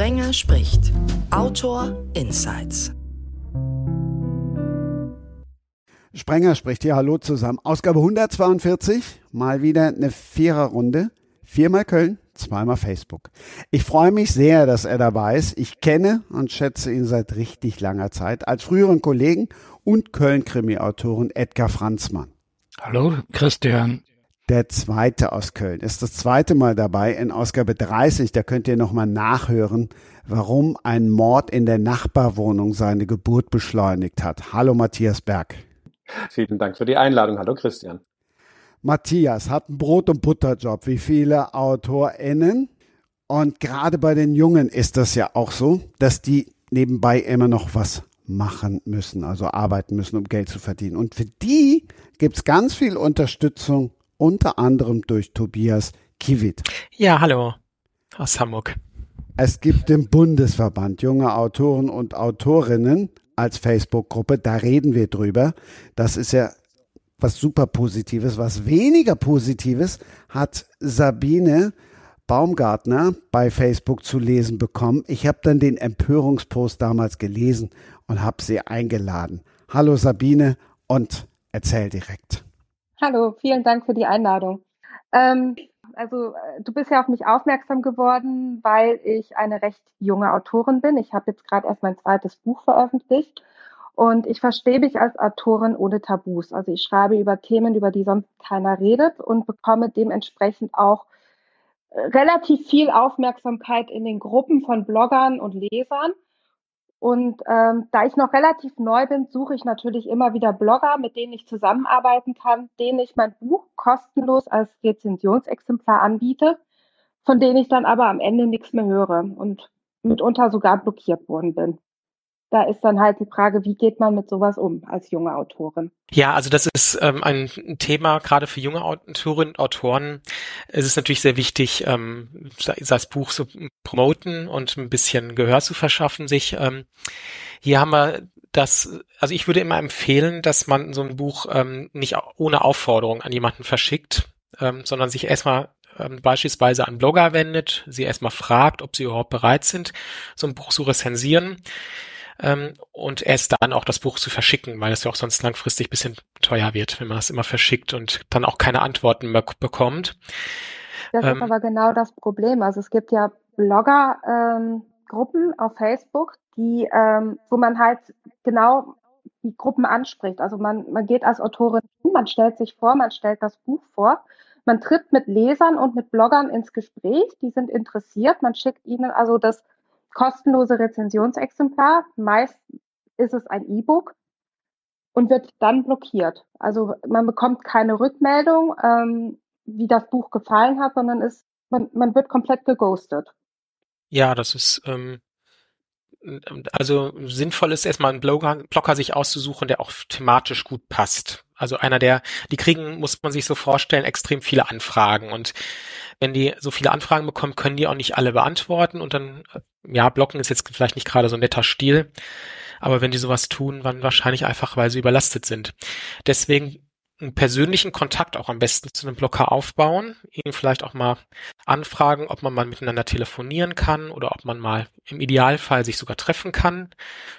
Sprenger spricht. Autor Insights. Sprenger spricht hier. Hallo zusammen. Ausgabe 142. Mal wieder eine Viererrunde. Viermal Köln, zweimal Facebook. Ich freue mich sehr, dass er dabei ist. Ich kenne und schätze ihn seit richtig langer Zeit als früheren Kollegen und Köln-Krimi-Autoren Edgar Franzmann. Hallo, Christian. Der zweite aus Köln ist das zweite Mal dabei in Ausgabe 30. Da könnt ihr nochmal nachhören, warum ein Mord in der Nachbarwohnung seine Geburt beschleunigt hat. Hallo Matthias Berg. Vielen Dank für die Einladung. Hallo Christian. Matthias hat einen Brot- und Butterjob, wie viele AutorInnen. Und gerade bei den Jungen ist das ja auch so, dass die nebenbei immer noch was machen müssen, also arbeiten müssen, um Geld zu verdienen. Und für die gibt es ganz viel Unterstützung, unter anderem durch Tobias Kiewit. Ja, hallo aus Hamburg. Es gibt den Bundesverband junger Autoren und Autorinnen als Facebook-Gruppe. Da reden wir drüber. Das ist ja was super Positives. Was weniger Positives hat Sabine Baumgartner bei Facebook zu lesen bekommen. Ich habe dann den Empörungspost damals gelesen und habe sie eingeladen. Hallo Sabine und erzähl direkt. Hallo, vielen Dank für die Einladung. Ähm, also äh, du bist ja auf mich aufmerksam geworden, weil ich eine recht junge Autorin bin. Ich habe jetzt gerade erst mein zweites Buch veröffentlicht und ich verstehe mich als Autorin ohne Tabus. Also ich schreibe über Themen, über die sonst keiner redet und bekomme dementsprechend auch äh, relativ viel Aufmerksamkeit in den Gruppen von Bloggern und Lesern. Und ähm, da ich noch relativ neu bin, suche ich natürlich immer wieder Blogger, mit denen ich zusammenarbeiten kann, denen ich mein Buch kostenlos als Rezensionsexemplar anbiete, von denen ich dann aber am Ende nichts mehr höre und mitunter sogar blockiert worden bin da ist dann halt die Frage, wie geht man mit sowas um als junge Autorin? Ja, also das ist ähm, ein Thema, gerade für junge Autorinnen und Autoren. Es ist natürlich sehr wichtig, ähm, das Buch zu promoten und ein bisschen Gehör zu verschaffen sich. Ähm, hier haben wir das, also ich würde immer empfehlen, dass man so ein Buch ähm, nicht ohne Aufforderung an jemanden verschickt, ähm, sondern sich erstmal ähm, beispielsweise an Blogger wendet, sie erstmal fragt, ob sie überhaupt bereit sind, so ein Buch zu rezensieren ähm, und erst dann auch das Buch zu verschicken, weil es ja auch sonst langfristig ein bisschen teuer wird, wenn man das immer verschickt und dann auch keine Antworten mehr bekommt. Das ähm, ist aber genau das Problem. Also es gibt ja Blogger-Gruppen ähm, auf Facebook, die, ähm, wo man halt genau die Gruppen anspricht. Also man, man geht als Autorin hin, man stellt sich vor, man stellt das Buch vor, man tritt mit Lesern und mit Bloggern ins Gespräch, die sind interessiert, man schickt ihnen also das kostenlose Rezensionsexemplar. Meist ist es ein E-Book und wird dann blockiert. Also man bekommt keine Rückmeldung, ähm, wie das Buch gefallen hat, sondern ist, man, man wird komplett geghostet. Ja, das ist ähm, also sinnvoll ist erstmal einen Blogger, Blogger sich auszusuchen, der auch thematisch gut passt. Also einer der, die kriegen, muss man sich so vorstellen, extrem viele Anfragen. Und wenn die so viele Anfragen bekommen, können die auch nicht alle beantworten. Und dann, ja, blocken ist jetzt vielleicht nicht gerade so ein netter Stil, aber wenn die sowas tun, dann wahrscheinlich einfach, weil sie überlastet sind. Deswegen einen persönlichen Kontakt auch am besten zu einem Blocker aufbauen, ihn vielleicht auch mal anfragen, ob man mal miteinander telefonieren kann oder ob man mal im Idealfall sich sogar treffen kann,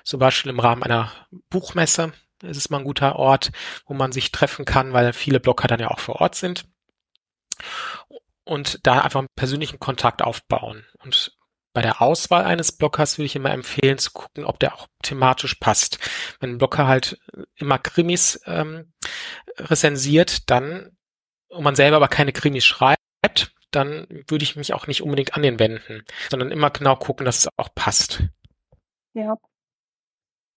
zum Beispiel im Rahmen einer Buchmesse. Das ist mal ein guter Ort, wo man sich treffen kann, weil viele Blocker dann ja auch vor Ort sind. Und da einfach einen persönlichen Kontakt aufbauen. Und bei der Auswahl eines Blockers würde ich immer empfehlen zu gucken, ob der auch thematisch passt. Wenn ein Blocker halt immer Krimis ähm, rezensiert, dann und man selber aber keine Krimis schreibt, dann würde ich mich auch nicht unbedingt an den wenden, sondern immer genau gucken, dass es auch passt. Ja.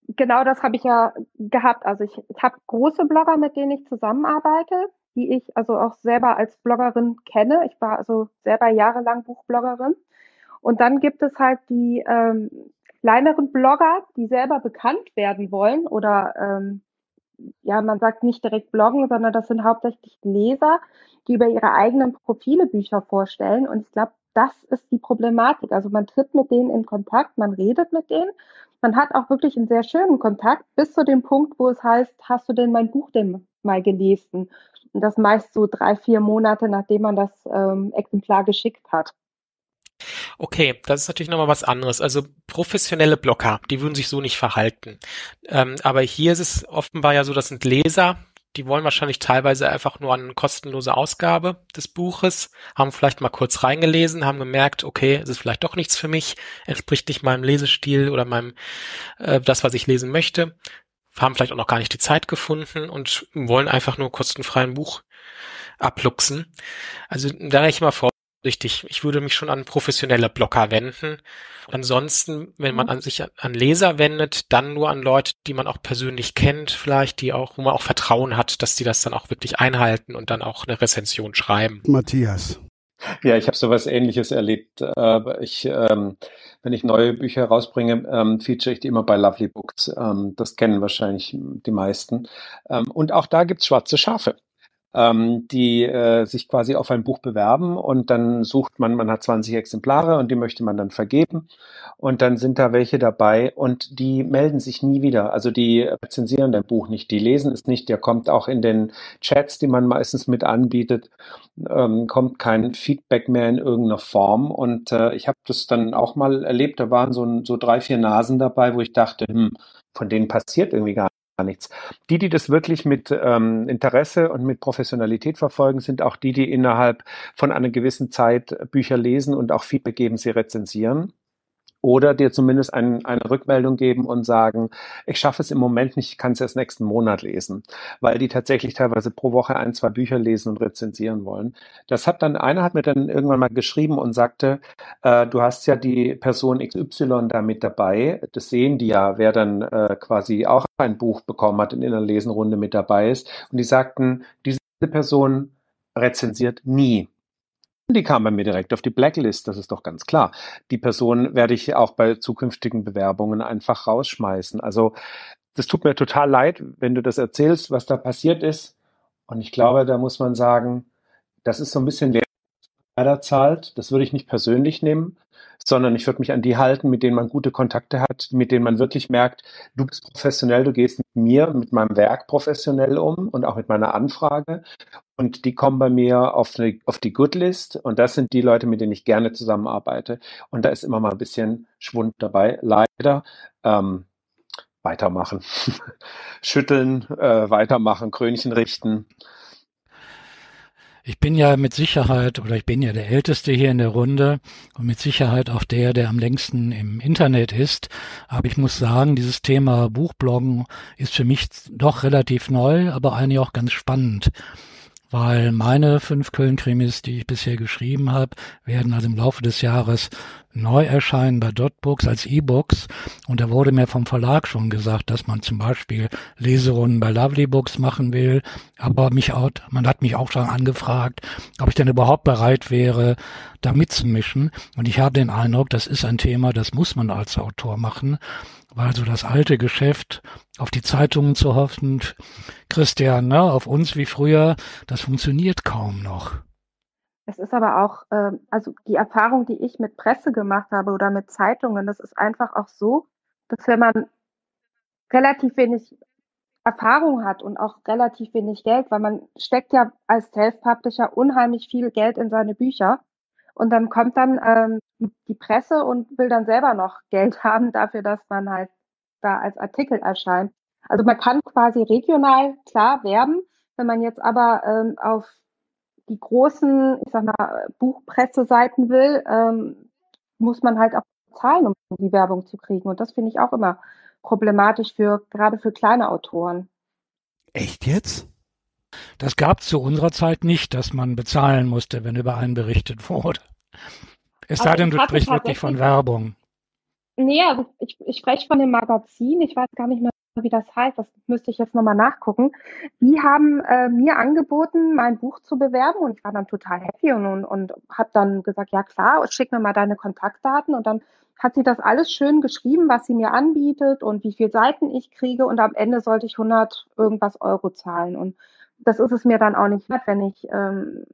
Genau das habe ich ja gehabt. Also ich, ich habe große Blogger, mit denen ich zusammenarbeite, die ich also auch selber als Bloggerin kenne. Ich war also selber jahrelang Buchbloggerin. Und dann gibt es halt die ähm, kleineren Blogger, die selber bekannt werden wollen oder ähm, ja, man sagt nicht direkt bloggen, sondern das sind hauptsächlich Leser, die über ihre eigenen Profile Bücher vorstellen. Und ich glaube, das ist die Problematik. Also man tritt mit denen in Kontakt, man redet mit denen. Man hat auch wirklich einen sehr schönen Kontakt bis zu dem Punkt, wo es heißt, hast du denn mein Buch denn mal gelesen? Und das meist so drei, vier Monate, nachdem man das ähm, Exemplar geschickt hat. Okay, das ist natürlich nochmal was anderes. Also professionelle Blogger, die würden sich so nicht verhalten. Ähm, aber hier ist es offenbar ja so, das sind Leser, die wollen wahrscheinlich teilweise einfach nur eine kostenlose Ausgabe des Buches, haben vielleicht mal kurz reingelesen, haben gemerkt, okay, es ist vielleicht doch nichts für mich, entspricht nicht meinem Lesestil oder meinem äh, das, was ich lesen möchte, haben vielleicht auch noch gar nicht die Zeit gefunden und wollen einfach nur kostenfrei ein Buch abluchsen. Also da ich mal vor Richtig, ich würde mich schon an professionelle Blocker wenden. Ansonsten, wenn man mhm. an sich an Leser wendet, dann nur an Leute, die man auch persönlich kennt, vielleicht, die auch, wo man auch Vertrauen hat, dass die das dann auch wirklich einhalten und dann auch eine Rezension schreiben. Matthias. Ja, ich habe sowas ähnliches erlebt. Äh, ich, ähm, wenn ich neue Bücher rausbringe, ähm, feature ich die immer bei Lovely Books. Ähm, das kennen wahrscheinlich die meisten. Und auch da gibt's schwarze Schafe ähm, die äh, sich quasi auf ein Buch bewerben und dann sucht man, man hat 20 Exemplare und die möchte man dann vergeben und dann sind da welche dabei und die melden sich nie wieder. Also die rezensieren dein Buch nicht, die lesen es nicht, der kommt auch in den Chats, die man meistens mit anbietet, ähm, kommt kein Feedback mehr in irgendeiner Form und äh, ich habe das dann auch mal erlebt, da waren so, so drei, vier Nasen dabei, wo ich dachte, hm, von denen passiert irgendwie gar nichts. Die, die das wirklich mit ähm, Interesse und mit Professionalität verfolgen, sind auch die, die innerhalb von einer gewissen Zeit Bücher lesen und auch Feedback geben, sie rezensieren oder dir zumindest ein, eine Rückmeldung geben und sagen, ich schaffe es im Moment nicht, ich kann es erst nächsten Monat lesen, weil die tatsächlich teilweise pro Woche ein, zwei Bücher lesen und rezensieren wollen. Das hat dann, einer hat mir dann irgendwann mal geschrieben und sagte, äh, du hast ja die Person XY da mit dabei, das sehen die ja, wer dann äh, quasi auch ein Buch bekommen hat und in einer Lesenrunde mit dabei ist. Und die sagten, diese Person rezensiert nie. Die kam bei mir direkt auf die Blacklist, das ist doch ganz klar. Die Person werde ich auch bei zukünftigen Bewerbungen einfach rausschmeißen. Also das tut mir total leid, wenn du das erzählst, was da passiert ist. Und ich glaube, da muss man sagen, das ist so ein bisschen wer zahlt. Das würde ich nicht persönlich nehmen, sondern ich würde mich an die halten, mit denen man gute Kontakte hat, mit denen man wirklich merkt, du bist professionell, du gehst mit mir, mit meinem Werk professionell um und auch mit meiner Anfrage. Und die kommen bei mir auf, eine, auf die Good List und das sind die Leute, mit denen ich gerne zusammenarbeite. Und da ist immer mal ein bisschen Schwund dabei, leider. Ähm, weitermachen, schütteln, äh, weitermachen, Krönchen richten. Ich bin ja mit Sicherheit oder ich bin ja der Älteste hier in der Runde und mit Sicherheit auch der, der am längsten im Internet ist. Aber ich muss sagen, dieses Thema Buchbloggen ist für mich doch relativ neu, aber eigentlich auch ganz spannend weil meine fünf Köln-Krimis, die ich bisher geschrieben habe, werden also im Laufe des Jahres neu erscheinen bei Dotbooks als E-Books. Und da wurde mir vom Verlag schon gesagt, dass man zum Beispiel Leserunden bei Lovely Books machen will. Aber mich auch, man hat mich auch schon angefragt, ob ich denn überhaupt bereit wäre, da mitzumischen. Und ich habe den Eindruck, das ist ein Thema, das muss man als Autor machen weil so das alte Geschäft, auf die Zeitungen zu hoffen, Christian, ne, auf uns wie früher, das funktioniert kaum noch. Es ist aber auch, äh, also die Erfahrung, die ich mit Presse gemacht habe oder mit Zeitungen, das ist einfach auch so, dass wenn man relativ wenig Erfahrung hat und auch relativ wenig Geld, weil man steckt ja als Self-Publisher unheimlich viel Geld in seine Bücher und dann kommt dann ähm, die, Presse und will dann selber noch Geld haben dafür, dass man halt da als Artikel erscheint. Also man kann quasi regional klar werben, wenn man jetzt aber ähm, auf die großen, ich sag mal, Buchpresseseiten will, ähm, muss man halt auch zahlen, um die Werbung zu kriegen. Und das finde ich auch immer problematisch für gerade für kleine Autoren. Echt jetzt? Das gab es zu unserer Zeit nicht, dass man bezahlen musste, wenn über einen berichtet wurde. Es sei denn, du sprichst wirklich von Werbung. Nee, ich, ich spreche von dem Magazin. Ich weiß gar nicht mehr, wie das heißt. Das müsste ich jetzt nochmal nachgucken. Die haben äh, mir angeboten, mein Buch zu bewerben und ich war dann total happy und, und, und habe dann gesagt, ja klar, schick mir mal deine Kontaktdaten und dann hat sie das alles schön geschrieben, was sie mir anbietet und wie viele Seiten ich kriege und am Ende sollte ich 100 irgendwas Euro zahlen und das ist es mir dann auch nicht wert, wenn ich ähm,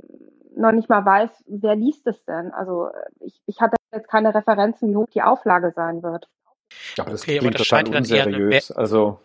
noch nicht mal weiß, wer liest es denn. Also ich, ich hatte jetzt keine Referenzen, wie hoch die Auflage sein wird. Aber das okay, aber das total unseriös. Also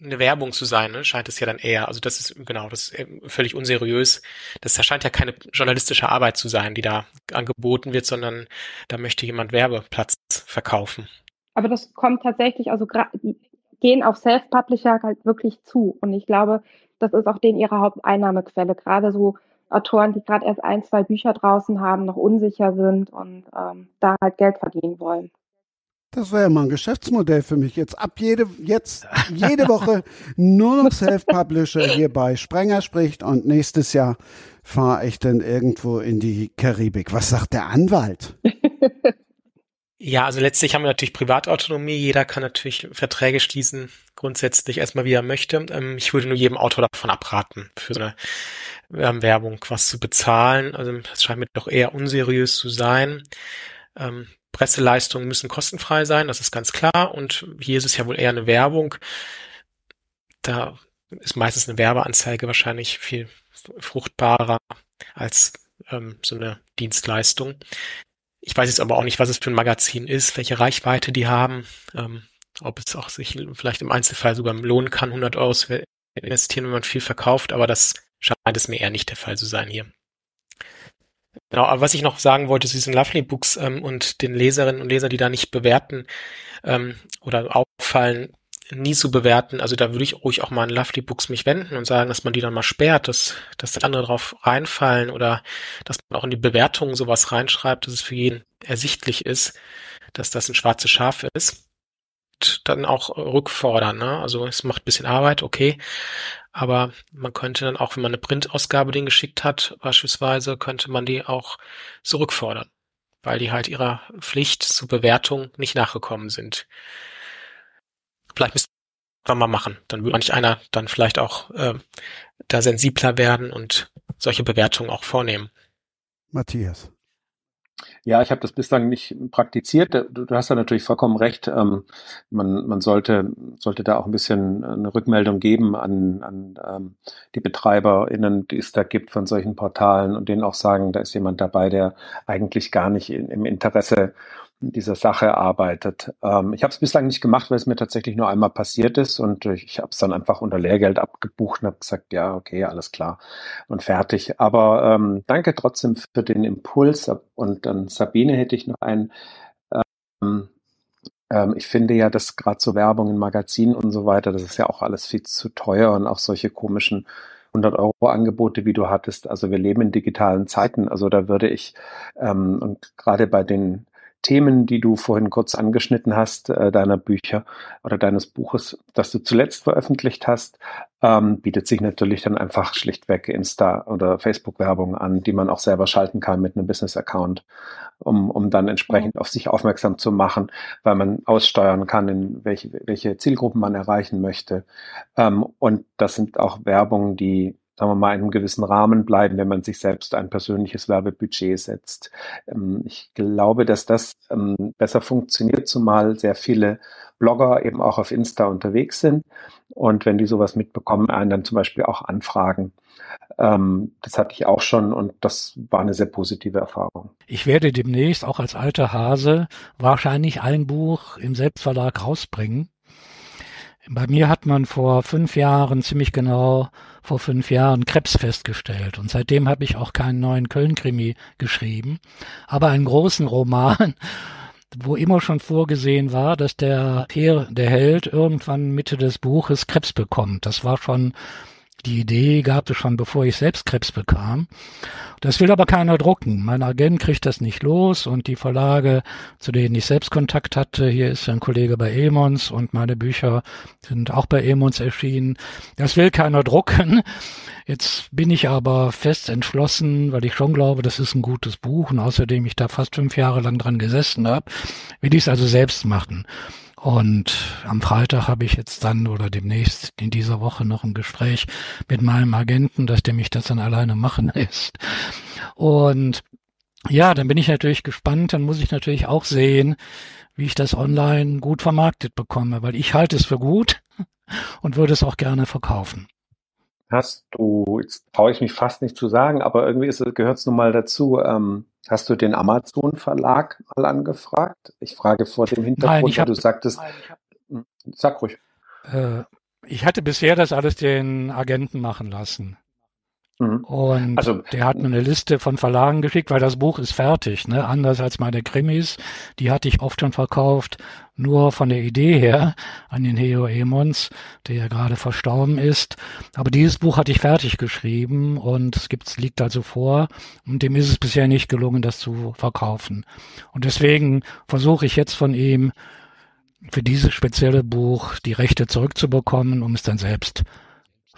eine Werbung zu sein, ne? scheint es ja dann eher. Also das ist genau, das ist völlig unseriös. Das scheint ja keine journalistische Arbeit zu sein, die da angeboten wird, sondern da möchte jemand Werbeplatz verkaufen. Aber das kommt tatsächlich, also die gehen auf Self-Publisher halt wirklich zu. Und ich glaube, das ist auch denen ihre Haupteinnahmequelle. Gerade so Autoren, die gerade erst ein, zwei Bücher draußen haben, noch unsicher sind und ähm, da halt Geld verdienen wollen. Das wäre ja mal ein Geschäftsmodell für mich. Jetzt ab jede, jetzt jede Woche nur noch Self-Publisher hier bei Sprenger spricht und nächstes Jahr fahre ich dann irgendwo in die Karibik. Was sagt der Anwalt? Ja, also letztlich haben wir natürlich Privatautonomie. Jeder kann natürlich Verträge schließen, grundsätzlich erstmal wie er möchte. Ähm, ich würde nur jedem Autor davon abraten, für so eine ähm, Werbung was zu bezahlen. Also das scheint mir doch eher unseriös zu sein. Ähm, Presseleistungen müssen kostenfrei sein, das ist ganz klar. Und hier ist es ja wohl eher eine Werbung. Da ist meistens eine Werbeanzeige wahrscheinlich viel fruchtbarer als so eine Dienstleistung. Ich weiß jetzt aber auch nicht, was es für ein Magazin ist, welche Reichweite die haben, ähm, ob es auch sich vielleicht im Einzelfall sogar lohnen kann, 100 Euro zu investieren, wenn man viel verkauft, aber das scheint es mir eher nicht der Fall zu sein hier. Genau, aber was ich noch sagen wollte zu diesen Lovely Books ähm, und den Leserinnen und Lesern, die da nicht bewerten ähm, oder auffallen, nie zu bewerten. Also da würde ich ruhig auch mal an Lovely Books mich wenden und sagen, dass man die dann mal sperrt, dass, dass andere drauf reinfallen oder dass man auch in die Bewertungen sowas reinschreibt, dass es für jeden ersichtlich ist, dass das ein schwarzes Schaf ist. Und dann auch rückfordern. Ne? Also es macht bisschen Arbeit, okay. Aber man könnte dann auch, wenn man eine Printausgabe den geschickt hat, beispielsweise, könnte man die auch zurückfordern, weil die halt ihrer Pflicht zur Bewertung nicht nachgekommen sind. Vielleicht müsste man mal machen. Dann würde manch einer dann vielleicht auch äh, da sensibler werden und solche Bewertungen auch vornehmen. Matthias. Ja, ich habe das bislang nicht praktiziert. Du, du hast da natürlich vollkommen recht. Ähm, man, man sollte, sollte da auch ein bisschen eine Rückmeldung geben an, an ähm, die BetreiberInnen, die es da gibt von solchen Portalen und denen auch sagen, da ist jemand dabei, der eigentlich gar nicht in, im Interesse dieser Sache arbeitet. Ähm, ich habe es bislang nicht gemacht, weil es mir tatsächlich nur einmal passiert ist und ich habe es dann einfach unter Lehrgeld abgebucht und habe gesagt, ja, okay, alles klar und fertig. Aber ähm, danke trotzdem für den Impuls und dann Sabine hätte ich noch einen. Ähm, ähm, ich finde ja, dass gerade so Werbung in Magazinen und so weiter, das ist ja auch alles viel zu teuer und auch solche komischen 100 Euro Angebote, wie du hattest. Also wir leben in digitalen Zeiten. Also da würde ich ähm, und gerade bei den Themen, die du vorhin kurz angeschnitten hast, äh, deiner Bücher oder deines Buches, das du zuletzt veröffentlicht hast, ähm, bietet sich natürlich dann einfach schlichtweg Insta- oder Facebook-Werbung an, die man auch selber schalten kann mit einem Business-Account, um, um dann entsprechend mhm. auf sich aufmerksam zu machen, weil man aussteuern kann, in welche, welche Zielgruppen man erreichen möchte. Ähm, und das sind auch Werbungen, die sagen wir mal, in einem gewissen Rahmen bleiben, wenn man sich selbst ein persönliches Werbebudget setzt. Ähm, ich glaube, dass das ähm, besser funktioniert, zumal sehr viele Blogger eben auch auf Insta unterwegs sind. Und wenn die sowas mitbekommen, einen dann zum Beispiel auch anfragen. Ähm, das hatte ich auch schon und das war eine sehr positive Erfahrung. Ich werde demnächst auch als alter Hase wahrscheinlich ein Buch im Selbstverlag rausbringen. Bei mir hat man vor fünf Jahren, ziemlich genau vor fünf Jahren, Krebs festgestellt. Und seitdem habe ich auch keinen neuen Köln-Krimi geschrieben, aber einen großen Roman, wo immer schon vorgesehen war, dass der Peer, der Held, irgendwann Mitte des Buches Krebs bekommt. Das war schon die Idee gab es schon, bevor ich selbst Krebs bekam. Das will aber keiner drucken. Mein Agent kriegt das nicht los und die Verlage, zu denen ich selbst Kontakt hatte, hier ist ein Kollege bei Emons und meine Bücher sind auch bei Emons erschienen. Das will keiner drucken. Jetzt bin ich aber fest entschlossen, weil ich schon glaube, das ist ein gutes Buch und außerdem ich da fast fünf Jahre lang dran gesessen habe, will ich es also selbst machen. Und am Freitag habe ich jetzt dann oder demnächst in dieser Woche noch ein Gespräch mit meinem Agenten, dass der mich das dann alleine machen lässt. Und ja, dann bin ich natürlich gespannt. Dann muss ich natürlich auch sehen, wie ich das online gut vermarktet bekomme, weil ich halte es für gut und würde es auch gerne verkaufen. Hast du, jetzt traue ich mich fast nicht zu sagen, aber irgendwie gehört es nun mal dazu, ähm, Hast du den Amazon Verlag mal angefragt? Ich frage vor dem Hintergrund, nein, hab, du sagtest, nein, hab, hm, sag ruhig. Äh, ich hatte bisher das alles den Agenten machen lassen. Mhm. Und also, der hat mir eine Liste von Verlagen geschickt, weil das Buch ist fertig, ne? Anders als meine Krimis, die hatte ich oft schon verkauft, nur von der Idee her an den Heo Emons, der ja gerade verstorben ist. Aber dieses Buch hatte ich fertig geschrieben und es gibt's, liegt also vor und dem ist es bisher nicht gelungen, das zu verkaufen. Und deswegen versuche ich jetzt von ihm für dieses spezielle Buch die Rechte zurückzubekommen, um es dann selbst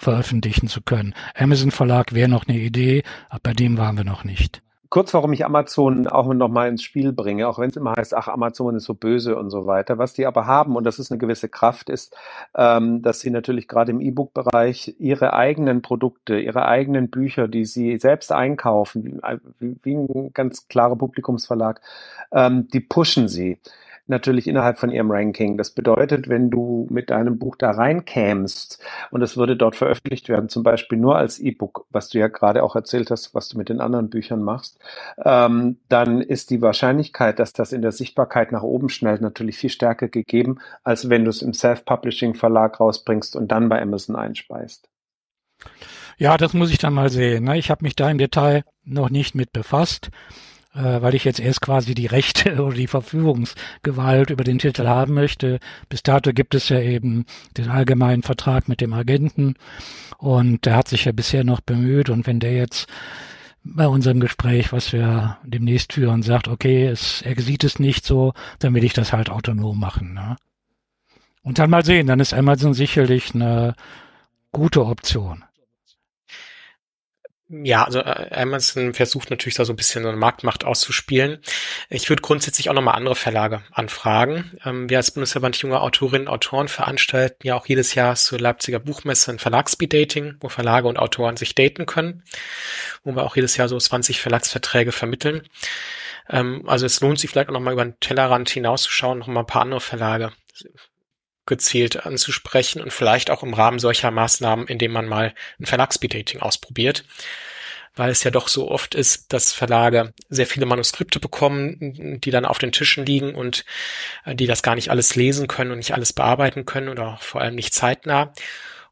veröffentlichen zu können. Amazon Verlag wäre noch eine Idee, aber bei dem waren wir noch nicht. Kurz, warum ich Amazon auch noch mal ins Spiel bringe, auch wenn es immer heißt, ach, Amazon ist so böse und so weiter. Was die aber haben, und das ist eine gewisse Kraft, ist, ähm, dass sie natürlich gerade im E-Book-Bereich ihre eigenen Produkte, ihre eigenen Bücher, die sie selbst einkaufen, wie, wie ein ganz klarer Publikumsverlag, ähm, die pushen sie natürlich innerhalb von ihrem Ranking. Das bedeutet, wenn du mit deinem Buch da reinkämst und es würde dort veröffentlicht werden, zum Beispiel nur als E-Book, was du ja gerade auch erzählt hast, was du mit den anderen Büchern machst, ähm, dann ist die Wahrscheinlichkeit, dass das in der Sichtbarkeit nach oben schnellt, natürlich viel stärker gegeben, als wenn du es im Self-Publishing-Verlag rausbringst und dann bei Amazon einspeist. Ja, das muss ich dann mal sehen. Ne? Ich habe mich da im Detail noch nicht mit befasst äh, weil ich jetzt erst quasi die Rechte oder die Verfügungsgewalt über den Titel haben möchte. Bis dato gibt es ja eben den allgemeinen Vertrag mit dem Agenten und der hat sich ja bisher noch bemüht und wenn der jetzt bei unserem Gespräch, was wir demnächst führen, sagt, okay, es, er sieht es nicht so, dann will ich das halt autonom machen. Ne? Und dann mal sehen, dann ist Amazon sicherlich eine gute Option. Ja, also äh, Amazon versucht natürlich da so ein bisschen eine Marktmacht auszuspielen. Ich würde grundsätzlich auch nochmal andere Verlage anfragen. Ähm, wir als Bundesverband junger Autorinnen und Autoren veranstalten ja auch jedes Jahr zur Leipziger Buchmesse ein Verlagspeed-Dating, wo Verlage und Autoren sich daten können, wo wir auch jedes Jahr so 20 Verlagsverträge vermitteln. Ähm, also es lohnt sich vielleicht auch nochmal über den Tellerrand hinauszuschauen, noch mal ein paar andere Verlage gezielt anzusprechen und vielleicht auch im Rahmen solcher Maßnahmen, indem man mal ein Verlagspeed-Dating ausprobiert weil es ja doch so oft ist, dass Verlage sehr viele Manuskripte bekommen, die dann auf den Tischen liegen und äh, die das gar nicht alles lesen können und nicht alles bearbeiten können oder vor allem nicht zeitnah.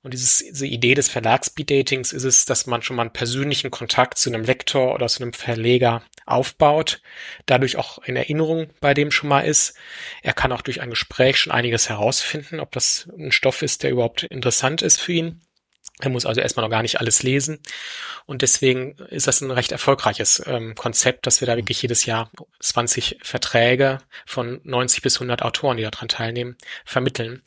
Und dieses, diese Idee des Verlags-Speed-Datings ist es, dass man schon mal einen persönlichen Kontakt zu einem Lektor oder zu einem Verleger aufbaut, dadurch auch in Erinnerung bei dem schon mal ist. Er kann auch durch ein Gespräch schon einiges herausfinden, ob das ein Stoff ist, der überhaupt interessant ist für ihn. Er muss also erstmal noch gar nicht alles lesen. Und deswegen ist das ein recht erfolgreiches ähm, Konzept, dass wir da wirklich jedes Jahr 20 Verträge von 90 bis 100 Autoren, die daran teilnehmen, vermitteln.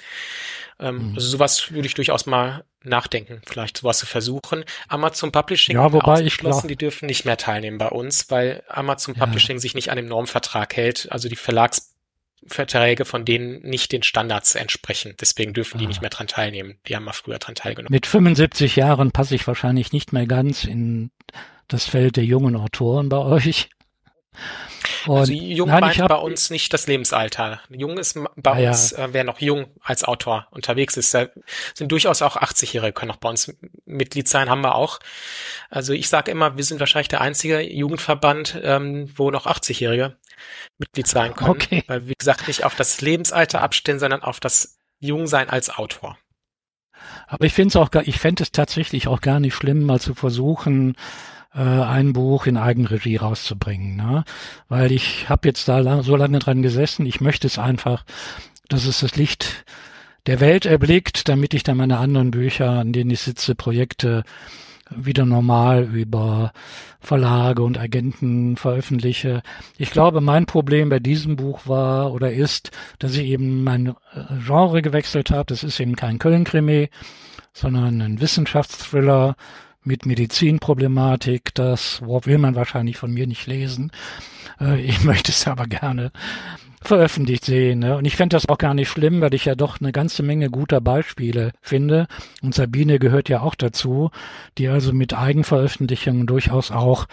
Ähm, mhm. Also sowas würde ich durchaus mal nachdenken, vielleicht sowas zu versuchen. Amazon Publishing ja, wobei ich glaub, die dürfen nicht mehr teilnehmen bei uns, weil Amazon Publishing ja. sich nicht an dem Normvertrag hält. Also die Verlags Verträge, von denen nicht den Standards entsprechen. Deswegen dürfen die ah. nicht mehr dran teilnehmen. Die haben mal früher dran teilgenommen. Mit 75 Jahren passe ich wahrscheinlich nicht mehr ganz in das Feld der jungen Autoren bei euch. Und also jung nein, meint bei uns nicht das Lebensalter. Jung ist bei ah, uns, ja. äh, wer noch jung als Autor unterwegs ist, da sind durchaus auch 80-Jährige, können auch bei uns Mitglied sein, haben wir auch. Also ich sage immer, wir sind wahrscheinlich der einzige Jugendverband, ähm, wo noch 80-Jährige Mitglied sein können. Okay. Weil, wie gesagt, nicht auf das Lebensalter abstellen, sondern auf das Jungsein als Autor. Aber ich finde es auch, ich fände es tatsächlich auch gar nicht schlimm, mal zu versuchen, äh, ein Buch in Eigenregie rauszubringen, ne? Weil ich habe jetzt da lang, so lange dran gesessen, ich möchte es einfach, dass es das Licht der Welt erblickt, damit ich dann meine anderen Bücher, an denen ich sitze, Projekte wieder normal über Verlage und Agenten veröffentliche. Ich glaube, mein Problem bei diesem Buch war oder ist, dass ich eben mein äh, Genre gewechselt habe. Das ist eben kein Köln-Krimi, sondern ein Wissenschaftsthriller mit Medizinproblematik. Das will man wahrscheinlich von mir nicht lesen. Äh, ich möchte es aber gerne veröffentlicht sehen. Ne? Und ich fände das auch gar nicht schlimm, weil ich ja doch eine ganze Menge guter Beispiele finde. Und Sabine gehört ja auch dazu, die also mit Eigenveröffentlichungen durchaus auch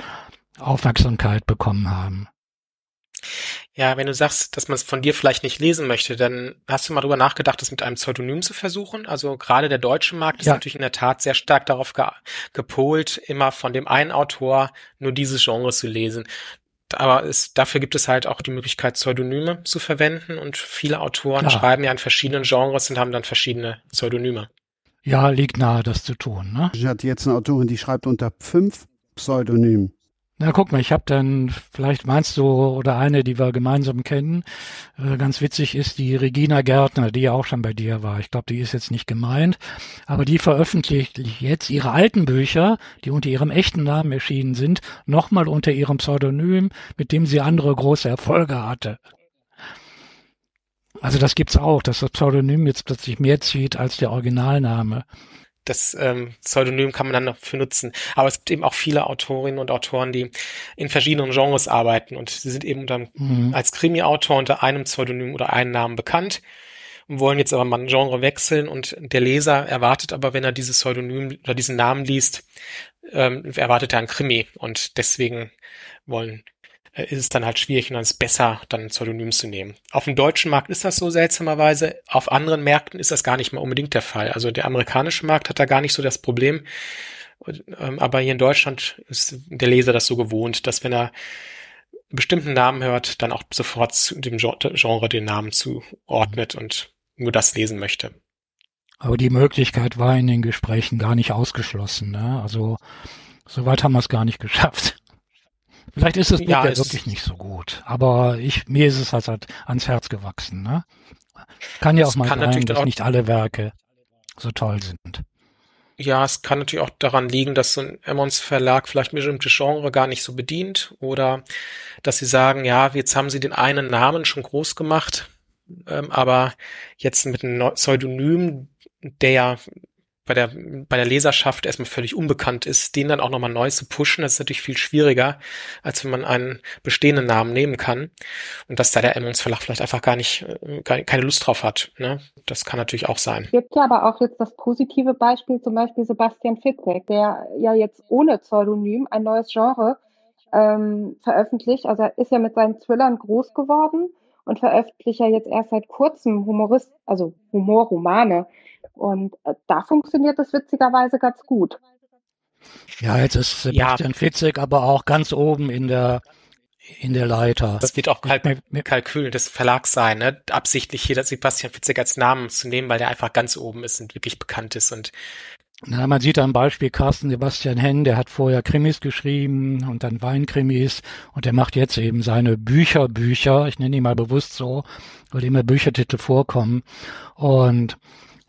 Aufmerksamkeit bekommen haben. Ja, wenn du sagst, dass man es von dir vielleicht nicht lesen möchte, dann hast du mal drüber nachgedacht, das mit einem Pseudonym zu versuchen. Also gerade der deutsche Markt ist ja. natürlich in der Tat sehr stark darauf ge gepolt, immer von dem einen Autor nur dieses Genre zu lesen aber es, dafür gibt es halt auch die Möglichkeit, Pseudonyme zu verwenden und viele Autoren Klar. schreiben ja in verschiedenen Genres und haben dann verschiedene Pseudonyme. Ja, liegt nahe, das zu tun. Ne? Ich hatte jetzt eine Autorin, die schreibt unter fünf Pseudonymen. Na, guck mal, ich habe dann, vielleicht meinst du, oder eine, die wir gemeinsam kennen, äh, ganz witzig ist die Regina Gärtner, die ja auch schon bei dir war. Ich glaube, die ist jetzt nicht gemeint, aber die veröffentlicht jetzt ihre alten Bücher, die unter ihrem echten Namen erschienen sind, nochmal unter ihrem Pseudonym, mit dem sie andere große Erfolge hatte. Also das gibt's auch, dass das Pseudonym jetzt plötzlich mehr zieht als der Originalname das ähm, Pseudonym kann man dann noch für nutzen. Aber es gibt eben auch viele Autorinnen und Autoren, die in verschiedenen Genres arbeiten und sie sind eben dann mhm. als Krimi-Autor unter einem Pseudonym oder einem Namen bekannt und wollen jetzt aber mal ein Genre wechseln und der Leser erwartet aber, wenn er dieses Pseudonym oder diesen Namen liest, ähm, erwartet er ein Krimi und deswegen wollen ist es dann halt schwierig und dann ist es besser, dann ein Pseudonym zu nehmen. Auf dem deutschen Markt ist das so seltsamerweise. Auf anderen Märkten ist das gar nicht mal unbedingt der Fall. Also der amerikanische Markt hat da gar nicht so das Problem. Ähm, aber hier in Deutschland ist der Leser das so gewohnt, dass wenn er bestimmten Namen hört, dann auch sofort zu dem Genre den Namen zuordnet und nur das lesen möchte. Aber die Möglichkeit war in den Gesprächen gar nicht ausgeschlossen. Ne? Also soweit haben wir es gar nicht geschafft. Vielleicht ist das Buch ja, ja wirklich nicht so gut, aber ich, mir ist es halt, halt ans Herz gewachsen. Ne? Kann ja auch mal sein, dass nicht alle Werke so toll sind. Ja, es kann natürlich auch daran liegen, dass so ein Emmons Verlag vielleicht bestimmte Genre gar nicht so bedient oder dass sie sagen, ja, jetzt haben sie den einen Namen schon groß gemacht, ähm, aber jetzt mit einem Pseudonym, der ja bei der, bei der Leserschaft erstmal völlig unbekannt ist, den dann auch nochmal neu zu pushen, das ist natürlich viel schwieriger, als wenn man einen bestehenden Namen nehmen kann. Und dass da der Emmons Verlag vielleicht einfach gar nicht, äh, keine Lust drauf hat. Ne? Das kann natürlich auch sein. Es gibt ja aber auch jetzt das positive Beispiel, zum Beispiel Sebastian Fitzek, der ja jetzt ohne Pseudonym ein neues Genre ähm, veröffentlicht. Also er ist ja mit seinen Thrillern groß geworden und veröffentlicht ja jetzt erst seit kurzem Humorist, also Humorromane. Und äh, da funktioniert das witzigerweise ganz gut. Ja, jetzt ist Sebastian ja. Fitzek aber auch ganz oben in der in der Leiter. Das wird auch Kalk Kalkül des Verlags sein, ne? absichtlich hier Sebastian Fitzek als Namen zu nehmen, weil der einfach ganz oben ist und wirklich bekannt ist und na, man sieht am Beispiel Carsten Sebastian Henn, der hat vorher Krimis geschrieben und dann Weinkrimis und der macht jetzt eben seine Bücher, Bücher, ich nenne die mal bewusst so, weil immer Büchertitel vorkommen und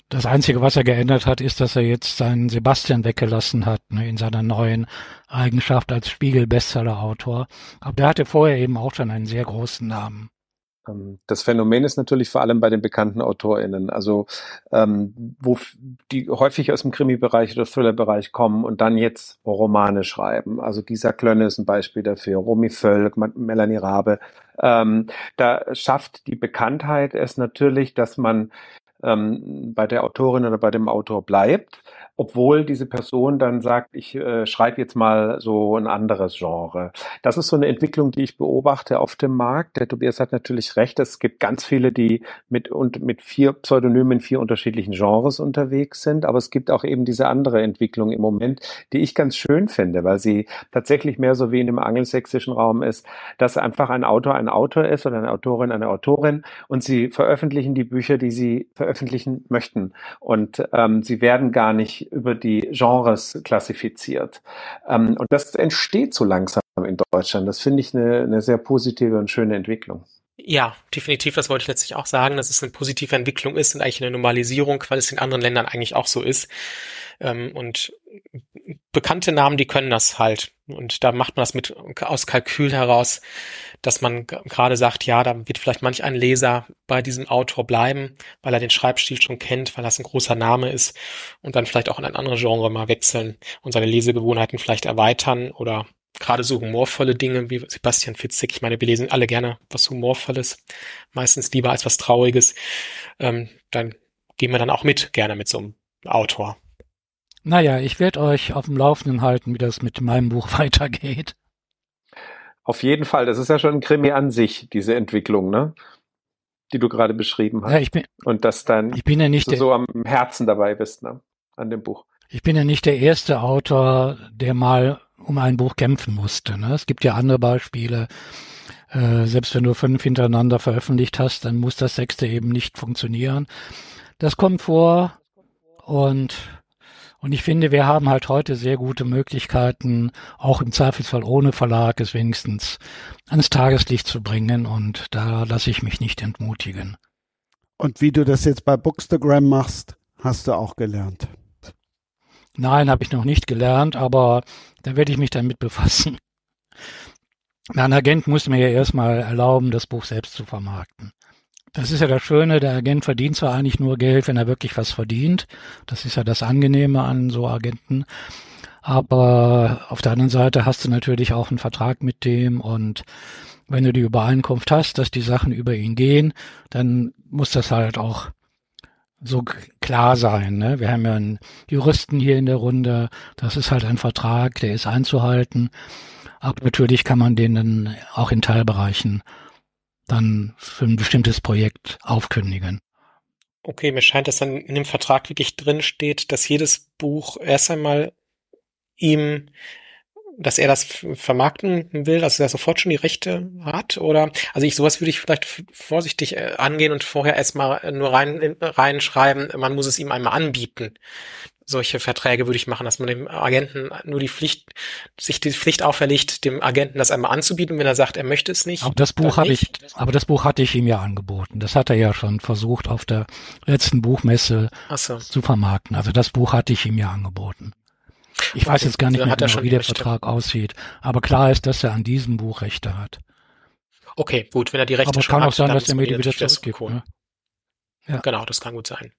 das Einzige, was er geändert hat, ist, dass er jetzt seinen Sebastian weggelassen hat, ne, in seiner neuen Eigenschaft als Spiegel-Bestseller-Autor. Aber der hatte vorher eben auch schon einen sehr großen Namen. Ähm, das Phänomen ist natürlich vor allem bei den bekannten AutorInnen, also ähm, wo die häufig aus dem Krimi-Bereich oder Thriller-Bereich kommen und dann jetzt Romane schreiben. Also Gisa Klönne ist ein Beispiel dafür, Romy Völk, Melanie Rabe. Ähm, da schafft die Bekanntheit es natürlich, dass man ähm, bei der Autorin oder bei dem Autor bleibt, obwohl diese Person dann sagt, ich äh, schreibe jetzt mal so ein anderes Genre. Das ist so eine Entwicklung, die ich beobachte auf dem Markt. Der Tobias hat natürlich recht, es gibt ganz viele, die mit, und mit vier Pseudonymen vier unterschiedlichen Genres unterwegs sind, aber es gibt auch eben diese andere Entwicklung im Moment, die ich ganz schön finde, weil sie tatsächlich mehr so wie in dem angelsächsischen Raum ist, dass einfach ein Autor ein Autor ist oder eine Autorin eine Autorin und sie veröffentlichen die Bücher, die sie veröffentlichen möchten. Und ähm, sie werden gar nicht über die Genres klassifiziert. Ähm, und das entsteht so langsam in Deutschland. Das finde ich eine, eine sehr positive und schöne Entwicklung. Ja, definitiv, das wollte ich letztlich auch sagen, dass es eine positive Entwicklung ist und eigentlich eine Normalisierung, weil es in anderen Ländern eigentlich auch so ist. Ähm, und bekannte Namen, die können das halt. Und da macht man das mit aus Kalkül heraus, dass man gerade sagt, ja, da wird vielleicht manch ein Leser bei diesem Autor bleiben, weil er den Schreibstil schon kennt, weil das ein großer Name ist und dann vielleicht auch in ein anderes Genre mal wechseln und seine Lesegewohnheiten vielleicht erweitern oder gerade so humorvolle Dinge wie Sebastian Fitzek. Ich meine, wir lesen alle gerne was Humorvolles, meistens lieber als was Trauriges. Ähm, dann gehen wir dann auch mit, gerne mit so einem Autor. Naja, ich werde euch auf dem Laufenden halten, wie das mit meinem Buch weitergeht. Auf jeden Fall, das ist ja schon ein Krimi an sich, diese Entwicklung, ne? Die du gerade beschrieben hast. Ja, ich bin, Und dass dann ich bin ja nicht du so am Herzen dabei bist, ne? An dem Buch. Ich bin ja nicht der erste Autor, der mal um ein Buch kämpfen musste. Ne? Es gibt ja andere Beispiele. Äh, selbst wenn du fünf hintereinander veröffentlicht hast, dann muss das sechste eben nicht funktionieren. Das kommt vor Und und ich finde, wir haben halt heute sehr gute Möglichkeiten, auch im Zweifelsfall ohne Verlag es wenigstens ans Tageslicht zu bringen. Und da lasse ich mich nicht entmutigen. Und wie du das jetzt bei Bookstagram machst, hast du auch gelernt. Nein, habe ich noch nicht gelernt, aber da werde ich mich damit befassen. Ein Agent muss mir ja erstmal erlauben, das Buch selbst zu vermarkten. Das ist ja das Schöne, der Agent verdient zwar eigentlich nur Geld, wenn er wirklich was verdient. Das ist ja das Angenehme an so Agenten. Aber auf der anderen Seite hast du natürlich auch einen Vertrag mit dem und wenn du die Übereinkunft hast, dass die Sachen über ihn gehen, dann muss das halt auch so klar sein. Ne? Wir haben ja einen Juristen hier in der Runde. Das ist halt ein Vertrag, der ist einzuhalten. Aber natürlich kann man den dann auch in Teilbereichen dann für ein bestimmtes Projekt aufkündigen. Okay, mir scheint, dass dann in dem Vertrag wirklich drin steht, dass jedes Buch erst einmal ihm, dass er das vermarkten will, dass er sofort schon die Rechte hat, oder? Also ich sowas würde ich vielleicht vorsichtig äh, angehen und vorher erstmal nur rein reinschreiben, man muss es ihm einmal anbieten solche Verträge würde ich machen, dass man dem Agenten nur die Pflicht, sich die Pflicht auferlegt, dem Agenten das einmal anzubieten, wenn er sagt, er möchte es nicht. Aber das Buch habe ich, aber das Buch hatte ich ihm ja angeboten. Das hat er ja schon versucht, auf der letzten Buchmesse so. zu vermarkten. Also das Buch hatte ich ihm ja angeboten. Ich weiß jetzt gar nicht mehr genau, wie der Rechte. Vertrag aussieht. Aber klar ist, dass er an diesem Buch Rechte hat. Okay, gut, wenn er die Rechte aber schon hat. Aber kann auch sein, dass er mir die wieder zurückgibt. Ne? Ja. Genau, das kann gut sein.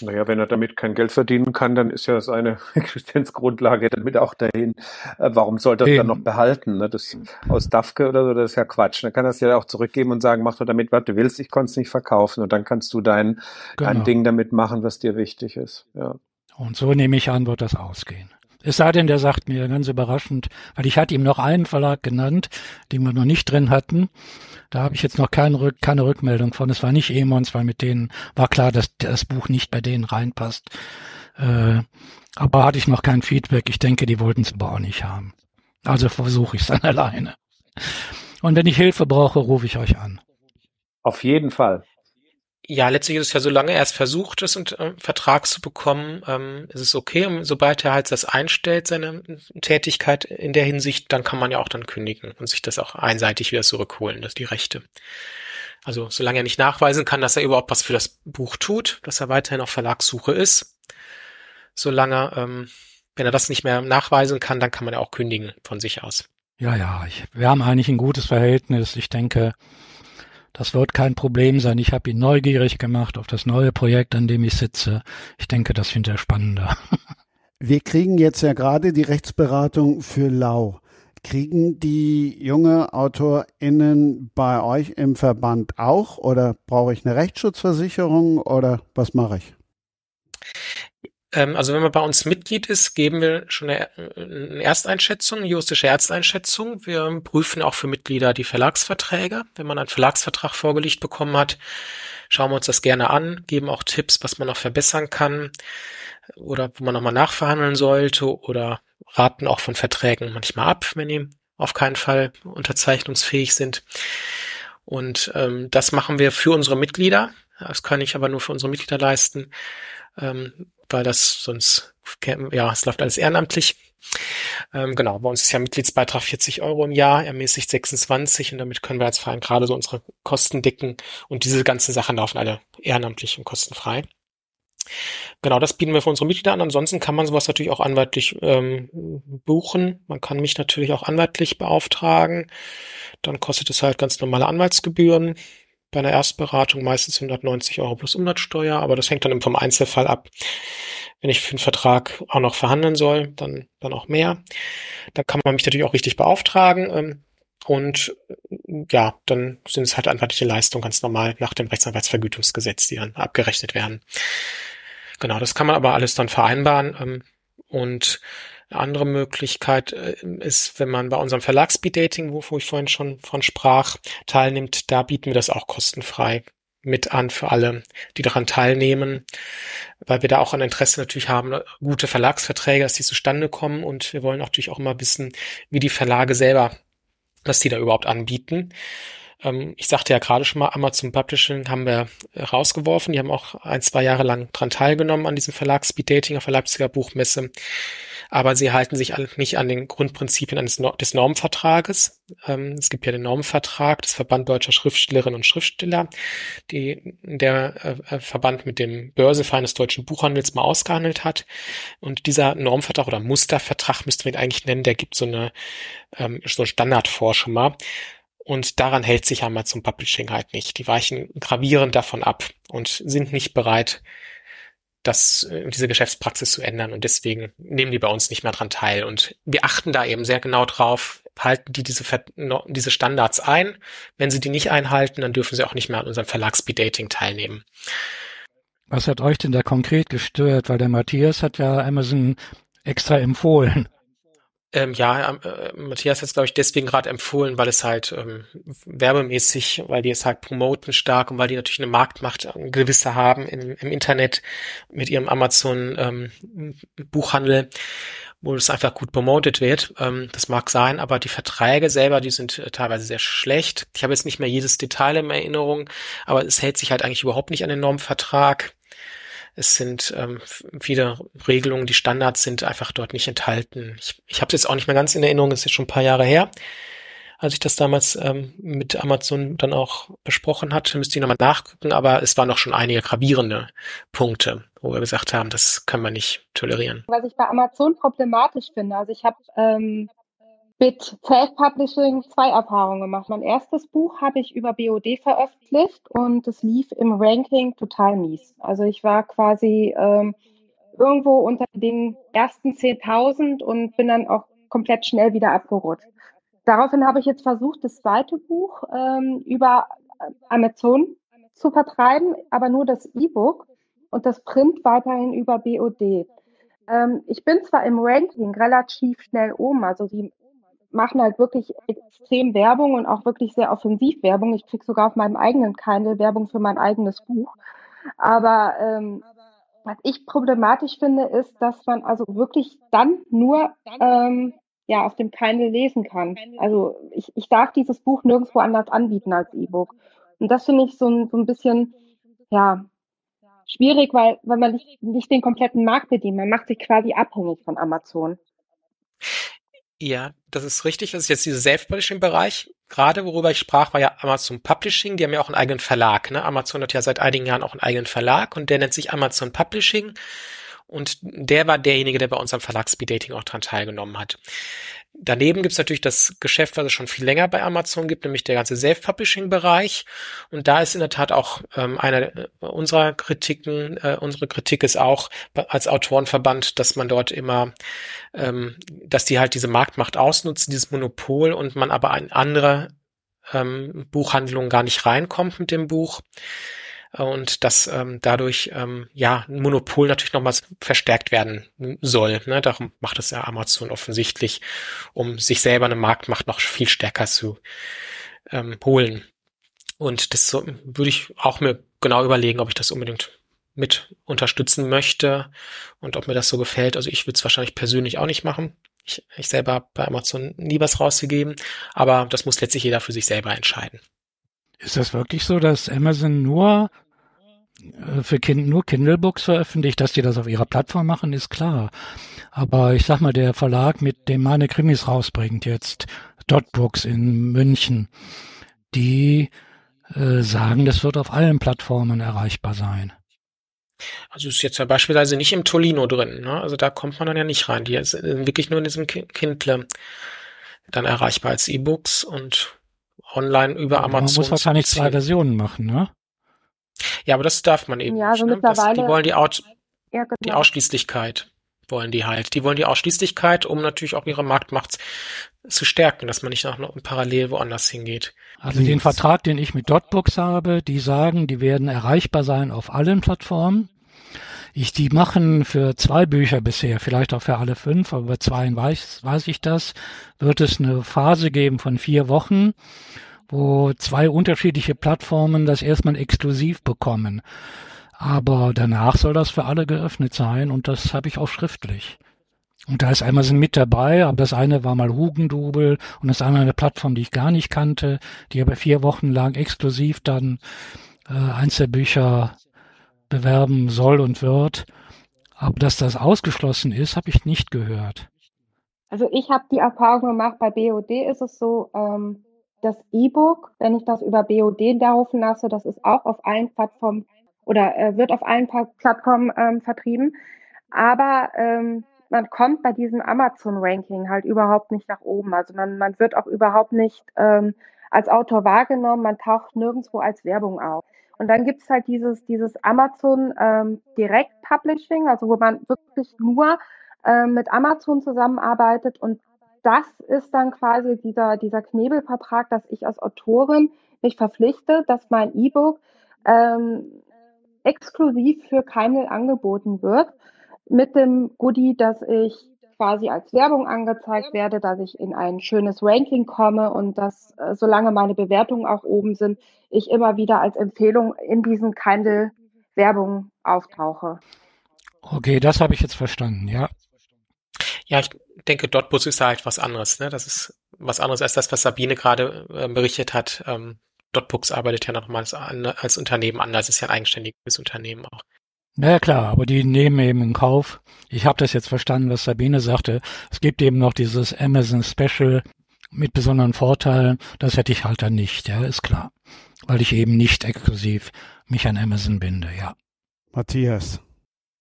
Naja, wenn er damit kein Geld verdienen kann, dann ist ja seine Existenzgrundlage damit auch dahin. Äh, warum sollte er das dann noch behalten? Ne? Das aus Dafke oder so, das ist ja Quatsch. Dann kann er es ja auch zurückgeben und sagen, mach doch damit, was du willst, ich konnte es nicht verkaufen. Und dann kannst du dein, genau. dein Ding damit machen, was dir wichtig ist. Ja. Und so nehme ich an, wird das ausgehen. Es sei denn, der sagt mir ganz überraschend, weil ich hatte ihm noch einen Verlag genannt, den wir noch nicht drin hatten. Da habe ich jetzt noch keine, Rück keine Rückmeldung von. Es war nicht Emons, weil mit denen war klar, dass das Buch nicht bei denen reinpasst. Äh, aber hatte ich noch kein Feedback. Ich denke, die wollten es aber auch nicht haben. Also versuche ich es dann alleine. Und wenn ich Hilfe brauche, rufe ich euch an. Auf jeden Fall. Ja, letztlich ist es ja, solange er es versucht, es und äh, Vertrag zu bekommen, ähm, ist es okay. Und sobald er halt das einstellt, seine Tätigkeit in der Hinsicht, dann kann man ja auch dann kündigen und sich das auch einseitig wieder zurückholen, das die Rechte. Also solange er nicht nachweisen kann, dass er überhaupt was für das Buch tut, dass er weiterhin auf Verlagssuche ist, solange, ähm, wenn er das nicht mehr nachweisen kann, dann kann man ja auch kündigen von sich aus. Ja, ja, ich, wir haben eigentlich ein gutes Verhältnis. Ich denke, das wird kein Problem sein. Ich habe ihn neugierig gemacht auf das neue Projekt, an dem ich sitze. Ich denke, das findet er spannender. Wir kriegen jetzt ja gerade die Rechtsberatung für Lau. Kriegen die junge AutorInnen bei euch im Verband auch oder brauche ich eine Rechtsschutzversicherung oder was mache ich? Ähm, also wenn man bei uns Mitglied ist, geben wir schon eine, eine Ersteinschätzung, eine juristische Ersteinschätzung. Wir prüfen auch für Mitglieder die Verlagsverträge. Wenn man einen Verlagsvertrag vorgelegt bekommen hat, schauen wir uns das gerne an, geben auch Tipps, was man noch verbessern kann oder wo man nochmal nachverhandeln sollte oder raten auch von Verträgen manchmal ab, wenn die auf keinen Fall unterzeichnungsfähig sind. Und ähm, das machen wir für unsere Mitglieder. Das kann ich aber nur für unsere Mitglieder leisten. Ähm, weil das sonst, ja, es läuft alles ehrenamtlich. Ähm, genau, bei uns ist ja Mitgliedsbeitrag 40 Euro im Jahr, ermäßigt 26 und damit können wir als Verein gerade so unsere Kosten decken und diese ganzen Sachen laufen alle ehrenamtlich und kostenfrei. Genau, das bieten wir für unsere Mitglieder an. Ansonsten kann man sowas natürlich auch anwaltlich ähm, buchen. Man kann mich natürlich auch anwaltlich beauftragen. Dann kostet es halt ganz normale Anwaltsgebühren bei einer Erstberatung meistens 190 Euro plus Umsatzsteuer, aber das hängt dann vom Einzelfall ab. Wenn ich für einen Vertrag auch noch verhandeln soll, dann, dann auch mehr. Da kann man mich natürlich auch richtig beauftragen. Ähm, und ja, dann sind es halt anwaltliche Leistungen ganz normal nach dem Rechtsanwaltsvergütungsgesetz, die dann abgerechnet werden. Genau, das kann man aber alles dann vereinbaren. Ähm, und eine andere Möglichkeit äh, ist, wenn man bei unserem Verlagsbeat-Dating, wo ich vorhin schon von sprach, teilnimmt, da bieten wir das auch kostenfrei mit an für alle, die daran teilnehmen, weil wir da auch ein Interesse natürlich haben, gute Verlagsverträge, dass die zustande kommen und wir wollen natürlich auch immer wissen, wie die Verlage selber, was die da überhaupt anbieten. Ähm, ich sagte ja gerade schon mal, Amazon Publishing haben wir rausgeworfen. Die haben auch ein, zwei Jahre lang dran teilgenommen an diesem Verlags-Speed Dating auf der Leipziger Buchmesse. Aber sie halten sich nicht an den Grundprinzipien eines des Normvertrages. Ähm, es gibt ja den Normvertrag des Verband Deutscher Schriftstellerinnen und Schriftsteller, die der äh, äh, Verband mit dem Börseverein des deutschen Buchhandels mal ausgehandelt hat. Und dieser Normvertrag oder Mustervertrag müsste man ihn eigentlich nennen, der gibt so eine ähm, so Standardvorschema. Und daran hält sich Amazon Publishing halt nicht. Die weichen gravierend davon ab und sind nicht bereit, das, äh, diese Geschäftspraxis zu ändern. Und deswegen nehmen die bei uns nicht mehr dran teil. Und wir achten da eben sehr genau drauf, halten die diese, diese Standards ein. Wenn sie die nicht einhalten, dann dürfen sie auch nicht mehr an unserem Verlag teilnehmen. Was hat euch denn da konkret gestört? Weil der Matthias hat ja Amazon extra empfohlen. Ähm, ja, äh, Matthias hat es, glaube ich, deswegen gerade empfohlen, weil es halt ähm, werbemäßig, weil die es halt promoten stark und weil die natürlich eine Marktmacht äh, gewisse haben im, im Internet mit ihrem Amazon-Buchhandel, ähm, wo es einfach gut promotet wird. Ähm, das mag sein, aber die Verträge selber, die sind äh, teilweise sehr schlecht. Ich habe jetzt nicht mehr jedes Detail in Erinnerung, aber es hält sich halt eigentlich überhaupt nicht an den Normvertrag. Es sind ähm, viele Regelungen, die Standards sind einfach dort nicht enthalten. Ich, ich habe es jetzt auch nicht mehr ganz in Erinnerung, das ist jetzt schon ein paar Jahre her, als ich das damals ähm, mit Amazon dann auch besprochen hatte. Müsste ich nochmal nachgucken, aber es waren noch schon einige gravierende Punkte, wo wir gesagt haben, das können wir nicht tolerieren. Was ich bei Amazon problematisch finde, also ich habe ähm, mit Self-Publishing zwei Erfahrungen gemacht. Mein erstes Buch habe ich über BOD veröffentlicht und es lief im Ranking total mies. Also ich war quasi ähm, irgendwo unter den ersten 10.000 und bin dann auch komplett schnell wieder abgerutscht. Daraufhin habe ich jetzt versucht, das zweite Buch ähm, über Amazon zu vertreiben, aber nur das E-Book und das Print weiterhin über BOD. Ähm, ich bin zwar im Ranking relativ schnell oben, also die machen halt wirklich extrem Werbung und auch wirklich sehr offensiv Werbung. Ich kriege sogar auf meinem eigenen Kindle Werbung für mein eigenes Buch. Aber ähm, was ich problematisch finde, ist, dass man also wirklich dann nur ähm, ja, auf dem Kindle lesen kann. Also ich, ich darf dieses Buch nirgendwo anders anbieten als E-Book. Und das finde ich so ein, so ein bisschen, ja, schwierig, weil, weil man nicht, nicht den kompletten Markt bedient. Man macht sich quasi abhängig von Amazon. Ja, das ist richtig. Das ist jetzt dieser Self-Publishing-Bereich. Gerade worüber ich sprach, war ja Amazon Publishing. Die haben ja auch einen eigenen Verlag. Ne? Amazon hat ja seit einigen Jahren auch einen eigenen Verlag und der nennt sich Amazon Publishing. Und der war derjenige, der bei uns am Verlag Speed Dating auch dran teilgenommen hat. Daneben gibt's natürlich das Geschäft, was es schon viel länger bei Amazon gibt, nämlich der ganze Self-Publishing-Bereich. Und da ist in der Tat auch ähm, einer unserer Kritiken, äh, unsere Kritik ist auch als Autorenverband, dass man dort immer, ähm, dass die halt diese Marktmacht ausnutzen, dieses Monopol und man aber in andere ähm, Buchhandlungen gar nicht reinkommt mit dem Buch und dass ähm, dadurch ähm, ja ein Monopol natürlich nochmals verstärkt werden soll. Ne? Darum macht es ja Amazon offensichtlich, um sich selber eine Marktmacht noch viel stärker zu ähm, holen. Und das so, würde ich auch mir genau überlegen, ob ich das unbedingt mit unterstützen möchte und ob mir das so gefällt. Also ich würde es wahrscheinlich persönlich auch nicht machen. Ich, ich selber habe bei Amazon nie was rausgegeben, aber das muss letztlich jeder für sich selber entscheiden. Ist das wirklich so, dass Amazon nur äh, für kind, nur Kindle-Books veröffentlicht, dass die das auf ihrer Plattform machen, ist klar. Aber ich sag mal, der Verlag, mit dem meine Krimis rausbringt jetzt, Dotbooks in München, die äh, sagen, das wird auf allen Plattformen erreichbar sein. Also ist jetzt ja beispielsweise nicht im Tolino drin, ne? Also da kommt man dann ja nicht rein. Die sind wirklich nur in diesem Kindle dann erreichbar als E-Books und online über Amazon. Man muss wahrscheinlich zwei Versionen machen, ne? Ja, aber das darf man eben ja, also nicht. Ne? Mittlerweile, das, die wollen die, Aus ja, genau. die Ausschließlichkeit wollen die halt. Die wollen die Ausschließlichkeit, um natürlich auch ihre Marktmacht zu stärken, dass man nicht noch parallel woanders hingeht. Also den Vertrag, den ich mit Dotbooks habe, die sagen, die werden erreichbar sein auf allen Plattformen. Ich, die machen für zwei Bücher bisher, vielleicht auch für alle fünf, aber bei zwei weiß, weiß ich das, wird es eine Phase geben von vier Wochen, wo zwei unterschiedliche Plattformen das erstmal exklusiv bekommen. Aber danach soll das für alle geöffnet sein und das habe ich auch schriftlich. Und da ist Amazon mit dabei, aber das eine war mal Hugendubel und das andere eine Plattform, die ich gar nicht kannte, die aber vier Wochen lang exklusiv dann äh, Einzelbücher bewerben soll und wird. Aber dass das ausgeschlossen ist, habe ich nicht gehört. Also ich habe die Erfahrung gemacht, bei BOD ist es so, ähm, das E-Book, wenn ich das über BOD laufen lasse, das ist auch auf allen Plattformen oder äh, wird auf allen Plattformen ähm, vertrieben. Aber ähm, man kommt bei diesem Amazon-Ranking halt überhaupt nicht nach oben. Also man, man wird auch überhaupt nicht ähm, als Autor wahrgenommen, man taucht nirgendwo als Werbung auf. Und dann gibt's halt dieses, dieses Amazon ähm, Direct Publishing, also wo man wirklich nur ähm, mit Amazon zusammenarbeitet. Und das ist dann quasi dieser, dieser Knebelvertrag, dass ich als Autorin mich verpflichte, dass mein E-Book ähm, exklusiv für Kindle angeboten wird, mit dem Goodie, dass ich quasi als Werbung angezeigt werde, dass ich in ein schönes Ranking komme und dass, äh, solange meine Bewertungen auch oben sind, ich immer wieder als Empfehlung in diesen Kindle Werbung auftauche. Okay, das habe ich jetzt verstanden, ja. Ja, ich denke, Dotbus ist da halt was anderes. Ne? Das ist was anderes als das, was Sabine gerade äh, berichtet hat. Ähm, Dotbooks arbeitet ja nochmals an, als Unternehmen anders, ist ja ein eigenständiges Unternehmen auch. Naja klar, aber die nehmen eben in Kauf. Ich habe das jetzt verstanden, was Sabine sagte. Es gibt eben noch dieses Amazon Special mit besonderen Vorteilen. Das hätte ich halt dann nicht, ja, ist klar. Weil ich eben nicht exklusiv mich an Amazon binde, ja. Matthias.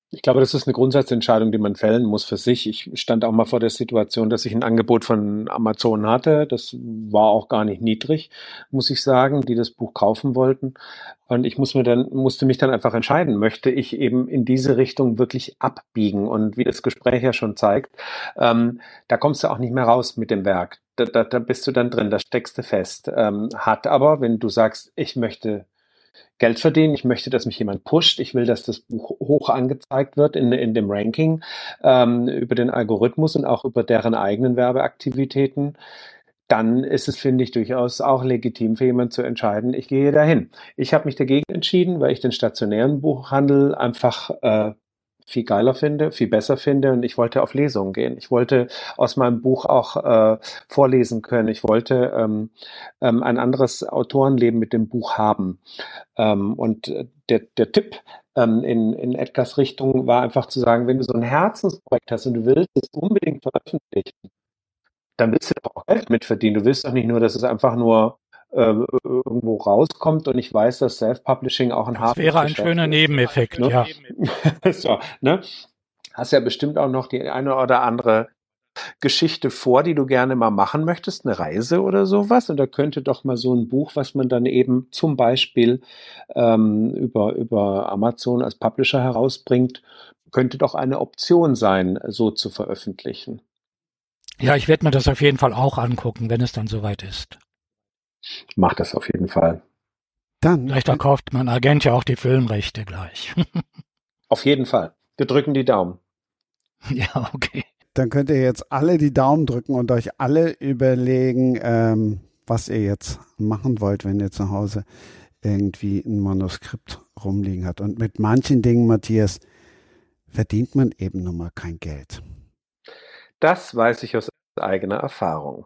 Ich glaube, das ist eine Grundsatzentscheidung, die man fällen muss für sich. Ich stand auch mal vor der Situation, dass ich ein Angebot von Amazon hatte. Das war auch gar nicht niedrig, muss ich sagen, die das Buch kaufen wollten. Und ich muss mir dann, musste mich dann einfach entscheiden, möchte ich eben in diese Richtung wirklich abbiegen? Und wie das Gespräch ja schon zeigt, ähm, da kommst du auch nicht mehr raus mit dem Werk. Da, da, da bist du dann drin, da steckst du fest. Ähm, hat aber, wenn du sagst, ich möchte Geld verdienen. Ich möchte, dass mich jemand pusht. Ich will, dass das Buch hoch angezeigt wird in, in dem Ranking ähm, über den Algorithmus und auch über deren eigenen Werbeaktivitäten. Dann ist es, finde ich, durchaus auch legitim für jemanden zu entscheiden, ich gehe dahin. Ich habe mich dagegen entschieden, weil ich den stationären Buchhandel einfach äh, viel geiler finde, viel besser finde und ich wollte auf Lesungen gehen. Ich wollte aus meinem Buch auch äh, vorlesen können. Ich wollte ähm, ähm, ein anderes Autorenleben mit dem Buch haben. Ähm, und der, der Tipp ähm, in, in Edgars Richtung war einfach zu sagen, wenn du so ein Herzensprojekt hast und du willst es unbedingt veröffentlichen, dann willst du doch auch Geld mitverdienen. Du willst doch nicht nur, dass es einfach nur äh, irgendwo rauskommt und ich weiß, dass Self-Publishing auch ein hartes wäre ein schöner ist. Nebeneffekt, ne? ja. so, ne? Hast ja bestimmt auch noch die eine oder andere Geschichte vor, die du gerne mal machen möchtest, eine Reise oder sowas. Und da könnte doch mal so ein Buch, was man dann eben zum Beispiel ähm, über, über Amazon als Publisher herausbringt, könnte doch eine Option sein, so zu veröffentlichen. Ja, ich werde mir das auf jeden Fall auch angucken, wenn es dann soweit ist. Mach das auf jeden Fall. Dann. Vielleicht verkauft mein Agent ja auch die Filmrechte gleich. auf jeden Fall. Wir drücken die Daumen. Ja, okay. Dann könnt ihr jetzt alle die Daumen drücken und euch alle überlegen, ähm, was ihr jetzt machen wollt, wenn ihr zu Hause irgendwie ein Manuskript rumliegen habt. Und mit manchen Dingen, Matthias, verdient man eben nun mal kein Geld. Das weiß ich aus eigener Erfahrung.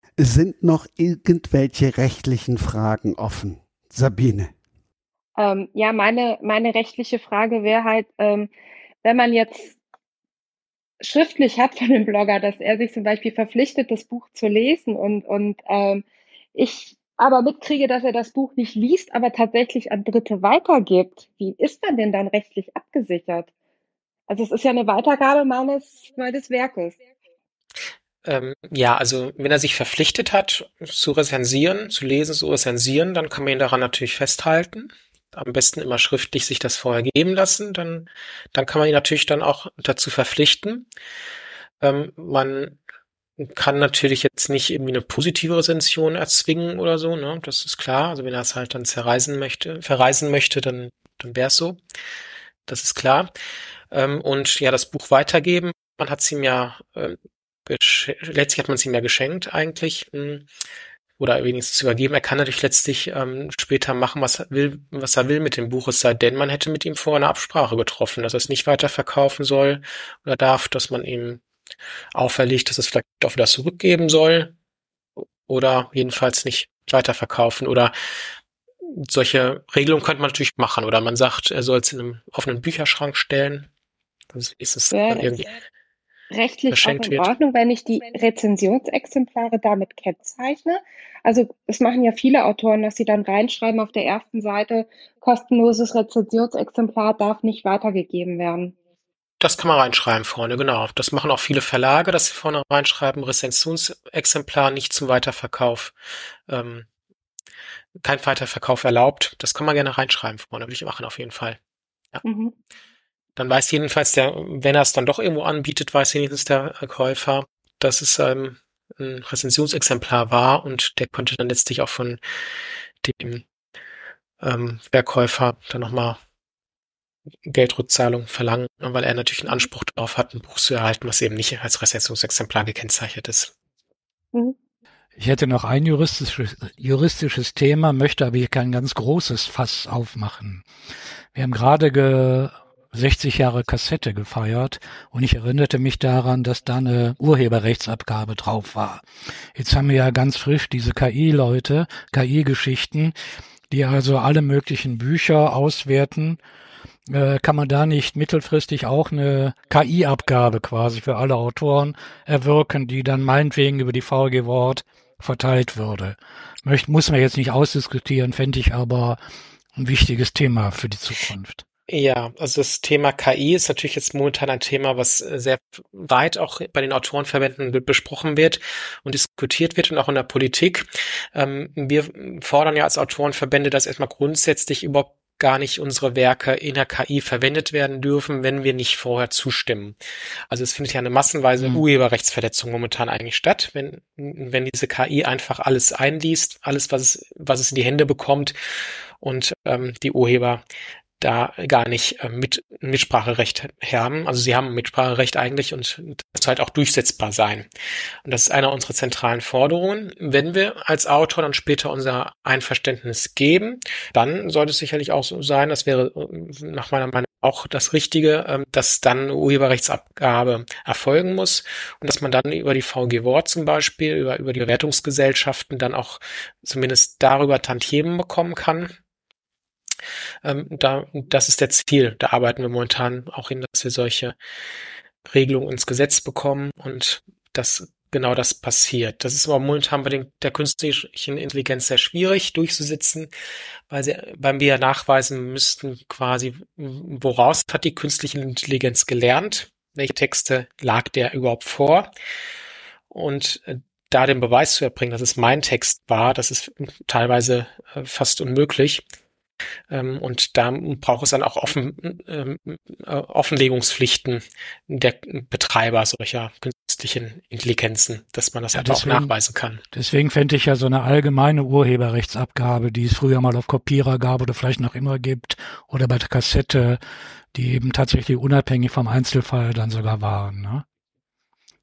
Sind noch irgendwelche rechtlichen Fragen offen? Sabine. Ähm, ja, meine, meine rechtliche Frage wäre halt, ähm, wenn man jetzt schriftlich hat von dem Blogger, dass er sich zum Beispiel verpflichtet, das Buch zu lesen und, und ähm, ich aber mitkriege, dass er das Buch nicht liest, aber tatsächlich an Dritte weitergibt. Wie ist man denn dann rechtlich abgesichert? Also es ist ja eine Weitergabe meines, meines Werkes. Ähm, ja, also wenn er sich verpflichtet hat, zu rezensieren, zu lesen, zu rezensieren, dann kann man ihn daran natürlich festhalten. am besten immer schriftlich sich das vorher geben lassen. Dann, dann kann man ihn natürlich dann auch dazu verpflichten. Ähm, man kann natürlich jetzt nicht irgendwie eine positive Rezension erzwingen oder so, ne? Das ist klar. Also wenn er es halt dann zerreisen möchte, verreisen möchte, dann, dann wäre es so. Das ist klar. Ähm, und ja, das Buch weitergeben. Man hat es ihm ja, äh, letztlich hat man es ihm ja geschenkt eigentlich. Hm oder wenigstens übergeben. Er kann natürlich letztlich ähm, später machen, was er will, was er will mit dem Buch, es sei denn, man hätte mit ihm vorher eine Absprache getroffen, dass er es nicht weiter verkaufen soll oder darf, dass man ihm auferlegt, dass es vielleicht auch wieder zurückgeben soll oder jedenfalls nicht weiterverkaufen oder solche Regelungen könnte man natürlich machen oder man sagt, er soll es in einem offenen Bücherschrank stellen. Das ist es ja, irgendwie rechtlich auch in Ordnung, wenn ich die Rezensionsexemplare damit kennzeichne. Also es machen ja viele Autoren, dass sie dann reinschreiben auf der ersten Seite, kostenloses Rezensionsexemplar darf nicht weitergegeben werden. Das kann man reinschreiben vorne, genau. Das machen auch viele Verlage, dass sie vorne reinschreiben, Rezensionsexemplar nicht zum Weiterverkauf. Ähm, kein Weiterverkauf erlaubt. Das kann man gerne reinschreiben vorne, würde ich machen auf jeden Fall. Ja. Mhm. Dann weiß jedenfalls der, wenn er es dann doch irgendwo anbietet, weiß wenigstens der Käufer, dass es ähm, ein Rezensionsexemplar war und der konnte dann letztlich auch von dem ähm, Verkäufer dann nochmal Geldrückzahlung verlangen, weil er natürlich einen Anspruch darauf hat, ein Buch zu erhalten, was eben nicht als Rezensionsexemplar gekennzeichnet ist. Mhm. Ich hätte noch ein juristisches, juristisches Thema, möchte aber hier kein ganz großes Fass aufmachen. Wir haben gerade 60 Jahre Kassette gefeiert und ich erinnerte mich daran, dass da eine Urheberrechtsabgabe drauf war. Jetzt haben wir ja ganz frisch diese KI-Leute, KI-Geschichten, die also alle möglichen Bücher auswerten. Äh, kann man da nicht mittelfristig auch eine KI-Abgabe quasi für alle Autoren erwirken, die dann meinetwegen über die VG Wort verteilt würde? Möcht, muss man jetzt nicht ausdiskutieren, fände ich aber ein wichtiges Thema für die Zukunft. Ja, also das Thema KI ist natürlich jetzt momentan ein Thema, was äh, sehr weit auch bei den Autorenverbänden besprochen wird und diskutiert wird und auch in der Politik. Ähm, wir fordern ja als Autorenverbände, dass erstmal grundsätzlich überhaupt gar nicht unsere Werke in der KI verwendet werden dürfen, wenn wir nicht vorher zustimmen. Also es findet ja eine massenweise mhm. Urheberrechtsverletzung momentan eigentlich statt, wenn, wenn diese KI einfach alles einliest, alles, was es, was es in die Hände bekommt und ähm, die Urheber da gar nicht äh, mit Mitspracherecht haben. Also sie haben Mitspracherecht eigentlich und das halt auch durchsetzbar sein. Und das ist einer unserer zentralen Forderungen. Wenn wir als Autor dann später unser Einverständnis geben, dann sollte es sicherlich auch so sein, das wäre äh, nach meiner Meinung auch das Richtige, ähm, dass dann Urheberrechtsabgabe erfolgen muss und dass man dann über die VG Wort zum Beispiel, über, über die Bewertungsgesellschaften dann auch zumindest darüber Tantiemen bekommen kann ähm, da, das ist der Ziel. Da arbeiten wir momentan auch hin, dass wir solche Regelungen ins Gesetz bekommen und dass genau das passiert. Das ist aber momentan bei den, der künstlichen Intelligenz sehr schwierig durchzusetzen, weil, sie, weil wir nachweisen müssten quasi, woraus hat die künstliche Intelligenz gelernt, welche Texte lag der überhaupt vor und äh, da den Beweis zu erbringen, dass es mein Text war, das ist teilweise äh, fast unmöglich. Ähm, und da braucht es dann auch Offen, ähm, äh, Offenlegungspflichten der Betreiber solcher künstlichen Intelligenzen, dass man das ja, halt deswegen, auch nachweisen kann. Deswegen fände ich ja so eine allgemeine Urheberrechtsabgabe, die es früher mal auf Kopierer gab oder vielleicht noch immer gibt, oder bei der Kassette, die eben tatsächlich unabhängig vom Einzelfall dann sogar waren. Ne?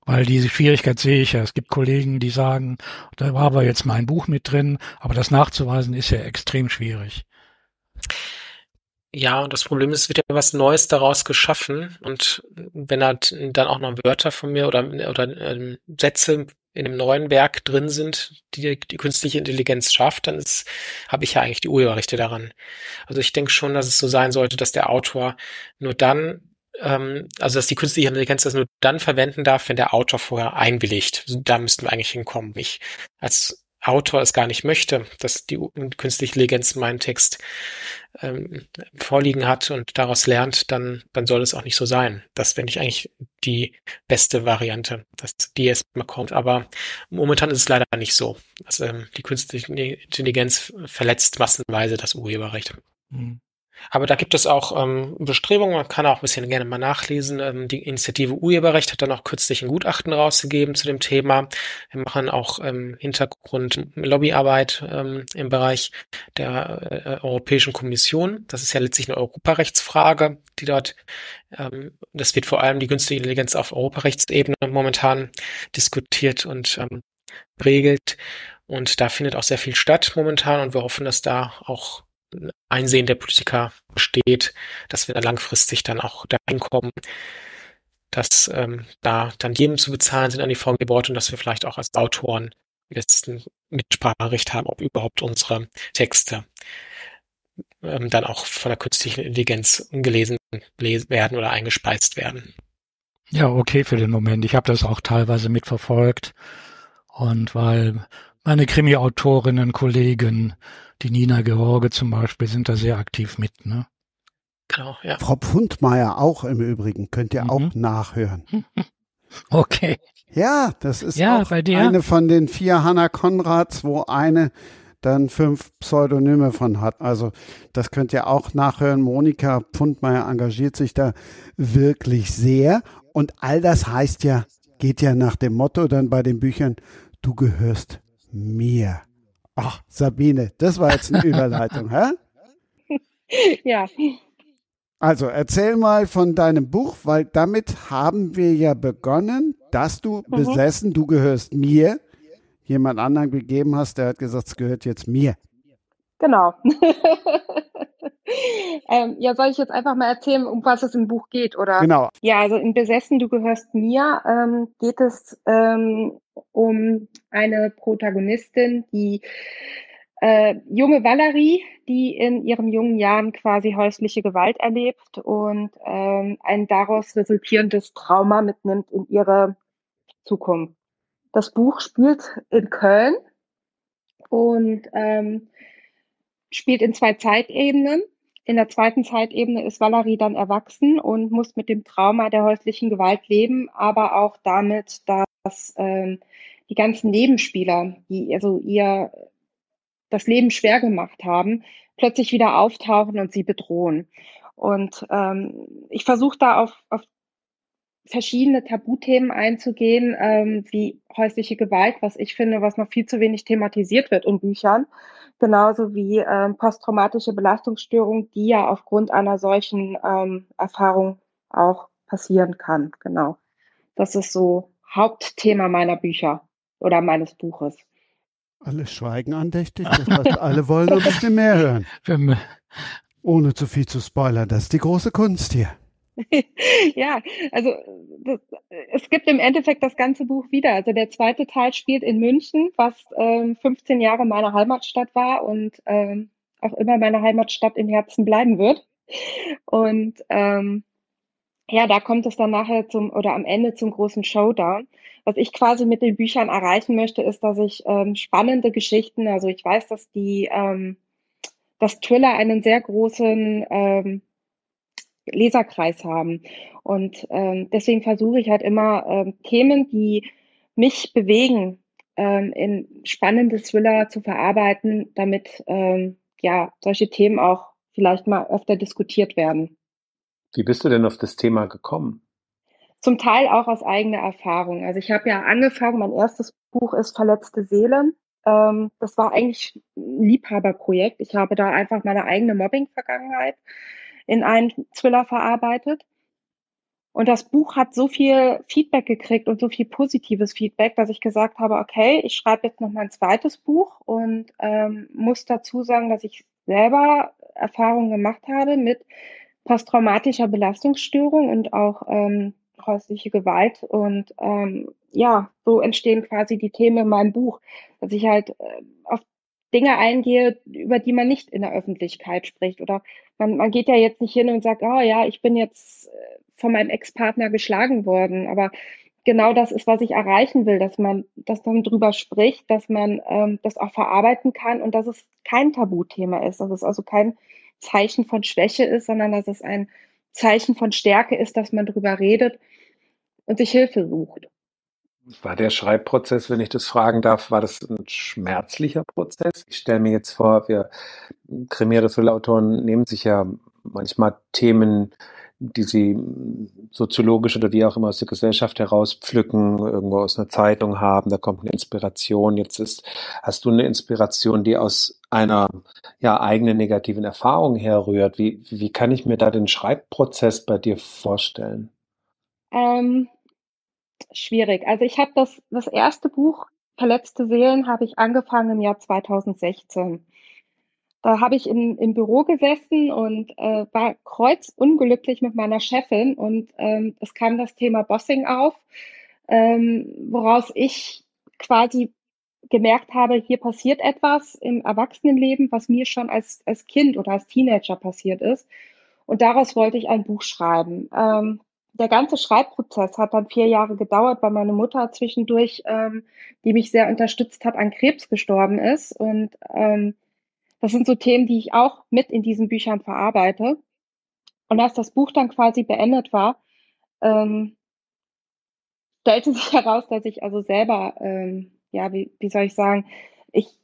Weil diese Schwierigkeit sehe ich ja. Es gibt Kollegen, die sagen, da war aber jetzt mein Buch mit drin, aber das nachzuweisen ist ja extrem schwierig. Ja, und das Problem ist, es wird ja was Neues daraus geschaffen und wenn halt dann auch noch Wörter von mir oder, oder ähm, Sätze in einem neuen Werk drin sind, die die künstliche Intelligenz schafft, dann habe ich ja eigentlich die Urheberrechte daran. Also ich denke schon, dass es so sein sollte, dass der Autor nur dann, ähm, also dass die künstliche Intelligenz das nur dann verwenden darf, wenn der Autor vorher einwilligt. Also da müssten wir eigentlich hinkommen. Ich als Autor es gar nicht möchte, dass die künstliche Intelligenz meinen Text ähm, vorliegen hat und daraus lernt, dann, dann soll es auch nicht so sein. Das finde ich eigentlich die beste Variante, dass die jetzt mal kommt. Aber momentan ist es leider nicht so. Also, ähm, die künstliche Intelligenz verletzt massenweise das Urheberrecht. Mhm. Aber da gibt es auch ähm, Bestrebungen, man kann auch ein bisschen gerne mal nachlesen. Ähm, die Initiative Urheberrecht hat dann auch kürzlich ein Gutachten rausgegeben zu dem Thema. Wir machen auch ähm, Hintergrund Lobbyarbeit ähm, im Bereich der äh, Europäischen Kommission. Das ist ja letztlich eine Europarechtsfrage, die dort, ähm, das wird vor allem die günstige Intelligenz auf Europarechtsebene momentan diskutiert und ähm, regelt. Und da findet auch sehr viel statt momentan und wir hoffen, dass da auch Einsehen der Politiker besteht, dass wir dann langfristig dann auch dahin kommen, dass ähm, da dann jedem zu bezahlen sind an die VG-Board und dass wir vielleicht auch als Autoren letzten Mitspracherecht haben, ob überhaupt unsere Texte ähm, dann auch von der künstlichen Intelligenz gelesen werden oder eingespeist werden. Ja, okay für den Moment. Ich habe das auch teilweise mitverfolgt. Und weil meine Krimi-Autorinnen, Kollegen die Nina George zum Beispiel sind da sehr aktiv mit, ne? Genau, ja. Frau Pfundmeier auch im Übrigen, könnt ihr mhm. auch nachhören. Okay. Ja, das ist ja, auch eine von den vier Hannah Konrads, wo eine dann fünf Pseudonyme von hat. Also das könnt ihr auch nachhören. Monika Pfundmeier engagiert sich da wirklich sehr. Und all das heißt ja, geht ja nach dem Motto dann bei den Büchern, du gehörst mir. Ach, Sabine, das war jetzt eine Überleitung, hä? Ja. Also erzähl mal von deinem Buch, weil damit haben wir ja begonnen, dass du mhm. besessen, du gehörst mir, jemand anderen gegeben hast, der hat gesagt, es gehört jetzt mir. Genau. ähm, ja, soll ich jetzt einfach mal erzählen, um was es im Buch geht, oder? Genau. Ja, also in Besessen, du gehörst mir, ähm, geht es ähm, um eine Protagonistin, die äh, junge Valerie, die in ihren jungen Jahren quasi häusliche Gewalt erlebt und ähm, ein daraus resultierendes Trauma mitnimmt in ihre Zukunft. Das Buch spielt in Köln und ähm, spielt in zwei Zeitebenen. In der zweiten Zeitebene ist Valerie dann erwachsen und muss mit dem Trauma der häuslichen Gewalt leben, aber auch damit, dass ähm, die ganzen Nebenspieler, die also ihr das Leben schwer gemacht haben, plötzlich wieder auftauchen und sie bedrohen. Und ähm, ich versuche da auf, auf verschiedene Tabuthemen einzugehen, ähm, wie häusliche Gewalt, was ich finde, was noch viel zu wenig thematisiert wird in Büchern, genauso wie ähm, posttraumatische Belastungsstörung, die ja aufgrund einer solchen ähm, Erfahrung auch passieren kann. Genau. Das ist so Hauptthema meiner Bücher oder meines Buches. Alle schweigen andächtig, das heißt, alle wollen ein bisschen mehr hören. Ohne zu viel zu spoilern, das ist die große Kunst hier. ja, also das, es gibt im Endeffekt das ganze Buch wieder. Also der zweite Teil spielt in München, was ähm, 15 Jahre meine Heimatstadt war und ähm, auch immer meine Heimatstadt im Herzen bleiben wird. Und ähm, ja, da kommt es dann nachher zum oder am Ende zum großen Showdown. Was ich quasi mit den Büchern erreichen möchte, ist, dass ich ähm, spannende Geschichten, also ich weiß, dass die, ähm, dass Thriller einen sehr großen ähm, Leserkreis haben. Und ähm, deswegen versuche ich halt immer ähm, Themen, die mich bewegen, ähm, in spannende Thriller zu verarbeiten, damit ähm, ja solche Themen auch vielleicht mal öfter diskutiert werden. Wie bist du denn auf das Thema gekommen? Zum Teil auch aus eigener Erfahrung. Also ich habe ja angefangen, mein erstes Buch ist Verletzte Seelen. Ähm, das war eigentlich ein Liebhaberprojekt. Ich habe da einfach meine eigene Mobbing-Vergangenheit in einen Thriller verarbeitet. Und das Buch hat so viel Feedback gekriegt und so viel positives Feedback, dass ich gesagt habe, okay, ich schreibe jetzt noch mein zweites Buch und ähm, muss dazu sagen, dass ich selber Erfahrungen gemacht habe mit posttraumatischer Belastungsstörung und auch ähm, häusliche Gewalt. Und ähm, ja, so entstehen quasi die Themen in meinem Buch, dass ich halt äh, auf Dinge eingehe, über die man nicht in der Öffentlichkeit spricht. Oder man, man geht ja jetzt nicht hin und sagt, oh ja, ich bin jetzt äh, von meinem Ex-Partner geschlagen worden. Aber genau das ist, was ich erreichen will, dass man, dass man drüber spricht, dass man ähm, das auch verarbeiten kann und dass es kein Tabuthema ist, dass es also kein Zeichen von Schwäche ist, sondern dass es ein Zeichen von Stärke ist, dass man drüber redet und sich Hilfe sucht. War der Schreibprozess, wenn ich das fragen darf, war das ein schmerzlicher Prozess? Ich stelle mir jetzt vor, wir krimierte Thriller-Autoren nehmen sich ja manchmal Themen, die sie soziologisch oder wie auch immer aus der Gesellschaft herauspflücken, irgendwo aus einer Zeitung haben, da kommt eine Inspiration. Jetzt ist, hast du eine Inspiration, die aus einer ja, eigenen negativen Erfahrung herrührt. Wie, wie kann ich mir da den Schreibprozess bei dir vorstellen? Ähm, schwierig. Also ich habe das, das erste Buch Verletzte Seelen habe ich angefangen im Jahr 2016. Da habe ich in, im Büro gesessen und äh, war kreuzunglücklich mit meiner Chefin und ähm, es kam das Thema Bossing auf, ähm, woraus ich quasi gemerkt habe, hier passiert etwas im Erwachsenenleben, was mir schon als, als Kind oder als Teenager passiert ist. Und daraus wollte ich ein Buch schreiben. Ähm, der ganze Schreibprozess hat dann vier Jahre gedauert, weil meine Mutter zwischendurch, ähm, die mich sehr unterstützt hat, an Krebs gestorben ist. Und ähm, das sind so Themen, die ich auch mit in diesen Büchern verarbeite. Und als das Buch dann quasi beendet war, ähm, stellte sich heraus, dass ich also selber, ähm, ja, wie, wie soll ich sagen, ich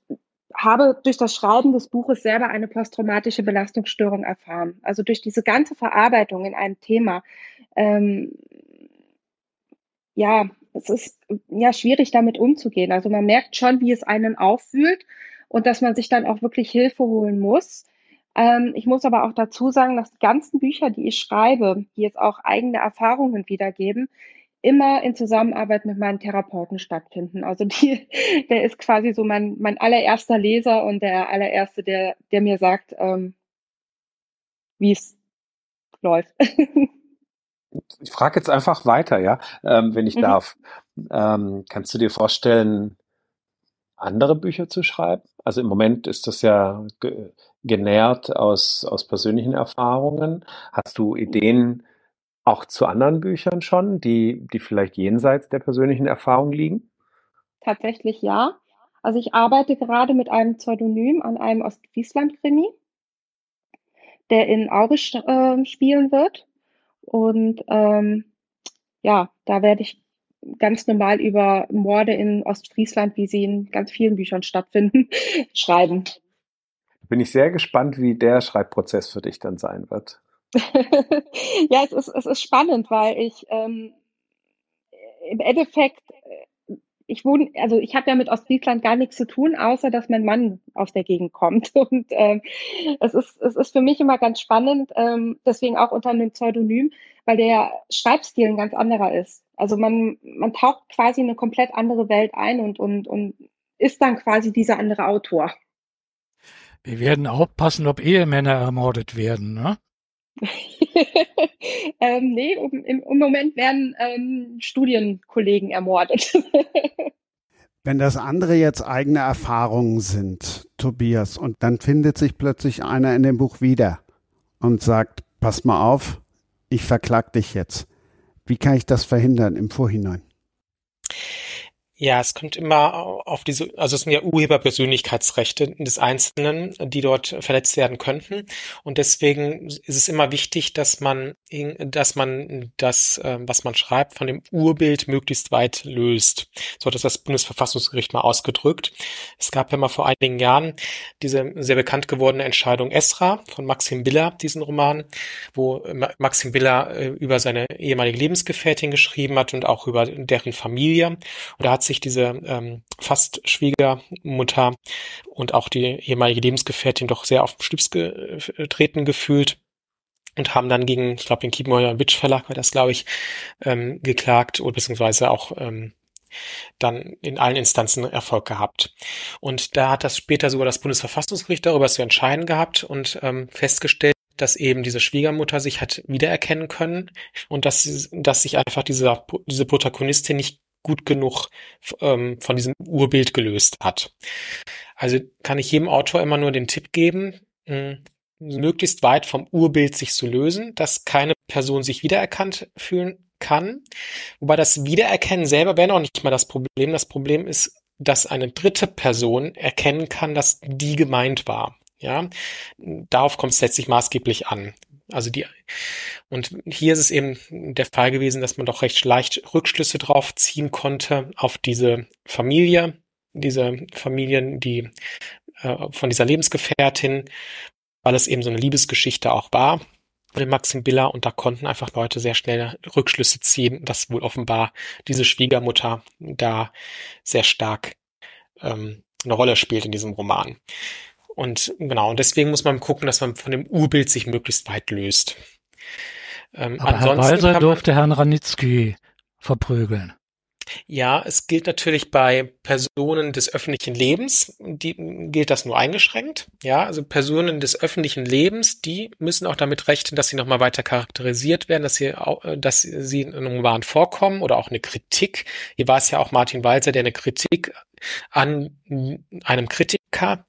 habe durch das Schreiben des Buches selber eine posttraumatische Belastungsstörung erfahren. Also durch diese ganze Verarbeitung in einem Thema ähm, ja, es ist ja schwierig damit umzugehen. Also man merkt schon, wie es einen auffühlt und dass man sich dann auch wirklich Hilfe holen muss. Ähm, ich muss aber auch dazu sagen, dass die ganzen Bücher, die ich schreibe, die jetzt auch eigene Erfahrungen wiedergeben, immer in Zusammenarbeit mit meinen Therapeuten stattfinden. Also die, der ist quasi so mein, mein allererster Leser und der allererste, der, der mir sagt, ähm, wie es läuft. ich frage jetzt einfach weiter, ja, ähm, wenn ich mhm. darf. Ähm, kannst du dir vorstellen, andere Bücher zu schreiben? Also im Moment ist das ja ge genährt aus, aus persönlichen Erfahrungen. Hast du Ideen auch zu anderen Büchern schon, die, die vielleicht jenseits der persönlichen Erfahrung liegen? Tatsächlich ja. Also ich arbeite gerade mit einem Pseudonym an einem Ostfriesland-Krimi, der in Aurich äh, spielen wird. Und ähm, ja, da werde ich ganz normal über Morde in Ostfriesland, wie sie in ganz vielen Büchern stattfinden, schreiben. Bin ich sehr gespannt, wie der Schreibprozess für dich dann sein wird. ja, es ist, es ist spannend, weil ich ähm, im Endeffekt ich wohne, also ich habe ja mit Ostfriesland gar nichts zu tun, außer dass mein Mann aus der Gegend kommt. Und ähm, es, ist, es ist für mich immer ganz spannend, ähm, deswegen auch unter einem Pseudonym, weil der Schreibstil ein ganz anderer ist. Also man, man taucht quasi in eine komplett andere Welt ein und, und, und ist dann quasi dieser andere Autor. Wir werden aufpassen, ob Ehemänner ermordet werden, ne? ähm, nee, im, im, Moment werden ähm, Studienkollegen ermordet. Wenn das andere jetzt eigene Erfahrungen sind, Tobias, und dann findet sich plötzlich einer in dem Buch wieder und sagt, pass mal auf, ich verklag dich jetzt. Wie kann ich das verhindern im Vorhinein? Ja, es kommt immer auf diese, also es sind ja Urheberpersönlichkeitsrechte des Einzelnen, die dort verletzt werden könnten. Und deswegen ist es immer wichtig, dass man, dass man das, ähm, was man schreibt, von dem Urbild möglichst weit löst. So hat das das Bundesverfassungsgericht mal ausgedrückt. Es gab ja mal vor einigen Jahren diese sehr bekannt gewordene Entscheidung Esra von Maxim Biller, diesen Roman, wo Maxim Biller äh, über seine ehemalige Lebensgefährtin geschrieben hat und auch über deren Familie. Und da hat sich diese ähm, fast Schwiegermutter und auch die ehemalige Lebensgefährtin doch sehr auf den Schlips getreten gefühlt und haben dann gegen, ich glaube, den Kiepenheuer Witch war das, glaube ich, ähm, geklagt oder beziehungsweise auch ähm, dann in allen Instanzen Erfolg gehabt. Und da hat das später sogar das Bundesverfassungsgericht darüber zu entscheiden gehabt und ähm, festgestellt, dass eben diese Schwiegermutter sich hat wiedererkennen können und dass, dass sich einfach diese, diese Protagonistin nicht gut genug ähm, von diesem Urbild gelöst hat. Also kann ich jedem Autor immer nur den Tipp geben, mh, möglichst weit vom Urbild sich zu lösen, dass keine Person sich wiedererkannt fühlen kann. Wobei das Wiedererkennen selber wäre noch nicht mal das Problem. Das Problem ist, dass eine dritte Person erkennen kann, dass die gemeint war. Ja, darauf kommt es letztlich maßgeblich an Also die, und hier ist es eben der Fall gewesen, dass man doch recht leicht Rückschlüsse drauf ziehen konnte auf diese Familie, diese Familien, die äh, von dieser Lebensgefährtin, weil es eben so eine Liebesgeschichte auch war mit Maxim Biller und da konnten einfach Leute sehr schnell Rückschlüsse ziehen, dass wohl offenbar diese Schwiegermutter da sehr stark ähm, eine Rolle spielt in diesem Roman. Und genau, und deswegen muss man gucken, dass man von dem Urbild sich möglichst weit löst. Ähm, Aber Herr Walser durfte Herrn Ranitzky verprügeln. Ja, es gilt natürlich bei Personen des öffentlichen Lebens, die gilt das nur eingeschränkt. Ja, also Personen des öffentlichen Lebens, die müssen auch damit rechnen, dass sie nochmal weiter charakterisiert werden, dass sie, auch, dass sie in einem Roman vorkommen oder auch eine Kritik. Hier war es ja auch Martin Walzer, der eine Kritik an einem Kritiker,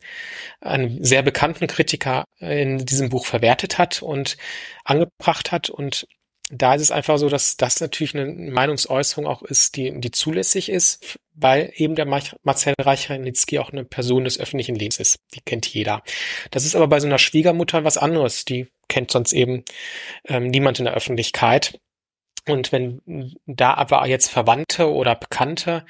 einem sehr bekannten Kritiker in diesem Buch verwertet hat und angebracht hat und da ist es einfach so, dass das natürlich eine Meinungsäußerung auch ist, die, die zulässig ist, weil eben der Marcel Reicharnitzky auch eine Person des öffentlichen Lebens ist. Die kennt jeder. Das ist aber bei so einer Schwiegermutter was anderes. Die kennt sonst eben ähm, niemand in der Öffentlichkeit. Und wenn da aber jetzt Verwandte oder Bekannte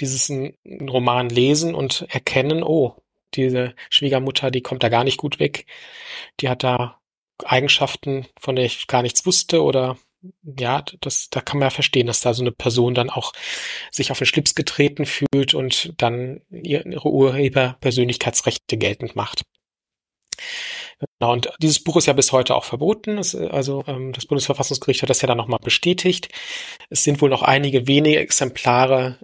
dieses Roman lesen und erkennen, oh, diese Schwiegermutter, die kommt da gar nicht gut weg, die hat da Eigenschaften, von der ich gar nichts wusste oder ja, das, da kann man ja verstehen, dass da so eine Person dann auch sich auf den Schlips getreten fühlt und dann ihre Urheberpersönlichkeitsrechte geltend macht. Genau, und dieses Buch ist ja bis heute auch verboten. Es, also ähm, das Bundesverfassungsgericht hat das ja dann nochmal bestätigt. Es sind wohl noch einige wenige Exemplare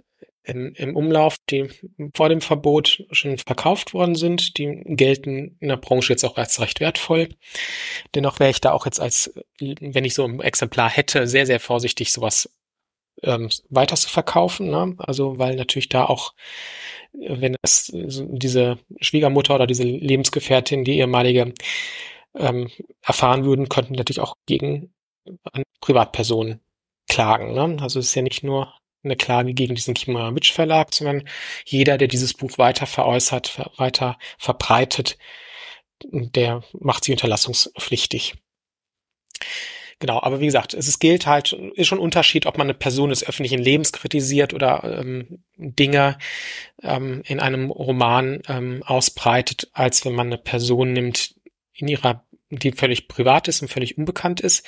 im, im Umlauf, die vor dem Verbot schon verkauft worden sind. Die gelten in der Branche jetzt auch als recht wertvoll. Dennoch wäre ich da auch jetzt als, wenn ich so ein Exemplar hätte, sehr, sehr vorsichtig, sowas ähm, weiter zu verkaufen. Ne? Also weil natürlich da auch, wenn es diese Schwiegermutter oder diese Lebensgefährtin, die ehemalige, ähm, erfahren würden, könnten natürlich auch gegen Privatpersonen klagen. Ne? Also es ist ja nicht nur eine Klage gegen diesen Kimowitsch Verlag, sondern jeder, der dieses Buch weiter veräußert, weiter verbreitet, der macht sie unterlassungspflichtig. Genau, aber wie gesagt, es gilt halt, ist schon ein Unterschied, ob man eine Person des öffentlichen Lebens kritisiert oder ähm, Dinge ähm, in einem Roman ähm, ausbreitet, als wenn man eine Person nimmt in ihrer die völlig privat ist und völlig unbekannt ist.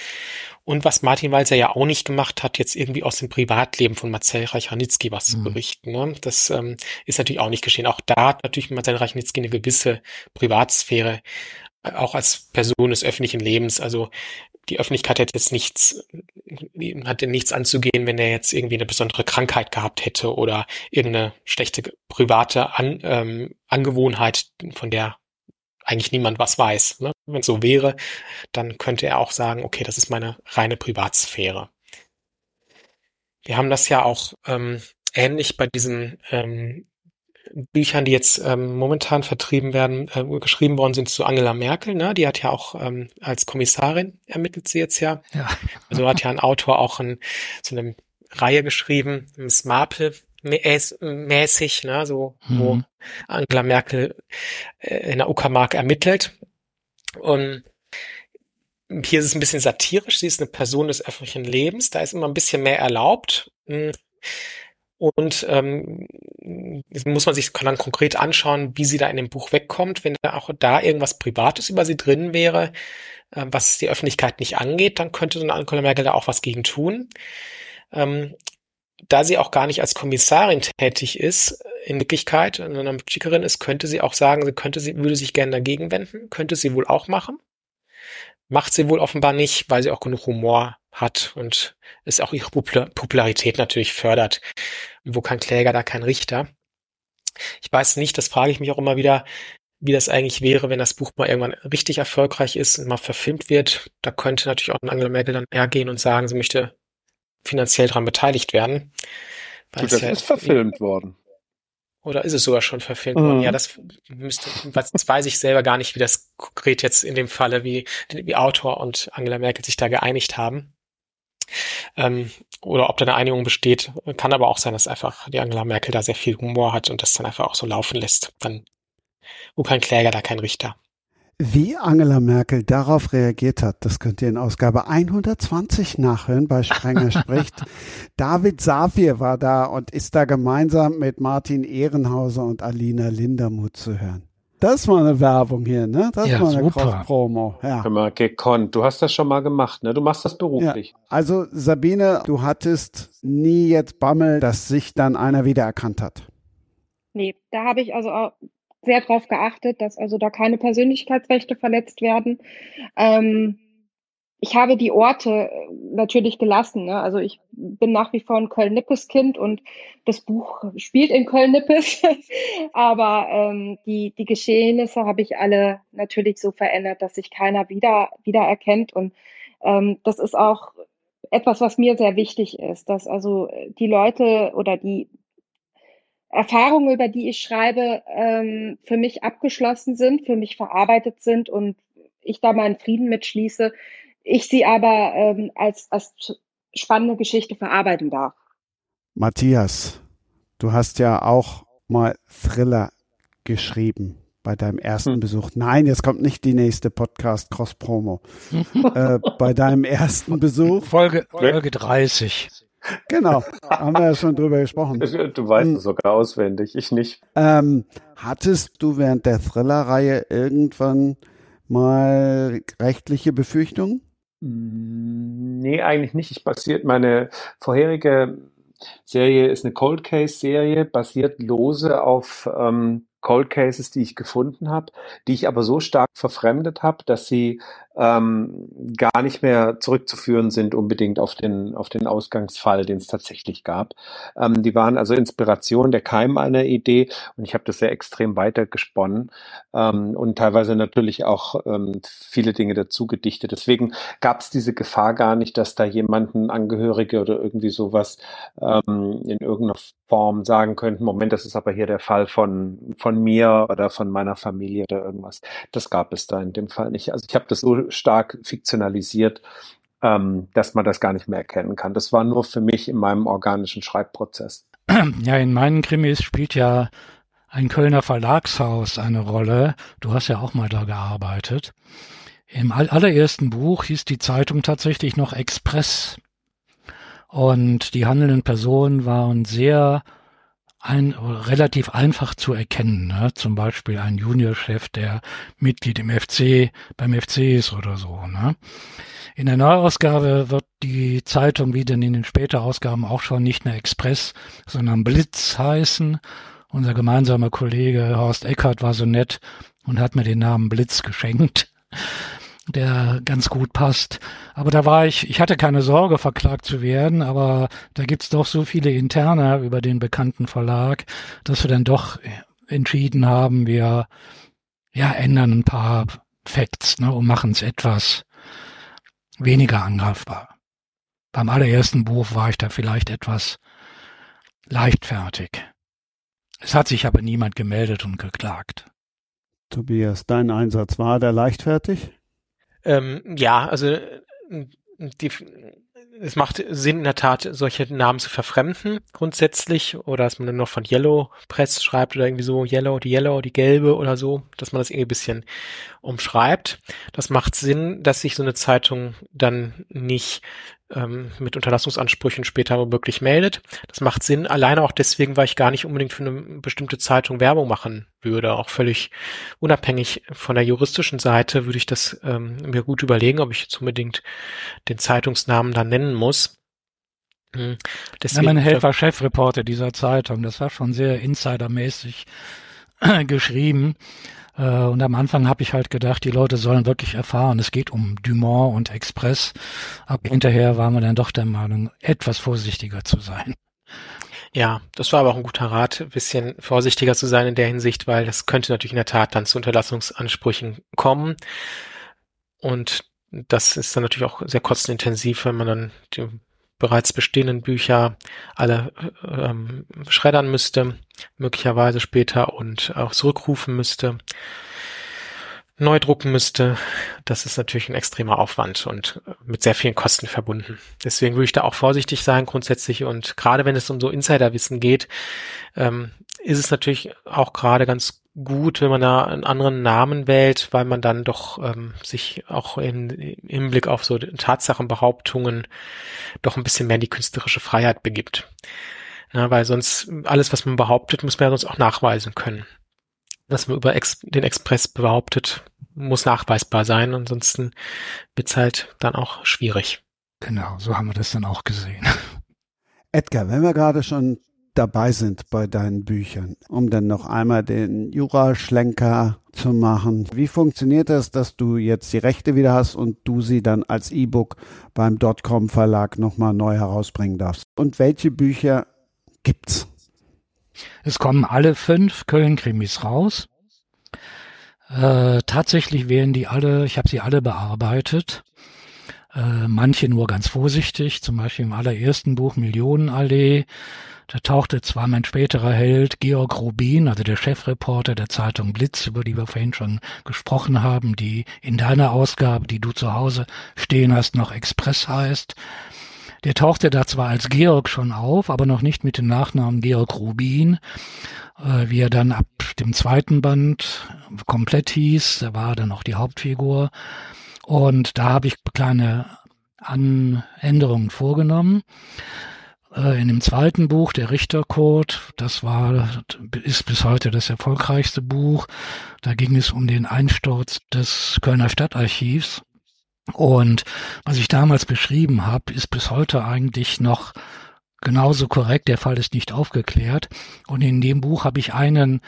Und was Martin Walser ja auch nicht gemacht hat, jetzt irgendwie aus dem Privatleben von Marcel Reicharnitzky was mhm. zu berichten. Ne? Das ähm, ist natürlich auch nicht geschehen. Auch da hat natürlich Marcel Reicharnitzky eine gewisse Privatsphäre, äh, auch als Person des öffentlichen Lebens. Also die Öffentlichkeit hätte jetzt nichts, hatte nichts anzugehen, wenn er jetzt irgendwie eine besondere Krankheit gehabt hätte oder irgendeine schlechte private An, ähm, Angewohnheit, von der eigentlich niemand was weiß. Ne? Wenn es so wäre, dann könnte er auch sagen, okay, das ist meine reine Privatsphäre. Wir haben das ja auch ähm, ähnlich bei diesen ähm, Büchern, die jetzt ähm, momentan vertrieben werden, äh, geschrieben worden sind zu Angela Merkel. Ne? Die hat ja auch ähm, als Kommissarin ermittelt sie jetzt ja. ja. Also hat ja ein Autor auch ein, so eine Reihe geschrieben, Miss Marple, mäßig, ne, so mhm. wo Angela Merkel äh, in der Uckermark ermittelt. Und hier ist es ein bisschen satirisch. Sie ist eine Person des öffentlichen Lebens. Da ist immer ein bisschen mehr erlaubt. Und ähm, muss man sich dann konkret anschauen, wie sie da in dem Buch wegkommt. Wenn da auch da irgendwas Privates über sie drin wäre, äh, was die Öffentlichkeit nicht angeht, dann könnte so eine Angela Merkel da auch was gegen tun. Ähm, da sie auch gar nicht als Kommissarin tätig ist, in Wirklichkeit, sondern Politikerin ist, könnte sie auch sagen, sie könnte sie, würde sich gerne dagegen wenden, könnte sie wohl auch machen. Macht sie wohl offenbar nicht, weil sie auch genug Humor hat und es auch ihre Popularität natürlich fördert. Wo kein Kläger, da kein Richter. Ich weiß nicht, das frage ich mich auch immer wieder, wie das eigentlich wäre, wenn das Buch mal irgendwann richtig erfolgreich ist und mal verfilmt wird. Da könnte natürlich auch Angela Merkel dann hergehen und sagen, sie möchte finanziell daran beteiligt werden. Du, das ja ist verfilmt worden. Oder ist es sogar schon verfilmt worden? Mhm. Ja, das müsste, das weiß ich selber gar nicht, wie das konkret jetzt in dem Falle, wie, wie Autor und Angela Merkel sich da geeinigt haben. Ähm, oder ob da eine Einigung besteht. Kann aber auch sein, dass einfach die Angela Merkel da sehr viel Humor hat und das dann einfach auch so laufen lässt. Dann, wo kein Kläger, da kein Richter. Wie Angela Merkel darauf reagiert hat, das könnt ihr in Ausgabe 120 nachhören bei Sprenger spricht. David Safir war da und ist da gemeinsam mit Martin Ehrenhauser und Alina Lindermuth zu hören. Das war eine Werbung hier, ne? Das Ja, war eine. Cross-Promo. Ja. Hör mal, gekonnt. Du hast das schon mal gemacht, ne? Du machst das beruflich. Also Sabine, du hattest nie jetzt Bammel, dass sich dann einer wiedererkannt hat. Nee, da habe ich also auch sehr drauf geachtet, dass also da keine Persönlichkeitsrechte verletzt werden. Ähm, ich habe die Orte äh, natürlich gelassen. Ne? Also ich bin nach wie vor ein Köln-Nippes-Kind und das Buch spielt in Köln-Nippes. Aber ähm, die, die Geschehnisse habe ich alle natürlich so verändert, dass sich keiner wieder wiedererkennt. Und ähm, das ist auch etwas, was mir sehr wichtig ist, dass also die Leute oder die Erfahrungen, über die ich schreibe, ähm, für mich abgeschlossen sind, für mich verarbeitet sind und ich da meinen Frieden mitschließe, ich sie aber ähm, als, als spannende Geschichte verarbeiten darf. Matthias, du hast ja auch mal Thriller geschrieben bei deinem ersten Hm. Besuch. Nein, jetzt kommt nicht die nächste Podcast Cross Promo. äh, bei deinem ersten Besuch, Folge, Folge 30. genau, haben wir ja schon drüber gesprochen. Du weißt Hm. es sogar auswendig, ich nicht. Ähm, hattest du während der Thriller-Reihe irgendwann mal rechtliche Befürchtungen? Mm, Nee, eigentlich nicht. Ich basiert, meine vorherige Serie ist eine Cold Case Serie, basiert lose auf ähm, Cold Cases, die ich gefunden habe, die ich aber so stark verfremdet habe, dass sie ähm, gar nicht mehr zurückzuführen sind unbedingt auf den, auf den Ausgangsfall, den es tatsächlich gab. Ähm, die waren also Inspiration, der Keim einer Idee und ich habe das sehr extrem weitergesponnen ähm, und teilweise natürlich auch ähm, viele Dinge dazu gedichtet. Deswegen gab es diese Gefahr gar nicht, dass da jemanden Angehörige oder irgendwie sowas ähm, in irgendeiner Form sagen könnten, Moment, das ist aber hier der Fall von, von mir oder von meiner Familie oder irgendwas. Das gab es da in dem Fall nicht. Also ich habe das so stark fiktionalisiert, ähm, dass man das gar nicht mehr erkennen kann. Das war nur für mich in meinem organischen Schreibprozess. Ja, in meinen Krimis spielt ja ein Kölner Verlagshaus eine Rolle. Du hast ja auch mal da gearbeitet. Im all- allerersten Buch hieß die Zeitung tatsächlich noch Express. Und die handelnden Personen waren sehr ein, relativ einfach zu erkennen. Ne? Zum Beispiel ein Juniorchef, der Mitglied im FC, beim FC ist oder so. Ne? In der Neuausgabe wird die Zeitung, wie denn in den später Ausgaben auch schon, nicht mehr Express, sondern Blitz heißen. Unser gemeinsamer Kollege Horst Eckert war so nett und hat mir den Namen Blitz geschenkt, der ganz gut passt. Aber da war ich, ich hatte keine Sorge, verklagt zu werden, aber da gibt's doch so viele Interne über den bekannten Verlag, dass wir dann doch entschieden haben, wir ja, ändern ein paar Facts ne, und machen es etwas weniger angreifbar. Beim allerersten Buch war ich da vielleicht etwas leichtfertig. Es hat sich aber niemand gemeldet und geklagt. Tobias, dein Einsatz war der leichtfertig? Ähm, ja, also äh, die, es macht Sinn in der Tat, solche Namen zu verfremden grundsätzlich oder dass man dann noch von Yellow Press schreibt oder irgendwie so Yellow, die Yellow, die gelbe oder so, dass man das irgendwie ein bisschen umschreibt. Das macht Sinn, dass sich so eine Zeitung dann nicht ähm, mit Unterlassungsansprüchen später wirklich meldet. Das macht Sinn, alleine auch deswegen, weil ich gar nicht unbedingt für eine bestimmte Zeitung Werbung machen würde. Auch völlig unabhängig von der juristischen Seite würde ich das ähm, mir gut überlegen, ob ich jetzt unbedingt den Zeitungsnamen dann nennen muss. Hm, Ja, Deswegen, mein Held war Chefreporter dieser Zeitung. Das war schon sehr insidermäßig geschrieben. Äh, Und am Anfang habe ich halt gedacht, die Leute sollen wirklich erfahren, es geht um Dumont und Express. Aber hinterher waren wir dann doch der Meinung, etwas vorsichtiger zu sein. Ja, das war aber auch ein guter Rat, ein bisschen vorsichtiger zu sein in der Hinsicht, weil das könnte natürlich in der Tat dann zu Unterlassungsansprüchen kommen. Und das ist dann natürlich auch sehr kostenintensiv, wenn man dann bereits bestehenden Bücher alle ähm, schreddern müsste, möglicherweise später und auch zurückrufen müsste, neu drucken müsste. Das ist natürlich ein extremer Aufwand und mit sehr vielen Kosten verbunden. Deswegen würde ich da auch vorsichtig sein grundsätzlich und gerade wenn es um so Insiderwissen geht, ähm, ist es natürlich auch gerade ganz gut, wenn man da einen anderen Namen wählt, weil man dann doch ähm, sich auch in, im Hinblick auf so Tatsachenbehauptungen doch ein bisschen mehr in die künstlerische Freiheit begibt. Ja, weil sonst alles, was man behauptet, muss man ja sonst auch nachweisen können. Was man über Ex den Express behauptet, muss nachweisbar sein, ansonsten wird's halt dann auch schwierig. Genau, so haben wir das dann auch gesehen. Edgar, wenn wir gerade schon dabei sind bei deinen Büchern, um dann noch einmal den Jura-Schlenker zu machen. Wie funktioniert das, dass du jetzt die Rechte wieder hast und du sie dann als E-Book beim Dotcom Verlag nochmal neu herausbringen darfst? Und welche Bücher gibt's? Es kommen alle fünf Köln-Krimis raus. Äh, tatsächlich werden die alle, ich habe sie alle bearbeitet. Äh, manche nur ganz vorsichtig, zum Beispiel im allerersten Buch Millionenallee da tauchte zwar mein späterer Held Georg Rubin, also der Chefreporter der Zeitung Blitz, über die wir vorhin schon gesprochen haben, die in deiner Ausgabe, die du zu Hause stehen hast, noch Express heißt. Der tauchte da zwar als Georg schon auf, aber noch nicht mit dem Nachnamen Georg Rubin, äh, wie er dann ab dem zweiten Band komplett hieß. Er war dann auch die Hauptfigur. Und da habe ich kleine Änderungen vorgenommen. Äh, in dem zweiten Buch, der Richtercode, das war, ist bis heute das erfolgreichste Buch. Da ging es um den Einsturz des Kölner Stadtarchivs. Und was ich damals beschrieben habe, ist bis heute eigentlich noch genauso korrekt. Der Fall ist nicht aufgeklärt. Und in dem Buch habe ich einen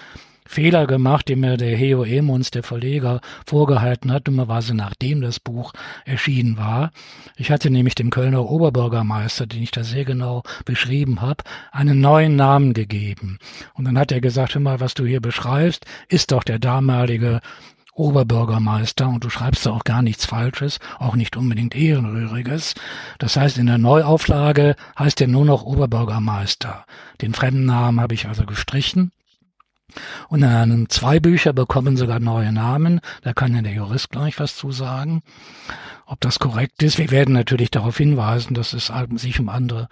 Fehler gemacht, den mir der Heo Emons, der Verleger, vorgehalten hat, dummerweise nachdem das Buch erschienen war. Ich hatte nämlich dem Kölner Oberbürgermeister, den ich da sehr genau beschrieben habe, einen neuen Namen gegeben. Und dann hat er gesagt, hör mal, was du hier beschreibst, ist doch der damalige Oberbürgermeister und du schreibst da auch gar nichts Falsches, auch nicht unbedingt Ehrenrühriges. Das heißt, in der Neuauflage heißt er nur noch Oberbürgermeister. Den fremden Namen habe ich also gestrichen und einem zwei Bücher bekommen sogar neue Namen. Da kann ja der Jurist gleich was zu sagen, ob das korrekt ist. Wir werden natürlich darauf hinweisen, dass es sich um andere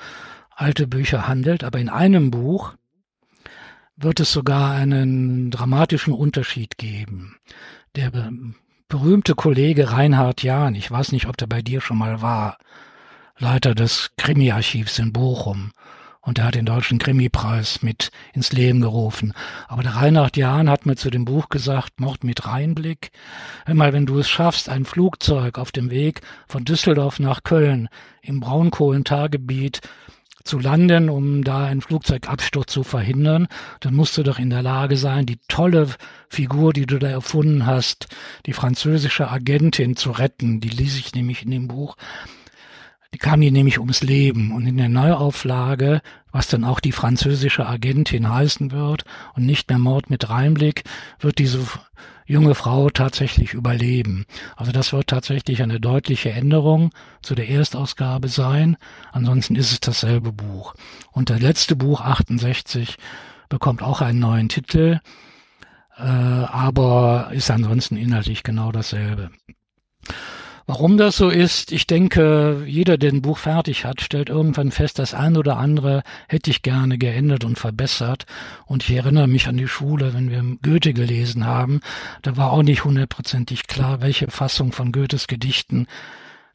alte Bücher handelt. Aber in einem Buch wird es sogar einen dramatischen Unterschied geben. Der berühmte Kollege Reinhard Jahn, ich weiß nicht, ob der bei dir schon mal war, Leiter des Krimi-Archivs in Bochum, und er hat den deutschen Krimi-Preis mit ins Leben gerufen. Aber der Reinhard Jahn hat mir zu dem Buch gesagt, Mord mit Reinblick, einmal wenn du es schaffst, ein Flugzeug auf dem Weg von Düsseldorf nach Köln im Braunkohlentargebiet zu landen, um da einen Flugzeugabsturz zu verhindern, dann musst du doch in der Lage sein, die tolle Figur, die du da erfunden hast, die französische Agentin zu retten. Die ließ ich nämlich in dem Buch die kam die nämlich ums Leben und in der Neuauflage, was dann auch die französische Agentin heißen wird und nicht mehr Mord mit Reinblick, wird diese junge Frau tatsächlich überleben. Also das wird tatsächlich eine deutliche Änderung zu der Erstausgabe sein. Ansonsten ist es dasselbe Buch. Und das letzte Buch 68 bekommt auch einen neuen Titel, äh, aber ist ansonsten inhaltlich genau dasselbe. Warum das so ist, ich denke, jeder, der ein Buch fertig hat, stellt irgendwann fest, das ein oder andere hätte ich gerne geändert und verbessert. Und ich erinnere mich an die Schule, wenn wir Goethe gelesen haben, da war auch nicht hundertprozentig klar, welche Fassung von Goethes Gedichten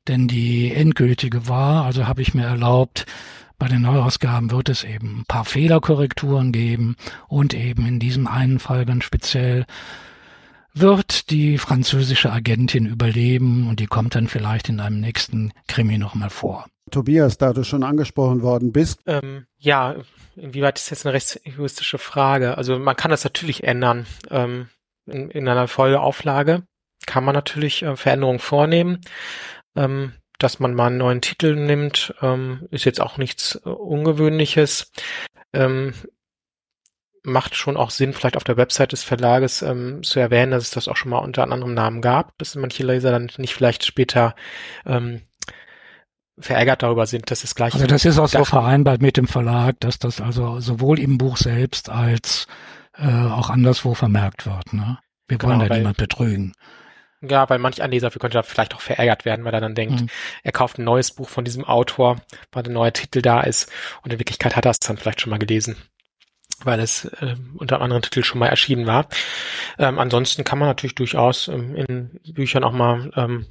denn die endgültige war. Also habe ich mir erlaubt, bei den Neuausgaben wird es eben ein paar Fehlerkorrekturen geben und eben in diesem einen Fall ganz speziell wird die französische Agentin überleben und die kommt dann vielleicht in einem nächsten Krimi nochmal vor. Tobias, da du schon angesprochen worden bist. Ähm, ja, inwieweit ist jetzt eine rechtsjuristische Frage? Also man kann das natürlich ändern. Ähm, in, in, einer Folgeauflage kann man natürlich äh, Veränderungen vornehmen. Ähm, dass man mal einen neuen Titel nimmt, ähm, ist jetzt auch nichts äh, Ungewöhnliches. Ähm, macht schon auch Sinn, vielleicht auf der Website des Verlages ähm, zu erwähnen, dass es das auch schon mal unter einem anderen Namen gab, dass manche Leser dann nicht vielleicht später ähm, verärgert darüber sind, dass es gleich. Also das ist auch so vereinbart mit dem Verlag, dass das also sowohl im Buch selbst als äh, auch anderswo vermerkt wird. Ne? Wir wollen genau, da niemand betrügen. Ja, weil manch ein Leser könnte da vielleicht auch verärgert werden, weil er dann denkt, mhm. er kauft ein neues Buch von diesem Autor, weil ein neuer Titel da ist und in Wirklichkeit hat er es dann vielleicht schon mal gelesen. Weil es äh, unter einem anderen Titel schon mal erschienen war. Ähm, ansonsten kann man natürlich durchaus ähm, in Büchern auch mal ähm,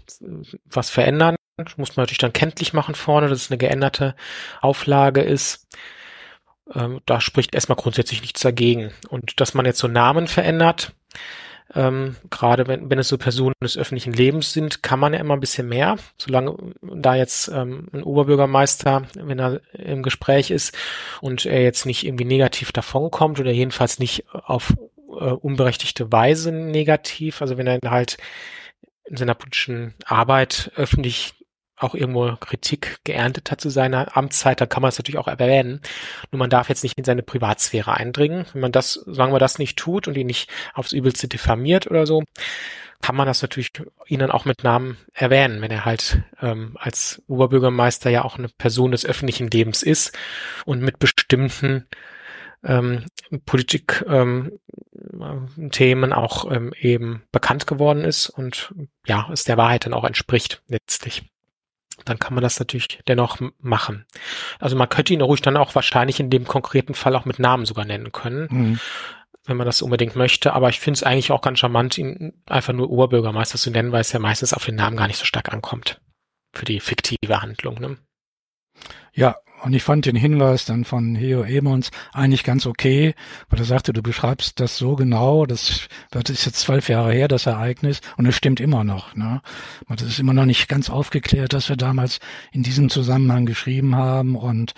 was verändern. Muss man natürlich dann kenntlich machen vorne, dass es eine geänderte Auflage ist. Ähm, da spricht erstmal grundsätzlich nichts dagegen. Und dass man jetzt so Namen verändert, ähm, gerade wenn, wenn es so Personen des öffentlichen Lebens sind, kann man ja immer ein bisschen mehr. Solange da jetzt ähm, ein Oberbürgermeister, wenn er im Gespräch ist und er jetzt nicht irgendwie negativ davonkommt oder jedenfalls nicht auf äh, unberechtigte Weise negativ, also wenn er halt in seiner politischen Arbeit öffentlich auch irgendwo Kritik geerntet hat zu seiner Amtszeit, da kann man es natürlich auch erwähnen. Nur man darf jetzt nicht in seine Privatsphäre eindringen. Wenn man das, solange man das nicht tut und ihn nicht aufs Übelste diffamiert oder so, kann man das natürlich ihn auch mit Namen erwähnen, wenn er halt ähm, als Oberbürgermeister ja auch eine Person des öffentlichen Lebens ist und mit bestimmten ähm, Politik-Themen ähm, auch ähm, eben bekannt geworden ist und ja, es der Wahrheit dann auch entspricht letztlich dann kann man das natürlich dennoch machen. Also man könnte ihn ruhig dann auch wahrscheinlich in dem konkreten Fall auch mit Namen sogar nennen können, mhm. wenn man das unbedingt möchte. Aber ich finde es eigentlich auch ganz charmant, ihn einfach nur Oberbürgermeister zu nennen, weil es ja meistens auf den Namen gar nicht so stark ankommt für die fiktive Handlung. Ne? Ja, und ich fand den Hinweis dann von Heo Emons eigentlich ganz okay, weil er sagte, du beschreibst das so genau, das, das ist jetzt zwölf Jahre her, das Ereignis, und es stimmt immer noch. Ne? Und es ist immer noch nicht ganz aufgeklärt, dass wir damals in diesem Zusammenhang geschrieben haben und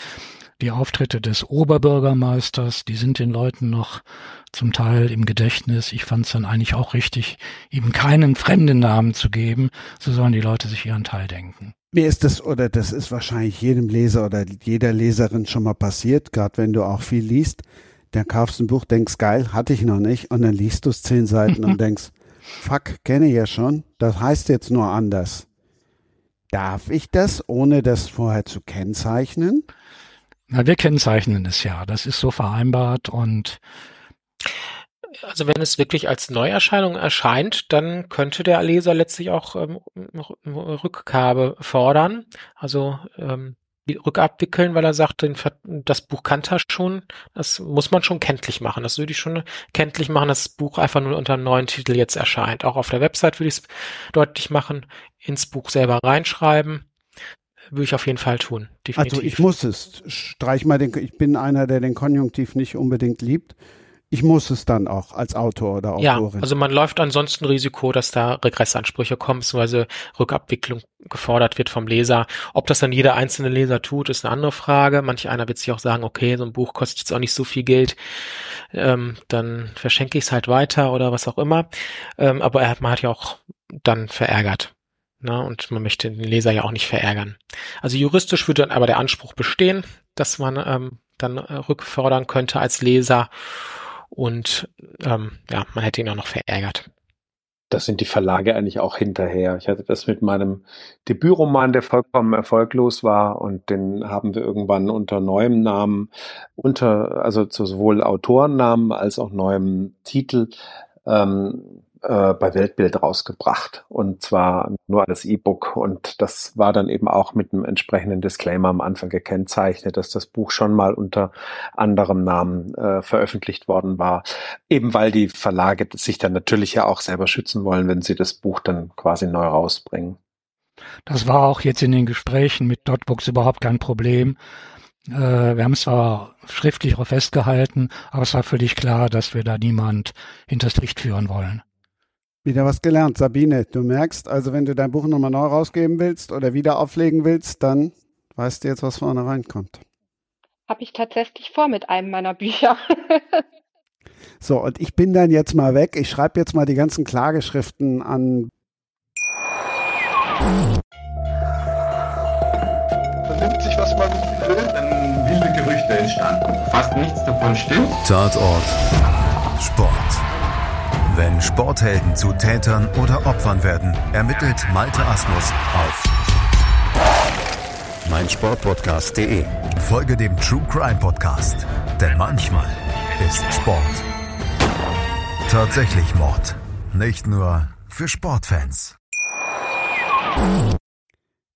die Auftritte des Oberbürgermeisters, die sind den Leuten noch zum Teil im Gedächtnis. Ich fand es dann eigentlich auch richtig, ihm keinen fremden Namen zu geben, so sollen die Leute sich ihren Teil denken. Mir ist das, oder das ist wahrscheinlich jedem Leser oder jeder Leserin schon mal passiert, gerade wenn du auch viel liest. Dann kaufst ein Buch, denkst, geil, hatte ich noch nicht, und dann liest du es zehn Seiten und denkst, fuck, kenne ich ja schon, das heißt jetzt nur anders. Darf ich das, ohne das vorher zu kennzeichnen? Na, wir kennzeichnen es ja. Das ist so vereinbart und also wenn es wirklich als Neuerscheinung erscheint, dann könnte der Leser letztlich auch ähm, Rückgabe fordern, also ähm, rückabwickeln, weil er sagt, das Buch kannte er schon, das muss man schon kenntlich machen. Das würde ich schon kenntlich machen, dass das Buch einfach nur unter einem neuen Titel jetzt erscheint. Auch auf der Website würde ich es deutlich machen, ins Buch selber reinschreiben. Würde ich auf jeden Fall tun. Definitiv. Also ich muss es. Streich mal den, ich bin einer, der den Konjunktiv nicht unbedingt liebt ich muss es dann auch als Autor oder Autorin. Ja, also man läuft ansonsten Risiko, dass da Regressansprüche kommen, beziehungsweise Rückabwicklung gefordert wird vom Leser. Ob das dann jeder einzelne Leser tut, ist eine andere Frage. Manch einer wird sich auch sagen, okay, so ein Buch kostet jetzt auch nicht so viel Geld, ähm, dann verschenke ich es halt weiter oder was auch immer. Ähm, aber er, man hat ja auch dann verärgert. Ne? Und man möchte den Leser ja auch nicht verärgern. Also juristisch würde dann aber der Anspruch bestehen, dass man ähm, dann äh, rückfordern könnte als Leser und ähm, ja, man hätte ihn auch noch verärgert. Das sind die Verlage eigentlich auch hinterher. Ich hatte das mit meinem Debütroman, der vollkommen erfolglos war, und den haben wir irgendwann unter neuem Namen, unter, also sowohl Autorennamen als auch neuem Titel ähm, äh, bei Weltbild rausgebracht und zwar nur als E-Book und das war dann eben auch mit einem entsprechenden Disclaimer am Anfang gekennzeichnet, dass das Buch schon mal unter anderem Namen äh, veröffentlicht worden war, eben weil die Verlage sich dann natürlich ja auch selber schützen wollen, wenn sie das Buch dann quasi neu rausbringen. Das war auch jetzt in den Gesprächen mit Dotbooks überhaupt kein Problem. Äh, wir haben es zwar schriftlich auch festgehalten, aber es war völlig klar, dass wir da niemand hinters Licht führen wollen. Wieder was gelernt, Sabine. Du merkst, also wenn du dein Buch nochmal neu rausgeben willst oder wieder auflegen willst, dann weißt du jetzt, was vorne reinkommt. Habe ich tatsächlich vor mit einem meiner Bücher. so, und ich bin dann jetzt mal weg. Ich schreibe jetzt mal die ganzen Klageschriften an. Vernimmt sich, was man will, dann wilde Gerüchte entstanden. Fast nichts davon stimmt. Tatort. Sport. Wenn Sporthelden zu Tätern oder Opfern werden, ermittelt Malte Asmus auf meinsportpodcast.de. Folge dem True Crime Podcast, denn manchmal ist Sport tatsächlich Mord. Nicht nur für Sportfans.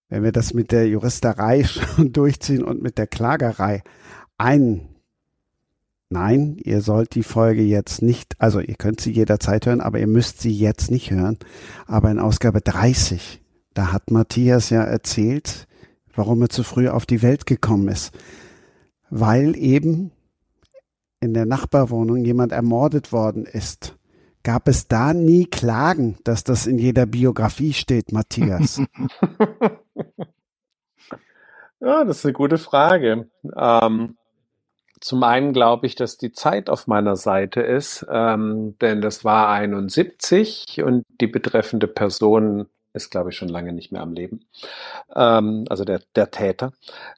Wenn wir das mit der Juristerei schon durchziehen und mit der Klagerei, ein nein, ihr sollt die Folge jetzt nicht, also ihr könnt sie jederzeit hören, aber ihr müsst sie jetzt nicht hören. Aber in Ausgabe 30, da hat Matthias ja erzählt, warum er zu früh auf die Welt gekommen ist. Weil eben in der Nachbarwohnung jemand ermordet worden ist. Gab es da nie Klagen, dass das in jeder Biografie steht, Matthias? ja, das ist eine gute Frage. Ähm, zum einen glaube ich, dass die Zeit auf meiner Seite ist, ähm, denn das war 71 und die betreffende Person ist, glaube ich, schon lange nicht mehr am Leben. Ähm, also der, der Täter.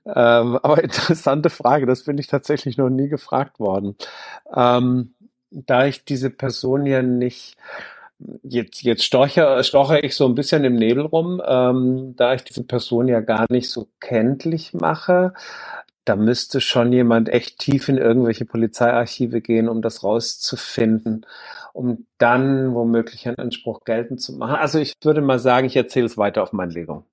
Ähm, aber interessante Frage, das bin ich tatsächlich noch nie gefragt worden. Ähm, da ich diese Person ja nicht jetzt, jetzt stoche, stoche ich so ein bisschen im Nebel rum, ähm, da ich diese Person ja gar nicht so kenntlich mache, da müsste schon jemand echt tief in irgendwelche Polizeiarchive gehen, um das rauszufinden, um dann womöglich einen Anspruch geltend zu machen. Also ich würde mal sagen, ich erzähle es weiter auf meine Legung.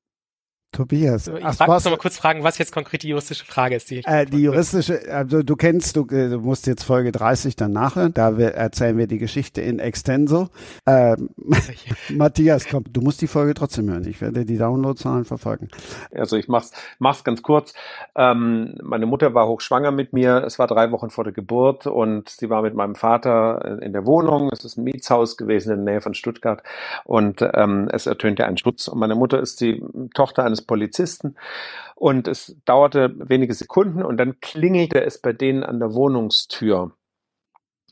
Tobias. Ich frage muss noch mal kurz fragen, was jetzt konkret die juristische Frage ist. Die, äh, die juristische, also du kennst, du, äh, du, musst jetzt Folge 30 dann nachhören, da wir, erzählen wir die Geschichte in extenso. Ähm, Matthias, komm, du musst die Folge trotzdem hören. Ich werde die Downloadzahlen verfolgen. Also ich mach's, mach's ganz kurz. Ähm, meine Mutter war hochschwanger mit mir. Es war drei Wochen vor der Geburt und sie war mit meinem Vater in der Wohnung. Es ist ein Mietshaus gewesen in der Nähe von Stuttgart und ähm, es ertönte ein Schutz. Und meine Mutter ist die Tochter eines Polizisten. Und es dauerte wenige Sekunden und dann klingelte es bei denen an der Wohnungstür.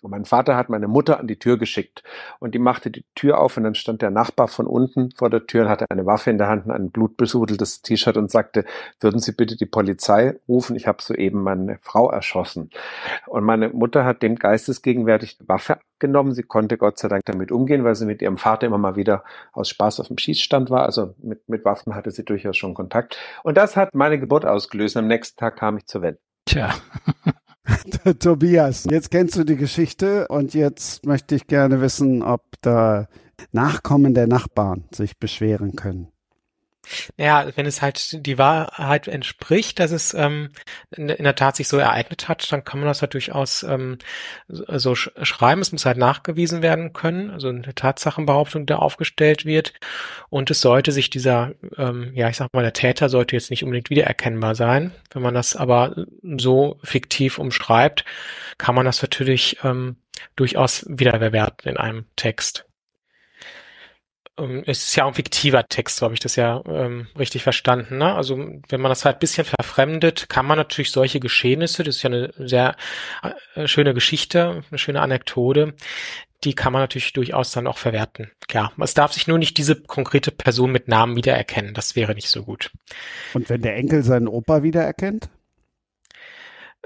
Und mein Vater hat meine Mutter an die Tür geschickt und die machte die Tür auf und dann stand der Nachbar von unten vor der Tür und hatte eine Waffe in der Hand und ein blutbesudeltes T-Shirt und sagte, würden Sie bitte die Polizei rufen, ich habe soeben meine Frau erschossen. Und meine Mutter hat dem geistesgegenwärtig die Waffe genommen. Sie konnte Gott sei Dank damit umgehen, weil sie mit ihrem Vater immer mal wieder aus Spaß auf dem Schießstand war. Also mit, mit Waffen hatte sie durchaus schon Kontakt. Und das hat meine Geburt ausgelöst. Am nächsten Tag kam ich zur Welt. Tja. Tobias, jetzt kennst du die Geschichte und jetzt möchte ich gerne wissen, ob da Nachkommen der Nachbarn sich beschweren können. Ja, wenn es halt die Wahrheit entspricht, dass es ähm, in, in, der Tat sich so ereignet hat, dann kann man das halt durchaus ähm, so sch schreiben. Es muss halt nachgewiesen werden können, also eine Tatsachenbehauptung, die aufgestellt wird. Und es sollte sich dieser, ähm, ja, ich sag mal, der Täter sollte jetzt nicht unbedingt wiedererkennbar sein. Wenn man das aber so fiktiv umschreibt, kann man das natürlich ähm, durchaus wiederverwerten in einem Text es ist ja auch ein fiktiver Text, so habe ich das ja ähm, richtig verstanden. Ne? Also wenn man das halt ein bisschen verfremdet, kann man natürlich solche Geschehnisse, das ist ja eine sehr äh, schöne Geschichte, eine schöne Anekdote, die kann man natürlich durchaus dann auch verwerten. Klar, es darf sich nur nicht diese konkrete Person mit Namen wiedererkennen. Das wäre nicht so gut. Und wenn der Enkel seinen Opa wiedererkennt?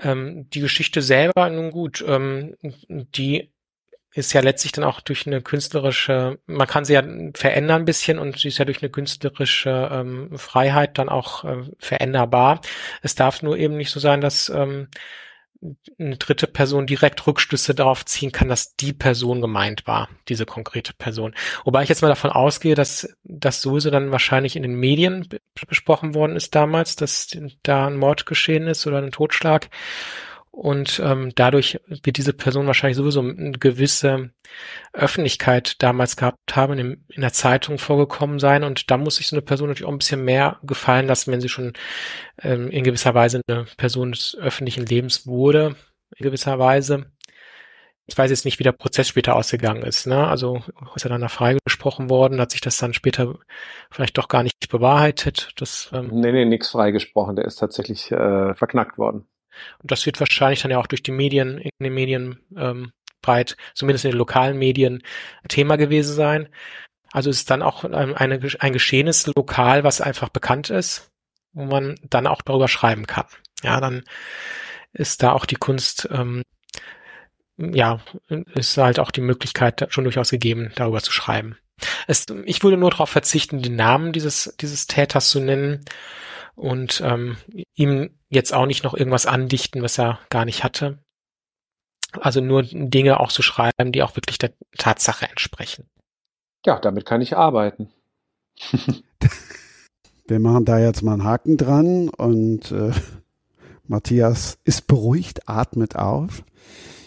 Ähm, die Geschichte selber, nun gut, ähm, die ist ja letztlich dann auch durch eine künstlerische, man kann sie ja verändern ein bisschen und sie ist ja durch eine künstlerische ähm, Freiheit dann auch äh, veränderbar. Es darf nur eben nicht so sein, dass ähm, eine dritte Person direkt Rückschlüsse darauf ziehen kann, dass die Person gemeint war, diese konkrete Person. Wobei ich jetzt mal davon ausgehe, dass das sowieso dann wahrscheinlich in den Medien besprochen worden ist damals, dass da ein Mord geschehen ist oder ein Totschlag und ähm, dadurch wird diese Person wahrscheinlich sowieso eine gewisse Öffentlichkeit damals gehabt haben, in, in der Zeitung vorgekommen sein und da muss sich so eine Person natürlich auch ein bisschen mehr gefallen lassen, wenn sie schon ähm, in gewisser Weise eine Person des öffentlichen Lebens wurde, in gewisser Weise. Ich weiß jetzt nicht, wie der Prozess später ausgegangen ist. Ne? Also ist er dann da freigesprochen worden, hat sich das dann später vielleicht doch gar nicht bewahrheitet. Das, ähm, nee, nee, nichts freigesprochen. Der ist tatsächlich äh, verknackt worden. Und das wird wahrscheinlich dann ja auch durch die Medien, in den Medien ähm, breit, zumindest in den lokalen Medien, Thema gewesen sein. Also ist dann auch eine, ein geschehenes Lokal, was einfach bekannt ist, wo man dann auch darüber schreiben kann. Ja, dann ist da auch die Kunst, ähm, ja, ist halt auch die Möglichkeit schon durchaus gegeben, darüber zu schreiben. Es, ich würde nur darauf verzichten, den Namen dieses, dieses Täters zu nennen und ähm, ihm jetzt auch nicht noch irgendwas andichten, was er gar nicht hatte. Also nur Dinge auch zu schreiben, die auch wirklich der Tatsache entsprechen. Ja, damit kann ich arbeiten. Wir machen da jetzt mal einen Haken dran und äh, Matthias ist beruhigt, atmet auf.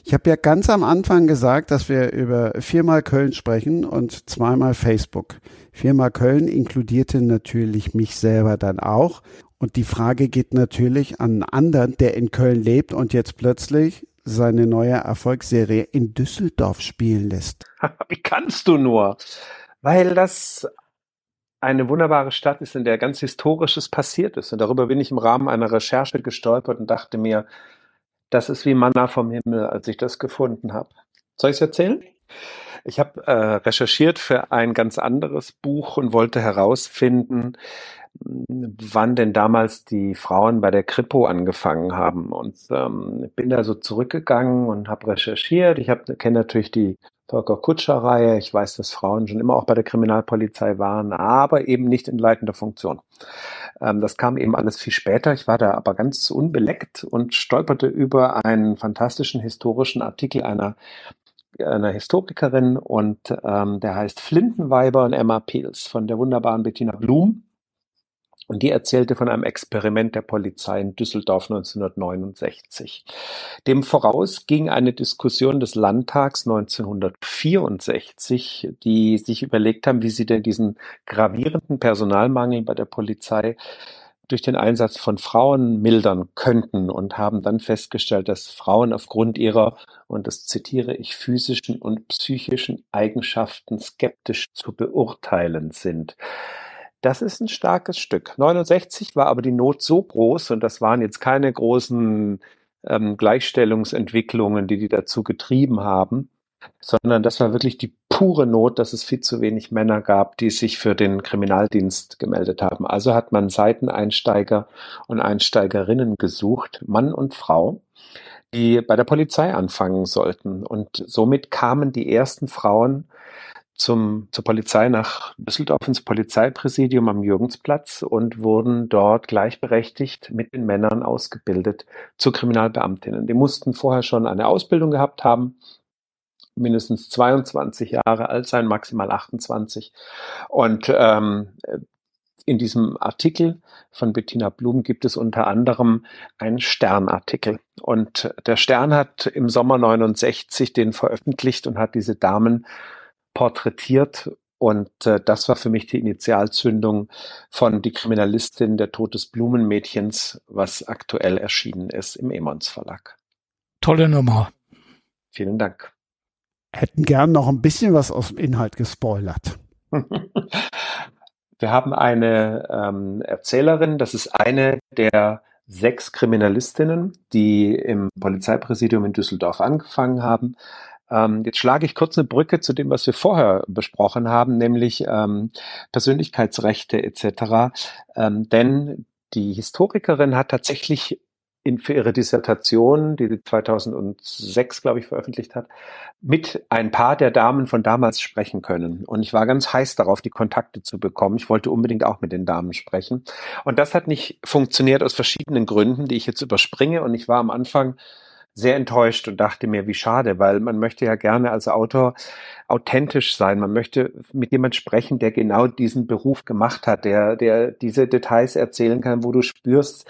Ich habe ja ganz am Anfang gesagt, dass wir über viermal Köln sprechen und zweimal Facebook. Viermal Köln inkludierte natürlich mich selber dann auch. Und die Frage geht natürlich an einen anderen, der in Köln lebt und jetzt plötzlich seine neue Erfolgsserie in Düsseldorf spielen lässt. Wie kannst du nur? Weil das eine wunderbare Stadt ist, in der ganz Historisches passiert ist. Und darüber bin ich im Rahmen einer Recherche gestolpert und dachte mir, das ist wie Manna vom Himmel, als ich das gefunden habe. Soll ich es erzählen? Ich habe äh, recherchiert für ein ganz anderes Buch und wollte herausfinden, wann denn damals die Frauen bei der Kripo angefangen haben. Und ähm, bin da so zurückgegangen und habe recherchiert. Ich kenne natürlich die Volker Kutscher-Reihe. Ich weiß, dass Frauen schon immer auch bei der Kriminalpolizei waren, aber eben nicht in leitender Funktion. Ähm, das kam eben alles viel später. Ich war da aber ganz unbeleckt und stolperte über einen fantastischen historischen Artikel einer einer Historikerin und ähm, der heißt Flintenweiber und Emma Peels von der wunderbaren Bettina Blum. Und die erzählte von einem Experiment der Polizei in Düsseldorf 1969. Dem voraus ging eine Diskussion des Landtags 1964, die sich überlegt haben, wie sie denn diesen gravierenden Personalmangel bei der Polizei durch den Einsatz von Frauen mildern könnten und haben dann festgestellt, dass Frauen aufgrund ihrer, und das zitiere ich, physischen und psychischen Eigenschaften skeptisch zu beurteilen sind. Das ist ein starkes Stück. 69 war aber die Not so groß und das waren jetzt keine großen ähm, Gleichstellungsentwicklungen, die die dazu getrieben haben, sondern das war wirklich die pure Not, dass es viel zu wenig Männer gab, die sich für den Kriminaldienst gemeldet haben. Also hat man Seiteneinsteiger und Einsteigerinnen gesucht, Mann und Frau, die bei der Polizei anfangen sollten. Und somit kamen die ersten Frauen zum, zur Polizei nach Düsseldorf ins Polizeipräsidium am Jürgensplatz und wurden dort gleichberechtigt mit den Männern ausgebildet zu Kriminalbeamtinnen. Die mussten vorher schon eine Ausbildung gehabt haben, mindestens 22 Jahre alt sein, maximal 28. Und ähm, in diesem Artikel von Bettina Blum gibt es unter anderem einen Sternartikel. Und der Stern hat im Sommer 69 den veröffentlicht und hat diese Damen porträtiert. Und äh, das war für mich die Initialzündung von Die Kriminalistin, der Tod des Blumenmädchens, was aktuell erschienen ist im Emons Verlag. Tolle Nummer. Vielen Dank. Hätten gern noch ein bisschen was aus dem Inhalt gespoilert. Wir haben eine ähm, Erzählerin, das ist eine der sechs Kriminalistinnen, die im Polizeipräsidium in Düsseldorf angefangen haben. Ähm, jetzt schlage ich kurz eine Brücke zu dem, was wir vorher besprochen haben, nämlich ähm, Persönlichkeitsrechte etc. Ähm, denn die Historikerin hat tatsächlich in, für ihre Dissertation, die sie 2006, glaube ich, veröffentlicht hat, mit ein paar der Damen von damals sprechen können. Und ich war ganz heiß darauf, die Kontakte zu bekommen. Ich wollte unbedingt auch mit den Damen sprechen. Und das hat nicht funktioniert aus verschiedenen Gründen, die ich jetzt überspringe. Und ich war am Anfang sehr enttäuscht und dachte mir, wie schade, weil man möchte ja gerne als Autor authentisch sein. Man möchte mit jemand sprechen, der genau diesen Beruf gemacht hat, der, der diese Details erzählen kann, wo du spürst,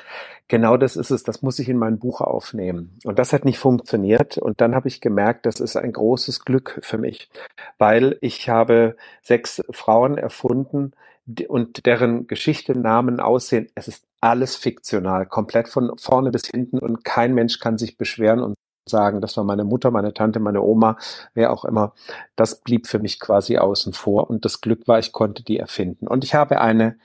genau das ist es, das muss ich in mein Buch aufnehmen. Und das hat nicht funktioniert. Und dann habe ich gemerkt, das ist ein großes Glück für mich, weil ich habe sechs Frauen erfunden, und deren Geschichte, Namen, Aussehen, es ist alles fiktional, komplett von vorne bis hinten und kein Mensch kann sich beschweren und sagen, das war meine Mutter, meine Tante, meine Oma, wer auch immer. Das blieb für mich quasi außen vor und das Glück war, ich konnte die erfinden. Und ich habe eine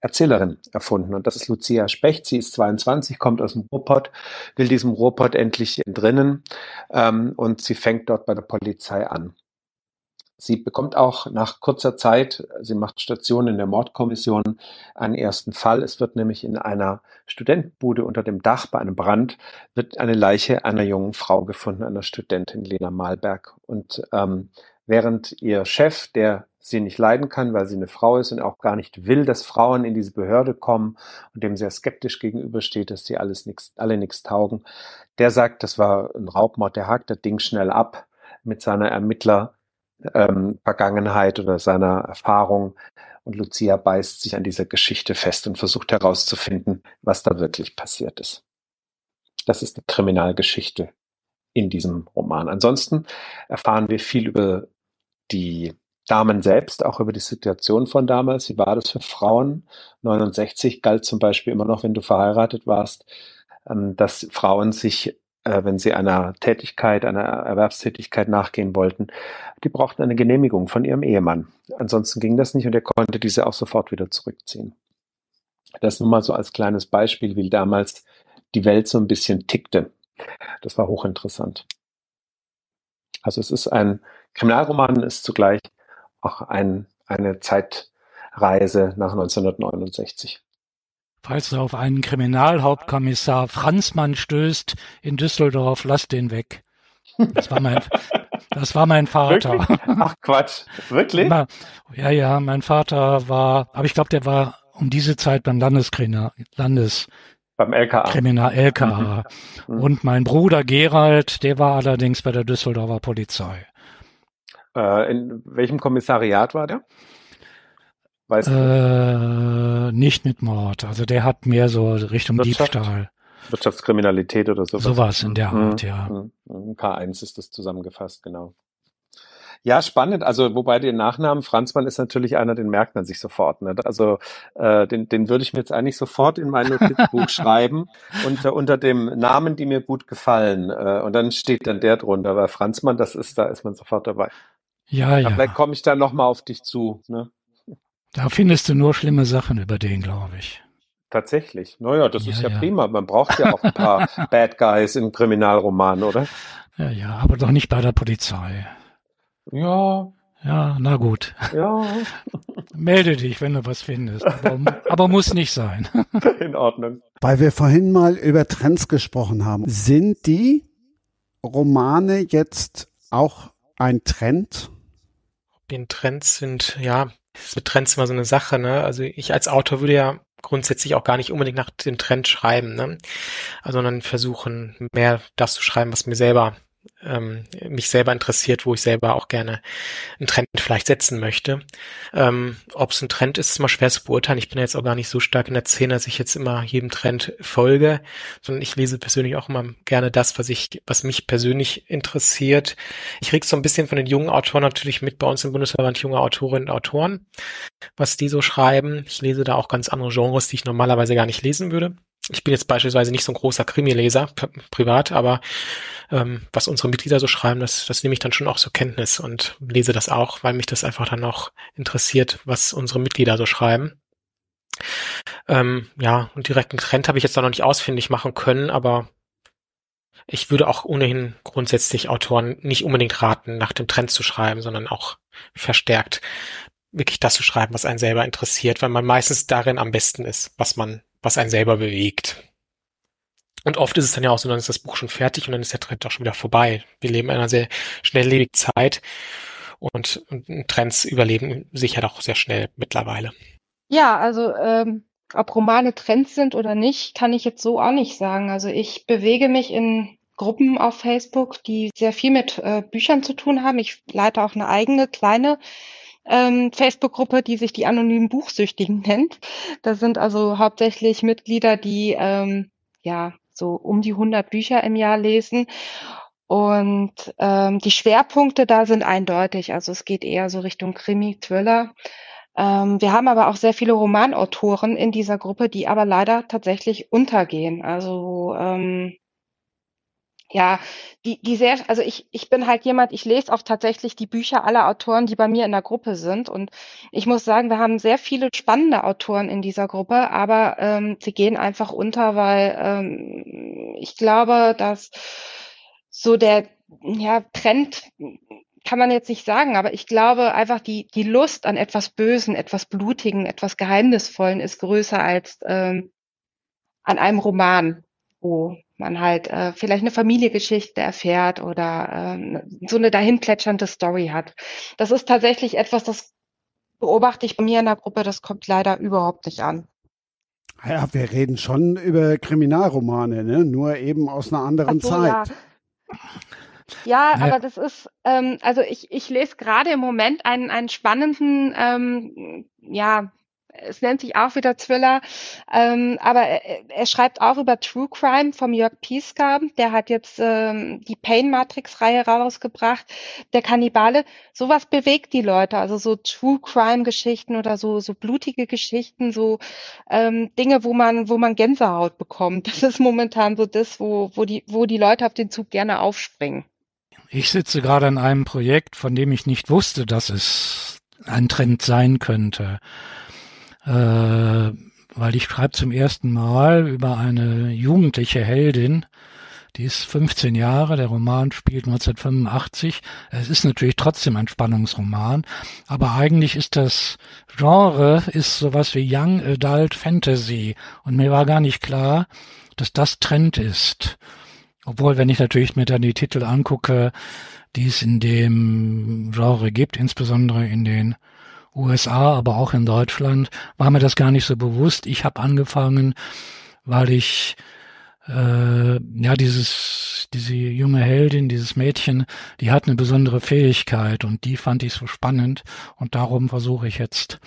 Erzählerin erfunden und das ist Lucia Specht. Sie ist 22, kommt aus dem Ruhrpott, will diesem Ruhrpott endlich entrinnen ähm, und sie fängt dort bei der Polizei an. Sie bekommt auch nach kurzer Zeit, sie macht Station in der Mordkommission, einen ersten Fall. Es wird nämlich in einer Studentenbude unter dem Dach bei einem Brand wird eine Leiche einer jungen Frau gefunden, einer Studentin Lena Malberg. Und ähm, während ihr Chef, der sie nicht leiden kann, weil sie eine Frau ist und auch gar nicht will, dass Frauen in diese Behörde kommen und dem sehr skeptisch gegenübersteht, dass sie alles nix, alle nichts taugen, der sagt, das war ein Raubmord, der hakt das Ding schnell ab mit seiner Ermittler ähm, Vergangenheit oder seiner Erfahrung. Und Lucia beißt sich an dieser Geschichte fest und versucht herauszufinden, was da wirklich passiert ist. Das ist eine Kriminalgeschichte in diesem Roman. Ansonsten erfahren wir viel über die Damen selbst, auch über die Situation von damals. Wie war das für Frauen? 69 galt zum Beispiel immer noch, wenn du verheiratet warst, ähm, dass Frauen sich, äh, wenn sie einer Tätigkeit, einer Erwerbstätigkeit nachgehen wollten, die brauchten eine Genehmigung von ihrem Ehemann. Ansonsten ging das nicht und er konnte diese auch sofort wieder zurückziehen. Das nur mal so als kleines Beispiel, wie damals die Welt so ein bisschen tickte. Das war hochinteressant. Also es ist ein Kriminalroman, ist zugleich auch ein, eine Zeitreise nach 1969. Falls du auf einen Kriminalhauptkommissar Franzmann stößt in Düsseldorf, lass den weg. Das war mein, das war mein Vater. Wirklich? Ach Quatsch, wirklich? Ja, ja, mein Vater war, aber ich glaube, der war um diese Zeit beim Landeskriminal, Landes, beim LKA. Kriminal LKA. Mhm. Und mein Bruder Gerald, der war allerdings bei der Düsseldorfer Polizei. Äh, in welchem Kommissariat war der? Weißt du? Äh, nicht mit Mord. Also der hat mehr so Richtung Wirtschaft? Diebstahl. Wirtschaftskriminalität oder sowas. Sowas in der Art, mhm. ja. Mhm. K1 ist das zusammengefasst, genau. Ja, spannend. Also wobei der Nachnamen Franzmann ist natürlich einer, den merkt man sich sofort. Ne? Also äh, den, den würde ich mir jetzt eigentlich sofort in mein Notizbuch schreiben unter unter dem Namen, die mir gut gefallen. Äh, und dann steht dann der drunter. Weil Franzmann, das ist, da ist man sofort dabei. Ja, ja. Vielleicht komme ich dann nochmal auf dich zu. Ne? Da findest du nur schlimme Sachen über den, glaube ich. Tatsächlich. Naja, das ja, ist ja, ja, prima. Man braucht ja auch ein paar Bad Guys in Kriminalromanen, oder? Ja, ja, aber doch nicht bei der Polizei. Ja. Ja, na gut. Ja. Melde dich, wenn du was findest. Aber, aber muss nicht sein. In Ordnung. Weil wir vorhin mal über Trends gesprochen haben. Sind die Romane jetzt auch ein Trend? Den Trends sind, ja, mit Trends immer so eine Sache, ne? Also ich als Autor würde ja grundsätzlich auch gar nicht unbedingt nach dem Trend schreiben, ne? Also, sondern versuchen, mehr das zu schreiben, was mir selber ähm, mich selber interessiert, wo ich selber auch gerne einen Trend vielleicht setzen möchte. Ähm, Ob es ein Trend ist, ist immer schwer zu beurteilen. Ich bin jetzt auch gar nicht so stark in der Szene, dass ich jetzt immer jedem Trend folge, sondern ich lese persönlich auch immer gerne das, was ich, was mich persönlich interessiert. Ich krieg so ein bisschen von den jungen Autoren natürlich mit bei uns im Bundesverband junge Autorinnen und Autoren, was die so schreiben. Ich lese da auch ganz andere Genres, die ich normalerweise gar nicht lesen würde. Ich bin jetzt beispielsweise nicht so ein großer Krimi-Leser privat, aber ähm, was unsere Mitglieder so schreiben, das, das nehme ich dann schon auch zur Kenntnis und lese das auch, weil mich das einfach dann auch interessiert, was unsere Mitglieder so schreiben. Ähm, ja, und direkten Trend habe ich jetzt noch nicht ausfindig machen können, aber ich würde auch ohnehin grundsätzlich Autoren nicht unbedingt raten, nach dem Trend zu schreiben, sondern auch verstärkt wirklich das zu schreiben, was einen selber interessiert, weil man meistens darin am besten ist, was man, was einen selber bewegt. Und oft ist es dann ja auch so, dann ist das Buch schon fertig und dann ist der Trend auch schon wieder vorbei. Wir leben in einer sehr schnelllebigen Zeit und, Trends überleben sich ja doch sehr schnell mittlerweile. Ja, also ähm, ob Romane Trends sind oder nicht, kann ich jetzt so auch nicht sagen. Also ich bewege mich in Gruppen auf Facebook, die sehr viel mit äh, Büchern zu tun haben. Ich leite auch eine eigene kleine ähm, Facebook-Gruppe, die sich die anonymen Buchsüchtigen nennt. Da sind also hauptsächlich Mitglieder, die ähm, ja so um die 100 Bücher im Jahr lesen. Und ähm, die Schwerpunkte da sind eindeutig. Also es geht eher so Richtung Krimi, Thriller. Ähm, wir haben aber auch sehr viele Romanautoren in dieser Gruppe, die aber leider tatsächlich untergehen. Also ähm, ja, die, die sehr, also ich, ich bin halt jemand, ich lese auch tatsächlich die Bücher aller Autoren, die bei mir in der Gruppe sind. Und ich muss sagen, wir haben sehr viele spannende Autoren in dieser Gruppe, aber ähm, sie gehen einfach unter, weil ähm, ich glaube, dass so der ja, Trend kann man jetzt nicht sagen, aber ich glaube einfach die, die Lust an etwas Bösen, etwas Blutigen, etwas Geheimnisvollen ist größer als ähm, an einem Roman, wo man halt äh, vielleicht eine Familiengeschichte erfährt oder äh, so eine dahinplätschernde Story hat. Das ist tatsächlich etwas, das beobachte ich bei mir in der Gruppe, das kommt leider überhaupt nicht an. Ja, wir reden schon über Kriminalromane, ne? nur eben aus einer anderen so, Zeit. Ja. Ja, aber das ist, ähm, also ich, ich lese gerade im Moment einen, einen spannenden, ähm, ja, es nennt sich auch wieder Thriller, ähm, aber er, er, schreibt auch über True Crime vom Jörg Pieska. Der hat jetzt ähm, die Pain Matrix Reihe rausgebracht. Der Kannibale. Sowas bewegt die Leute. Also so True Crime Geschichten oder so so blutige Geschichten, so ähm, Dinge, wo man wo man Gänsehaut bekommt. Das ist momentan so das, wo wo die wo die Leute auf den Zug gerne aufspringen. Ich sitze gerade an einem Projekt, von dem ich nicht wusste, dass es ein Trend sein könnte äh, weil ich schreibe zum ersten Mal über eine jugendliche Heldin, die ist 15 Jahre, der Roman spielt 1985. Es ist natürlich trotzdem ein Spannungsroman, aber eigentlich ist das Genre ist sowas wie Young Adult Fantasy und mir war gar nicht klar, dass das Trend ist. Obwohl, wenn ich natürlich mir dann die Titel angucke, die es in dem Genre gibt, insbesondere in den USA, aber auch in Deutschland, war mir das gar nicht so bewusst. Ich habe angefangen, weil ich äh, ja dieses diese junge Heldin, dieses Mädchen, die hat eine besondere Fähigkeit und die fand ich so spannend und darum versuche ich jetzt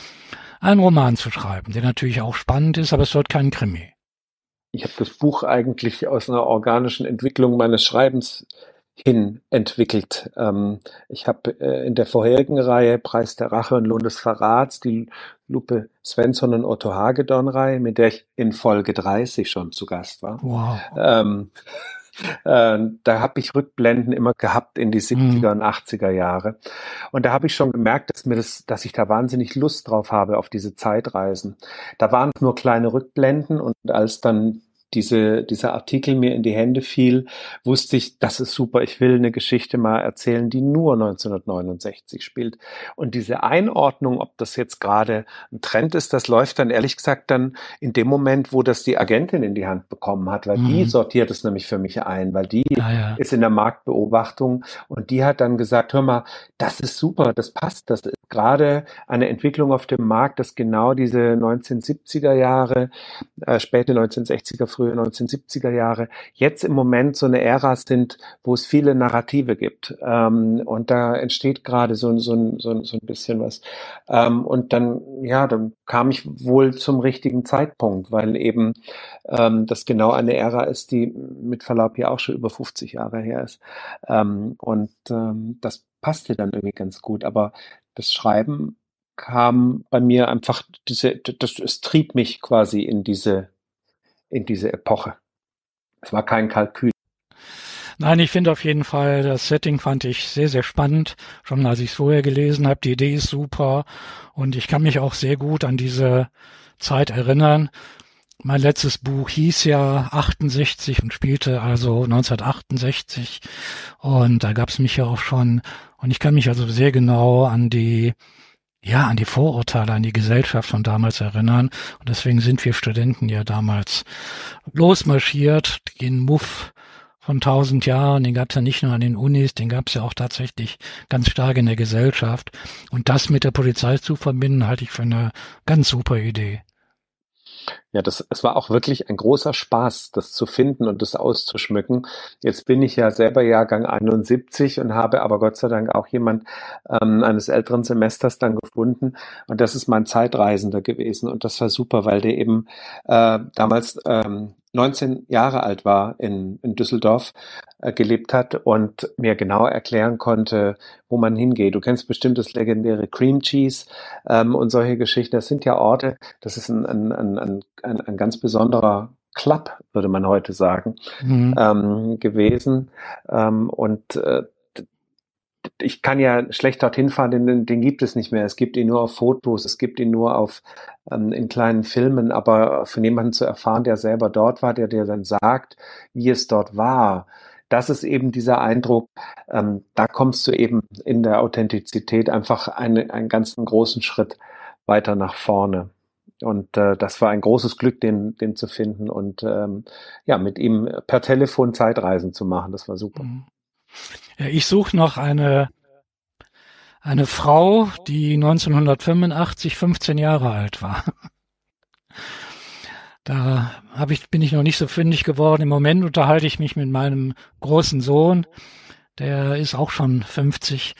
einen Roman zu schreiben, der natürlich auch spannend ist, aber es wird kein Krimi. Ich habe das Buch eigentlich aus einer organischen Entwicklung meines Schreibens hin entwickelt. Ähm, ich habe äh, in der vorherigen Reihe Preis der Rache und Lohn des Verrats die Lupe Svensson und Otto Hagedorn Reihe, mit der ich in Folge 30 schon zu Gast war. Wow. Ähm, äh, da habe ich Rückblenden immer gehabt in die 70er mhm. und 80er Jahre. Und da habe ich schon gemerkt, dass mir das, dass ich da wahnsinnig Lust drauf habe auf diese Zeitreisen. Da waren nur kleine Rückblenden und als dann diese, dieser Artikel mir in die Hände fiel, wusste ich, das ist super, ich will eine Geschichte mal erzählen, die nur 1969 spielt. Und diese Einordnung, ob das jetzt gerade ein Trend ist, das läuft dann ehrlich gesagt dann in dem Moment, wo das die Agentin in die Hand bekommen hat, weil mhm. die sortiert es nämlich für mich ein, weil die ah, ja. ist in der Marktbeobachtung und die hat dann gesagt, hör mal, das ist super, das passt, das ist gerade eine Entwicklung auf dem Markt, dass genau diese 1970er Jahre, äh, späte 1960er, frühe 1970er Jahre, jetzt im Moment so eine Ära sind, wo es viele Narrative gibt. Ähm, und da entsteht gerade so, so, so, so ein bisschen was. Ähm, und dann, ja, dann kam ich wohl zum richtigen Zeitpunkt, weil eben ähm, das genau eine Ära ist, die mit Verlaub hier auch schon über 50 Jahre her ist. Ähm, und ähm, das passte dann irgendwie ganz gut. Aber das Schreiben kam bei mir einfach diese, das, es trieb mich quasi in diese, in diese Epoche. Es war kein Kalkül. Nein, ich finde auf jeden Fall, das Setting fand ich sehr, sehr spannend, schon als ich es vorher gelesen habe. Die Idee ist super und ich kann mich auch sehr gut an diese Zeit erinnern. Mein letztes Buch hieß ja 68 und spielte also 1968 und da gab es mich ja auch schon und ich kann mich also sehr genau an die ja, an die Vorurteile, an die Gesellschaft von damals erinnern. Und deswegen sind wir Studenten ja damals losmarschiert, den Muff von tausend Jahren, den gab es ja nicht nur an den Unis, den gab es ja auch tatsächlich ganz stark in der Gesellschaft. Und das mit der Polizei zu verbinden, halte ich für eine ganz super Idee. Ja, das, es war auch wirklich ein großer Spaß, das zu finden und das auszuschmücken. Jetzt bin ich ja selber Jahrgang 71 und habe aber Gott sei Dank auch jemand ähm, eines älteren Semesters dann gefunden. Und das ist mein Zeitreisender gewesen. Und das war super, weil der eben äh, damals ähm, 19 Jahre alt war in, in Düsseldorf, äh, gelebt hat und mir genau erklären konnte, wo man hingeht. Du kennst bestimmt das legendäre Cream Cheese ähm, und solche Geschichten. Das sind ja Orte, das ist ein, ein, ein, ein, ein ganz besonderer Club, würde man heute sagen, mhm. ähm, gewesen. Ähm, und äh, ich kann ja schlecht dorthin fahren, den, den gibt es nicht mehr. Es gibt ihn nur auf Fotos, es gibt ihn nur auf ähm, in kleinen Filmen, aber von jemandem zu erfahren, der selber dort war, der dir dann sagt, wie es dort war, das ist eben dieser Eindruck, ähm, da kommst du eben in der Authentizität einfach eine, einen ganzen großen Schritt weiter nach vorne. Und äh, das war ein großes Glück, den, den zu finden und ähm, ja, mit ihm per Telefon Zeitreisen zu machen. Das war super. Mhm. Ja, ich suche noch eine, eine Frau, die 1985 15 Jahre alt war. Da hab ich, bin ich noch nicht so fündig geworden. Im Moment unterhalte ich mich mit meinem großen Sohn. Der ist auch schon 50.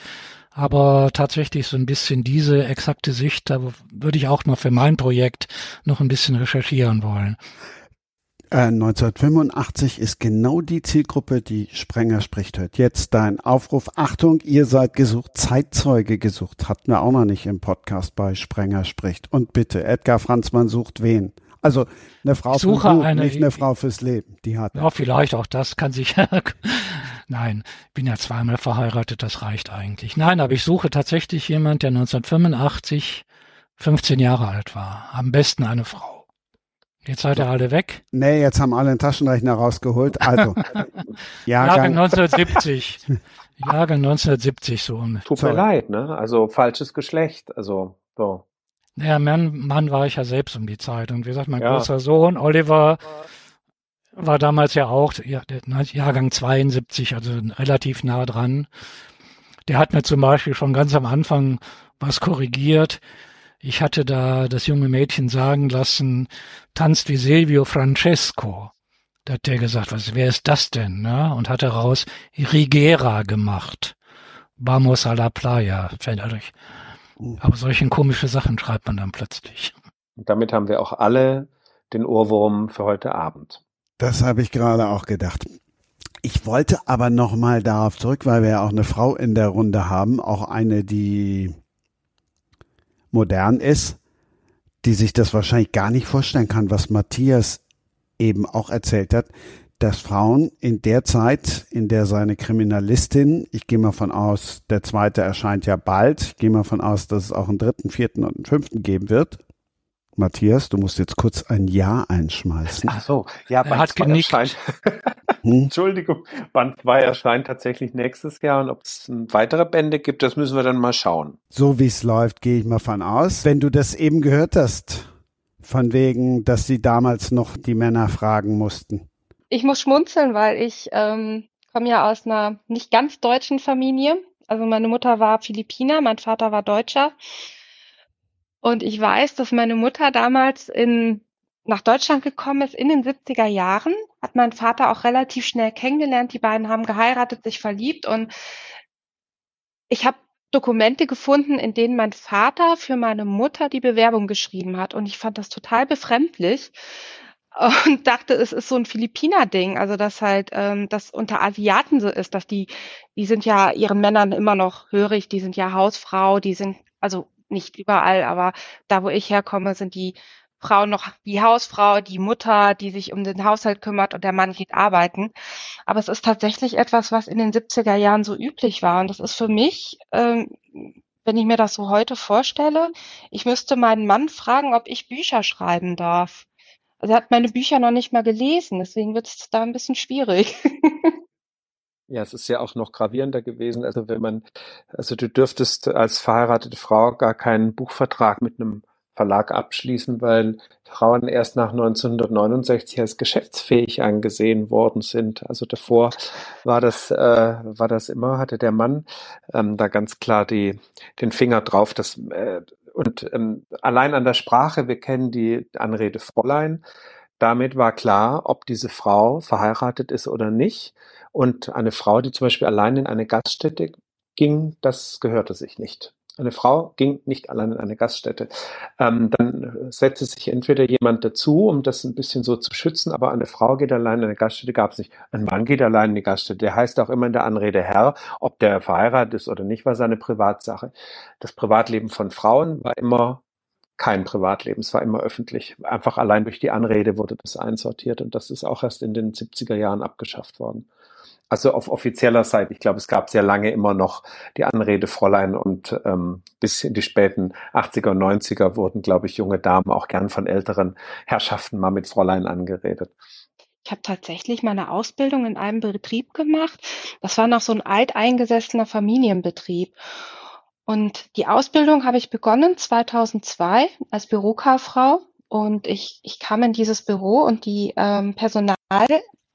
Aber tatsächlich so ein bisschen diese exakte Sicht, da würde ich auch mal für mein Projekt noch ein bisschen recherchieren wollen. 1985 äh, ist genau die Zielgruppe, die Sprenger spricht hört. Jetzt dein Aufruf. Achtung, ihr seid gesucht, Zeitzeuge gesucht. Hatten wir auch noch nicht im Podcast bei Sprenger spricht. Und bitte, Edgar Franzmann sucht wen? Also eine Frau ich suche Buch, eine, nicht eine Frau fürs Leben. Die hat. Ja, vielleicht auch das kann sich. Nein, bin ja zweimal verheiratet, das reicht eigentlich. Nein, aber ich suche tatsächlich jemand, der 1985 15 Jahre alt war. Am besten eine Frau. Jetzt seid ihr alle weg? Nee, jetzt haben alle einen Taschenrechner rausgeholt. Also, Jahrgang, Jahrgang 1970. Jahrgang 1970 so. Tut mir leid, ne? Also falsches Geschlecht. Also so. Naja, Mann, Mann war ich ja selbst um die Zeit. Und wie gesagt, mein ja. großer Sohn, Oliver, war damals ja auch ja, Jahrgang 72, also relativ nah dran. Der hat mir zum Beispiel schon ganz am Anfang was korrigiert. Ich hatte da das junge Mädchen sagen lassen, tanzt wie Silvio Francesco. Da hat der gesagt, was, wer ist das denn? Ne? Und hat daraus Rigera gemacht. Vamos a la playa. Aber solche komische Sachen schreibt man dann plötzlich. Und damit haben wir auch alle den Ohrwurm für heute Abend. Das habe ich gerade auch gedacht. Ich wollte aber noch mal darauf zurück, weil wir ja auch eine Frau in der Runde haben, auch eine, die modern ist, die sich das wahrscheinlich gar nicht vorstellen kann, was Matthias eben auch erzählt hat, dass Frauen in der Zeit, in der seine Kriminalistin, ich gehe mal von aus, der zweite erscheint ja bald, ich gehe mal von aus, dass es auch einen dritten, vierten und einen fünften geben wird, Matthias, du musst jetzt kurz ein Ja einschmeißen. Ach so, ja, Band er hat genickt. hm? Entschuldigung, Band 2 erscheint tatsächlich nächstes Jahr und ob es weitere Bände gibt, das müssen wir dann mal schauen. So wie es läuft, gehe ich mal von aus. Wenn du das eben gehört hast, von wegen, dass sie damals noch die Männer fragen mussten. Ich muss schmunzeln, weil ich ähm, komme ja aus einer nicht ganz deutschen Familie. Also meine Mutter war Philippiner, mein Vater war Deutscher. Und ich weiß, dass meine Mutter damals in, nach Deutschland gekommen ist in den 70er Jahren, hat mein Vater auch relativ schnell kennengelernt. Die beiden haben geheiratet, sich verliebt und ich habe Dokumente gefunden, in denen mein Vater für meine Mutter die Bewerbung geschrieben hat. Und ich fand das total befremdlich und dachte, es ist so ein Philippiner-Ding, also dass halt ähm, das unter Asiaten so ist, dass die, die sind ja ihren Männern immer noch hörig, die sind ja Hausfrau, die sind, also nicht überall, aber da, wo ich herkomme, sind die Frauen noch die Hausfrau, die Mutter, die sich um den Haushalt kümmert und der Mann geht arbeiten. Aber es ist tatsächlich etwas, was in den 70er Jahren so üblich war. Und das ist für mich, ähm, wenn ich mir das so heute vorstelle, ich müsste meinen Mann fragen, ob ich Bücher schreiben darf. Also er hat meine Bücher noch nicht mal gelesen, deswegen wird es da ein bisschen schwierig. Ja, es ist ja auch noch gravierender gewesen. Also wenn man, also du dürftest als verheiratete Frau gar keinen Buchvertrag mit einem Verlag abschließen, weil Frauen erst nach 1969 als geschäftsfähig angesehen worden sind. Also davor war das, äh, war das immer, hatte der Mann ähm, da ganz klar die, den Finger drauf. Dass, äh, und ähm, allein an der Sprache, wir kennen die Anrede Fräulein, damit war klar, ob diese Frau verheiratet ist oder nicht. Und eine Frau, die zum Beispiel allein in eine Gaststätte ging, das gehörte sich nicht. Eine Frau ging nicht allein in eine Gaststätte. Ähm, dann setzte sich entweder jemand dazu, um das ein bisschen so zu schützen, aber eine Frau geht allein in eine Gaststätte gab es nicht. Ein Mann geht allein in die Gaststätte. Der heißt auch immer in der Anrede Herr, ob der verheiratet ist oder nicht, war seine Privatsache. Das Privatleben von Frauen war immer kein Privatleben, es war immer öffentlich. Einfach allein durch die Anrede wurde das einsortiert und das ist auch erst in den 70er Jahren abgeschafft worden. Also auf offizieller Seite. Ich glaube, es gab sehr lange immer noch die Anrede Fräulein und ähm, bis in die späten 80er und 90er wurden, glaube ich, junge Damen auch gern von älteren Herrschaften mal mit Fräulein angeredet. Ich habe tatsächlich meine Ausbildung in einem Betrieb gemacht. Das war noch so ein alteingesessener Familienbetrieb. Und die Ausbildung habe ich begonnen 2002 als Bürokauffrau. Und ich, ich kam in dieses Büro und die ähm, Personal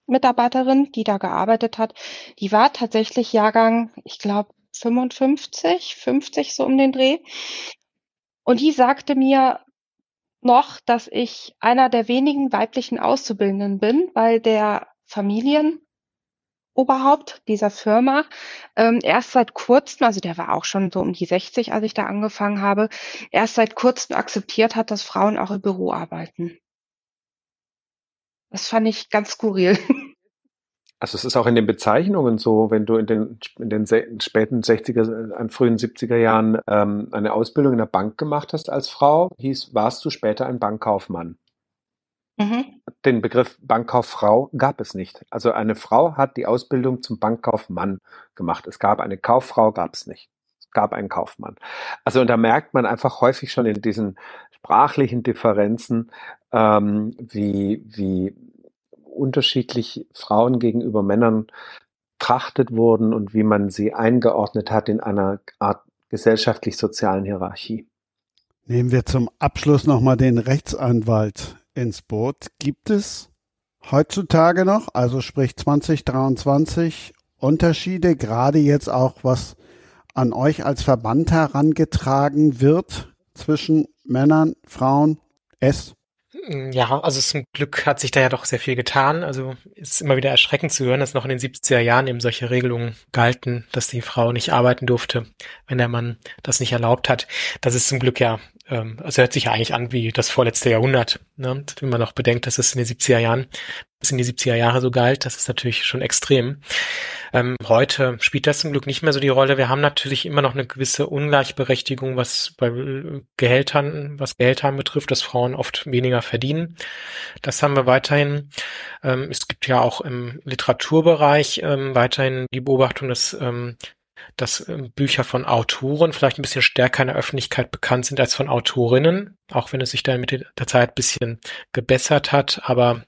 Mitarbeiterin, die da gearbeitet hat, die war tatsächlich Jahrgang, ich glaube, 55, 50 so um den Dreh. Und die sagte mir noch, dass ich einer der wenigen weiblichen Auszubildenden bin, weil der Familienvater Oberhaupt dieser Firma ähm, erst seit kurzem, also der war auch schon so um die 60, als ich da angefangen habe, erst seit kurzem akzeptiert hat, dass Frauen auch im Büro arbeiten. Das fand ich ganz skurril. Also es ist auch in den Bezeichnungen so, wenn du in den, in den späten 60er, an frühen 70er Jahren ähm, eine Ausbildung in der Bank gemacht hast als Frau, hieß, warst du später ein Bankkaufmann. Mhm. Den Begriff Bankkauffrau gab es nicht. Also eine Frau hat die Ausbildung zum Bankkaufmann gemacht. Es gab eine Kauffrau, gab es nicht. Es gab einen Kaufmann. Also und da merkt man einfach häufig schon in diesen sprachlichen Differenzen, ähm, wie, wie unterschiedlich Frauen gegenüber Männern trachtet wurden und wie man sie eingeordnet hat in einer Art gesellschaftlich-sozialen Hierarchie. Nehmen wir zum Abschluss nochmal den Rechtsanwalt ins Boot. Gibt es heutzutage noch, also sprich 2023, Unterschiede, gerade jetzt auch was an euch als Verband herangetragen wird zwischen Männern, Frauen, es? Ja, also zum Glück hat sich da ja doch sehr viel getan. Also ist immer wieder erschreckend zu hören, dass noch in den 70er Jahren eben solche Regelungen galten, dass die Frau nicht arbeiten durfte, wenn der Mann das nicht erlaubt hat. Das ist zum Glück ja ähm, also hört sich ja eigentlich an wie das vorletzte Jahrhundert. Ne? Wenn man noch bedenkt, dass es in den 70er Jahren, bis in die 70er Jahre so galt, das ist natürlich schon extrem. Ähm, heute spielt das zum Glück nicht mehr so die Rolle. Wir haben natürlich immer noch eine gewisse Ungleichberechtigung, was bei Gehältern, was Gehälter betrifft, dass Frauen oft weniger verdienen. Das haben wir weiterhin. Ähm, es gibt ja auch im Literaturbereich ähm, weiterhin die Beobachtung, dass ähm, dass ähm, Bücher von Autoren vielleicht ein bisschen stärker in der Öffentlichkeit bekannt sind als von Autorinnen, auch wenn es sich dann mit der Zeit ein bisschen gebessert hat. Aber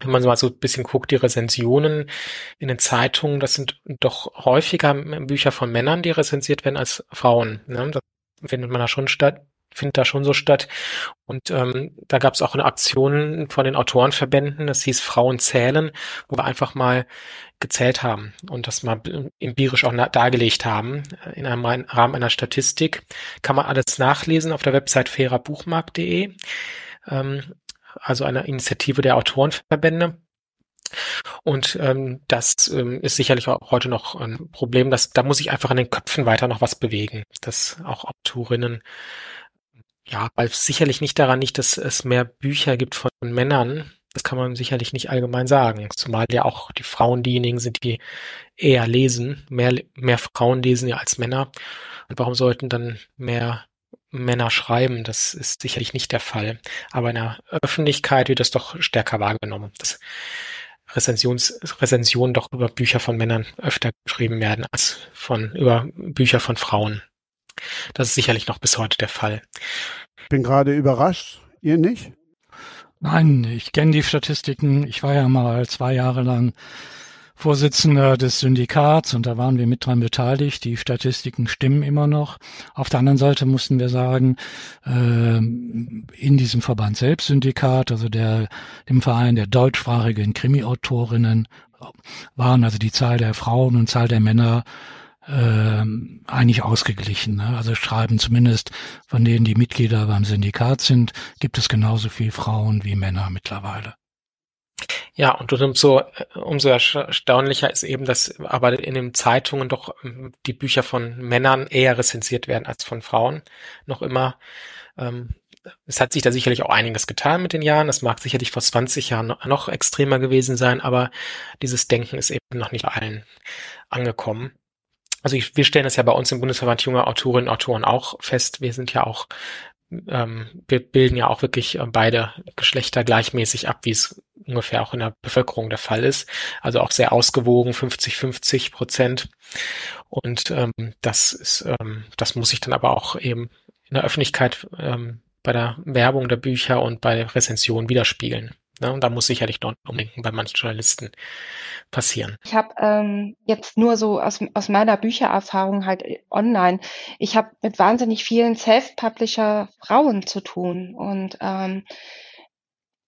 wenn man mal so ein bisschen guckt, die Rezensionen in den Zeitungen, das sind doch häufiger Bücher von Männern, die rezensiert werden als Frauen. Ne? Das findet man da schon statt, findet da schon so statt. Und ähm, da gab es auch eine Aktion von den Autorenverbänden, das hieß Frauen zählen, wo wir einfach mal gezählt haben und das mal empirisch auch dargelegt haben in einem Rahmen einer Statistik. Kann man alles nachlesen auf der Website fairerbuchmarkt.de, ähm, also einer Initiative der Autorenverbände. Und ähm, das ähm, ist sicherlich auch heute noch ein Problem, dass da muss ich einfach in den Köpfen weiter noch was bewegen, dass auch Autorinnen ja, weil sicherlich nicht daran nicht, dass es mehr Bücher gibt von Männern. Das kann man sicherlich nicht allgemein sagen. Zumal ja auch die Frauen diejenigen sind, die eher lesen. Mehr, mehr Frauen lesen ja als Männer. Und warum sollten dann mehr Männer schreiben? Das ist sicherlich nicht der Fall. Aber in der Öffentlichkeit wird das doch stärker wahrgenommen. Dass Rezensions, Rezensionen doch über Bücher von Männern öfter geschrieben werden als von, über Bücher von Frauen. Das ist sicherlich noch bis heute der Fall. Bin gerade überrascht. Ihr nicht? Nein, ich kenne die Statistiken. Ich war ja mal zwei Jahre lang Vorsitzender des Syndikats und da waren wir mit dran beteiligt. Die Statistiken stimmen immer noch. Auf der anderen Seite mussten wir sagen, äh, in diesem Verband selbst Syndikat, also der, dem Verein der deutschsprachigen Krimi-Autorinnen, waren also die Zahl der Frauen und Zahl der Männer äh, eigentlich ausgeglichen. Ne? Also schreiben zumindest von denen, die Mitglieder beim Syndikat sind, gibt es genauso viel Frauen wie Männer mittlerweile. Ja, und umso, umso erstaunlicher ist eben, dass aber in den Zeitungen doch ähm, die Bücher von Männern eher rezensiert werden als von Frauen. Noch immer. Ähm, es hat sich da sicherlich auch einiges getan mit den Jahren. Das mag sicherlich vor 20 Jahren noch extremer gewesen sein, aber dieses Denken ist eben noch nicht allen angekommen also ich, wir stellen das ja bei uns im Bundesverband junger Autorinnen und Autoren auch fest. Wir sind ja auch, ähm, wir bilden ja auch wirklich äh, beide Geschlechter gleichmäßig ab, wie es ungefähr auch in der Bevölkerung der Fall ist. Also auch sehr ausgewogen, 50, 50 Prozent. Und ähm, das ist, ähm, das muss ich dann aber auch eben in der Öffentlichkeit ähm, bei der Werbung der Bücher und bei Rezensionen widerspiegeln. Ne? Und da muss sicherlich noch umdenken bei manchen Journalisten passieren. Ich habe ähm, jetzt nur so aus, aus meiner Büchererfahrung halt äh, online, ich habe mit wahnsinnig vielen Self-Publisher Frauen zu tun. Und ähm,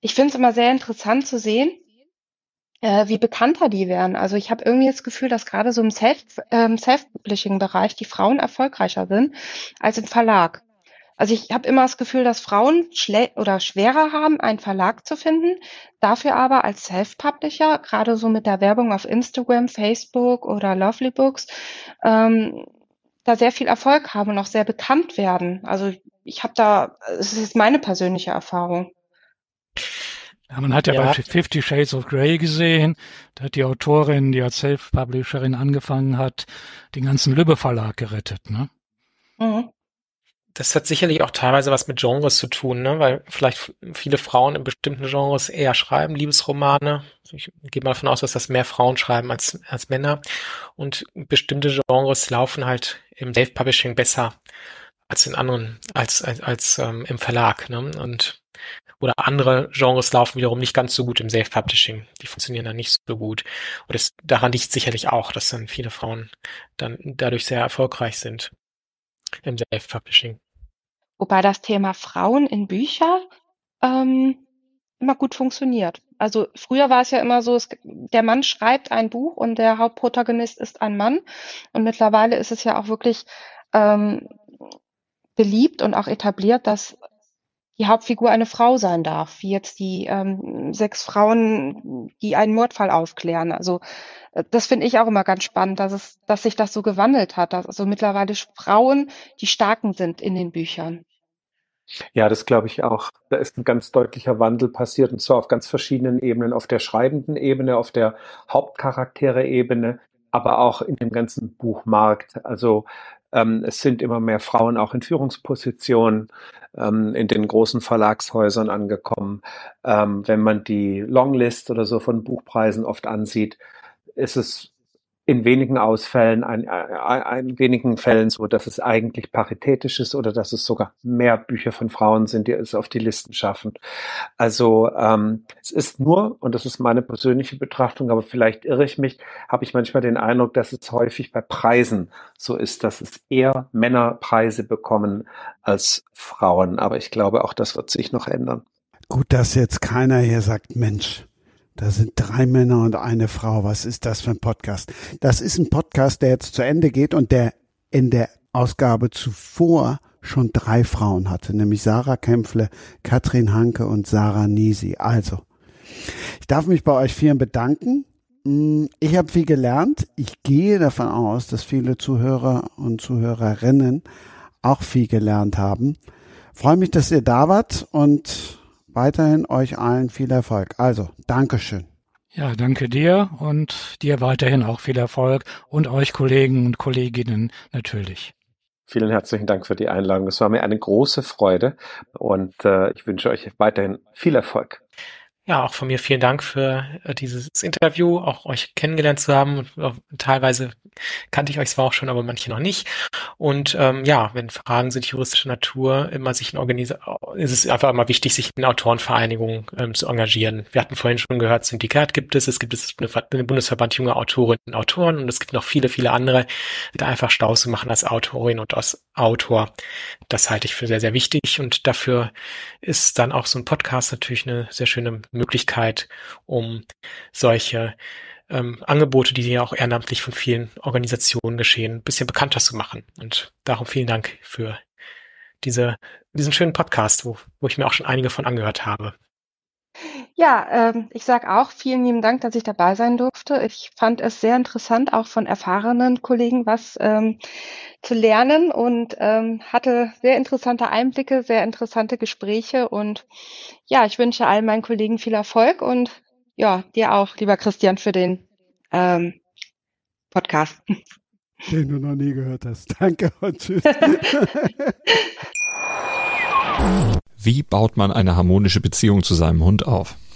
ich finde es immer sehr interessant zu sehen, äh, wie bekannter die werden. Also ich habe irgendwie das Gefühl, dass gerade so im Self, ähm, Self-Publishing-Bereich die Frauen erfolgreicher sind als im Verlag. Also ich habe immer das Gefühl, dass Frauen schle oder schwerer haben, einen Verlag zu finden, dafür aber als Self-Publisher, gerade so mit der Werbung auf Instagram, Facebook oder Lovely Books, ähm, da sehr viel Erfolg haben und auch sehr bekannt werden. Also ich habe da, es ist meine persönliche Erfahrung. Ja, man hat ja, ja, bei Fifty Shades of Grey gesehen, da hat die Autorin, die als Self-Publisherin angefangen hat, den ganzen Lübbe Verlag gerettet, ne? Mhm. Das hat sicherlich auch teilweise was mit Genres zu tun, ne? weil vielleicht viele Frauen in bestimmten Genres eher schreiben, Liebesromane. Ich gehe mal davon aus, dass das mehr Frauen schreiben als, als Männer. Und bestimmte Genres laufen halt im Self-Publishing besser als in anderen, als, als, als ähm, im Verlag. Ne? Und oder andere Genres laufen wiederum nicht ganz so gut im Self-Publishing. Die funktionieren dann nicht so gut. Und das, daran liegt sicherlich auch, dass dann viele Frauen dann dadurch sehr erfolgreich sind im Self-Publishing. Wobei das Thema Frauen in Bücher ähm, immer gut funktioniert. Also früher war es ja immer so, es, der Mann schreibt ein Buch und der Hauptprotagonist ist ein Mann. Und mittlerweile ist es ja auch wirklich ähm, beliebt und auch etabliert, dass die Hauptfigur eine Frau sein darf, wie jetzt die ähm, sechs Frauen, die einen Mordfall aufklären. Also äh, das finde ich auch immer ganz spannend, dass es, dass sich das so gewandelt hat, dass also mittlerweile Frauen die Starken sind in den Büchern. Ja, das glaube ich auch. Da ist ein ganz deutlicher Wandel passiert und zwar auf ganz verschiedenen Ebenen, auf der schreibenden Ebene, auf der Hauptcharaktere-Ebene, aber auch in dem ganzen Buchmarkt. Also ähm, es sind immer mehr Frauen auch in Führungspositionen ähm, in den großen Verlagshäusern angekommen. Ähm, wenn man die Longlist oder so von Buchpreisen oft ansieht, ist es in wenigen Ausfällen, ein, ein, in wenigen Fällen so, dass es eigentlich paritätisch ist oder dass es sogar mehr Bücher von Frauen sind, die es auf die Listen schaffen. Also ähm, es ist nur, und das ist meine persönliche Betrachtung, aber vielleicht irre ich mich, habe ich manchmal den Eindruck, dass es häufig bei Preisen so ist, dass es eher Männer Preise bekommen als Frauen. Aber ich glaube, auch das wird sich noch ändern. Gut, dass jetzt keiner hier sagt, Mensch, da sind drei Männer und eine Frau. Was ist das für ein Podcast? Das ist ein Podcast, der jetzt zu Ende geht und der in der Ausgabe zuvor schon drei Frauen hatte, nämlich Sarah Kämpfle, Katrin Hanke und Sarah Nisi. Also, ich darf mich bei euch vieren bedanken. Mm, ich habe viel gelernt. Ich gehe davon aus, dass viele Zuhörer und Zuhörerinnen auch viel gelernt haben. Freue mich, dass ihr da wart und weiterhin euch allen viel Erfolg. Also, Dankeschön. Ja, danke dir und dir weiterhin auch viel Erfolg und euch Kollegen und Kolleginnen natürlich. Vielen herzlichen Dank für die Einladung. Es war mir eine große Freude und äh, ich wünsche euch weiterhin viel Erfolg. Ja, auch von mir vielen Dank für äh, dieses Interview, auch euch kennengelernt zu haben. Und, teilweise kannte ich euch zwar auch schon, aber manche noch nicht. Und ähm, ja, wenn Fragen sind juristischer Natur, immer sich in Organisa ist es einfach immer wichtig, sich in Autorenvereinigungen ähm, zu engagieren. Wir hatten vorhin schon gehört, Syndikat gibt es, es gibt es den Bundesverband junger Autorinnen und Autoren und es gibt noch viele, viele andere, da einfach Stau zu machen als Autorin und als Autor. Das halte ich für sehr, sehr wichtig und dafür ist dann auch so ein Podcast natürlich eine sehr schöne Möglichkeit, um solche ähm, Angebote, die ja auch ehrenamtlich von vielen Organisationen geschehen, ein bisschen bekannter zu machen. Und darum vielen Dank für diese, diesen schönen Podcast, wo, wo ich mir auch schon einige von angehört habe. Ja, ähm, ich sage auch vielen lieben Dank, dass ich dabei sein durfte. Ich fand es sehr interessant, auch von erfahrenen Kollegen was ähm, zu lernen und ähm, hatte sehr interessante Einblicke, sehr interessante Gespräche und ja, ich wünsche allen meinen Kollegen viel Erfolg und ja, dir auch, lieber Christian, für den ähm, Podcast. Den du noch nie gehört hast. Danke und tschüss. Wie baut man eine harmonische Beziehung zu seinem Hund auf?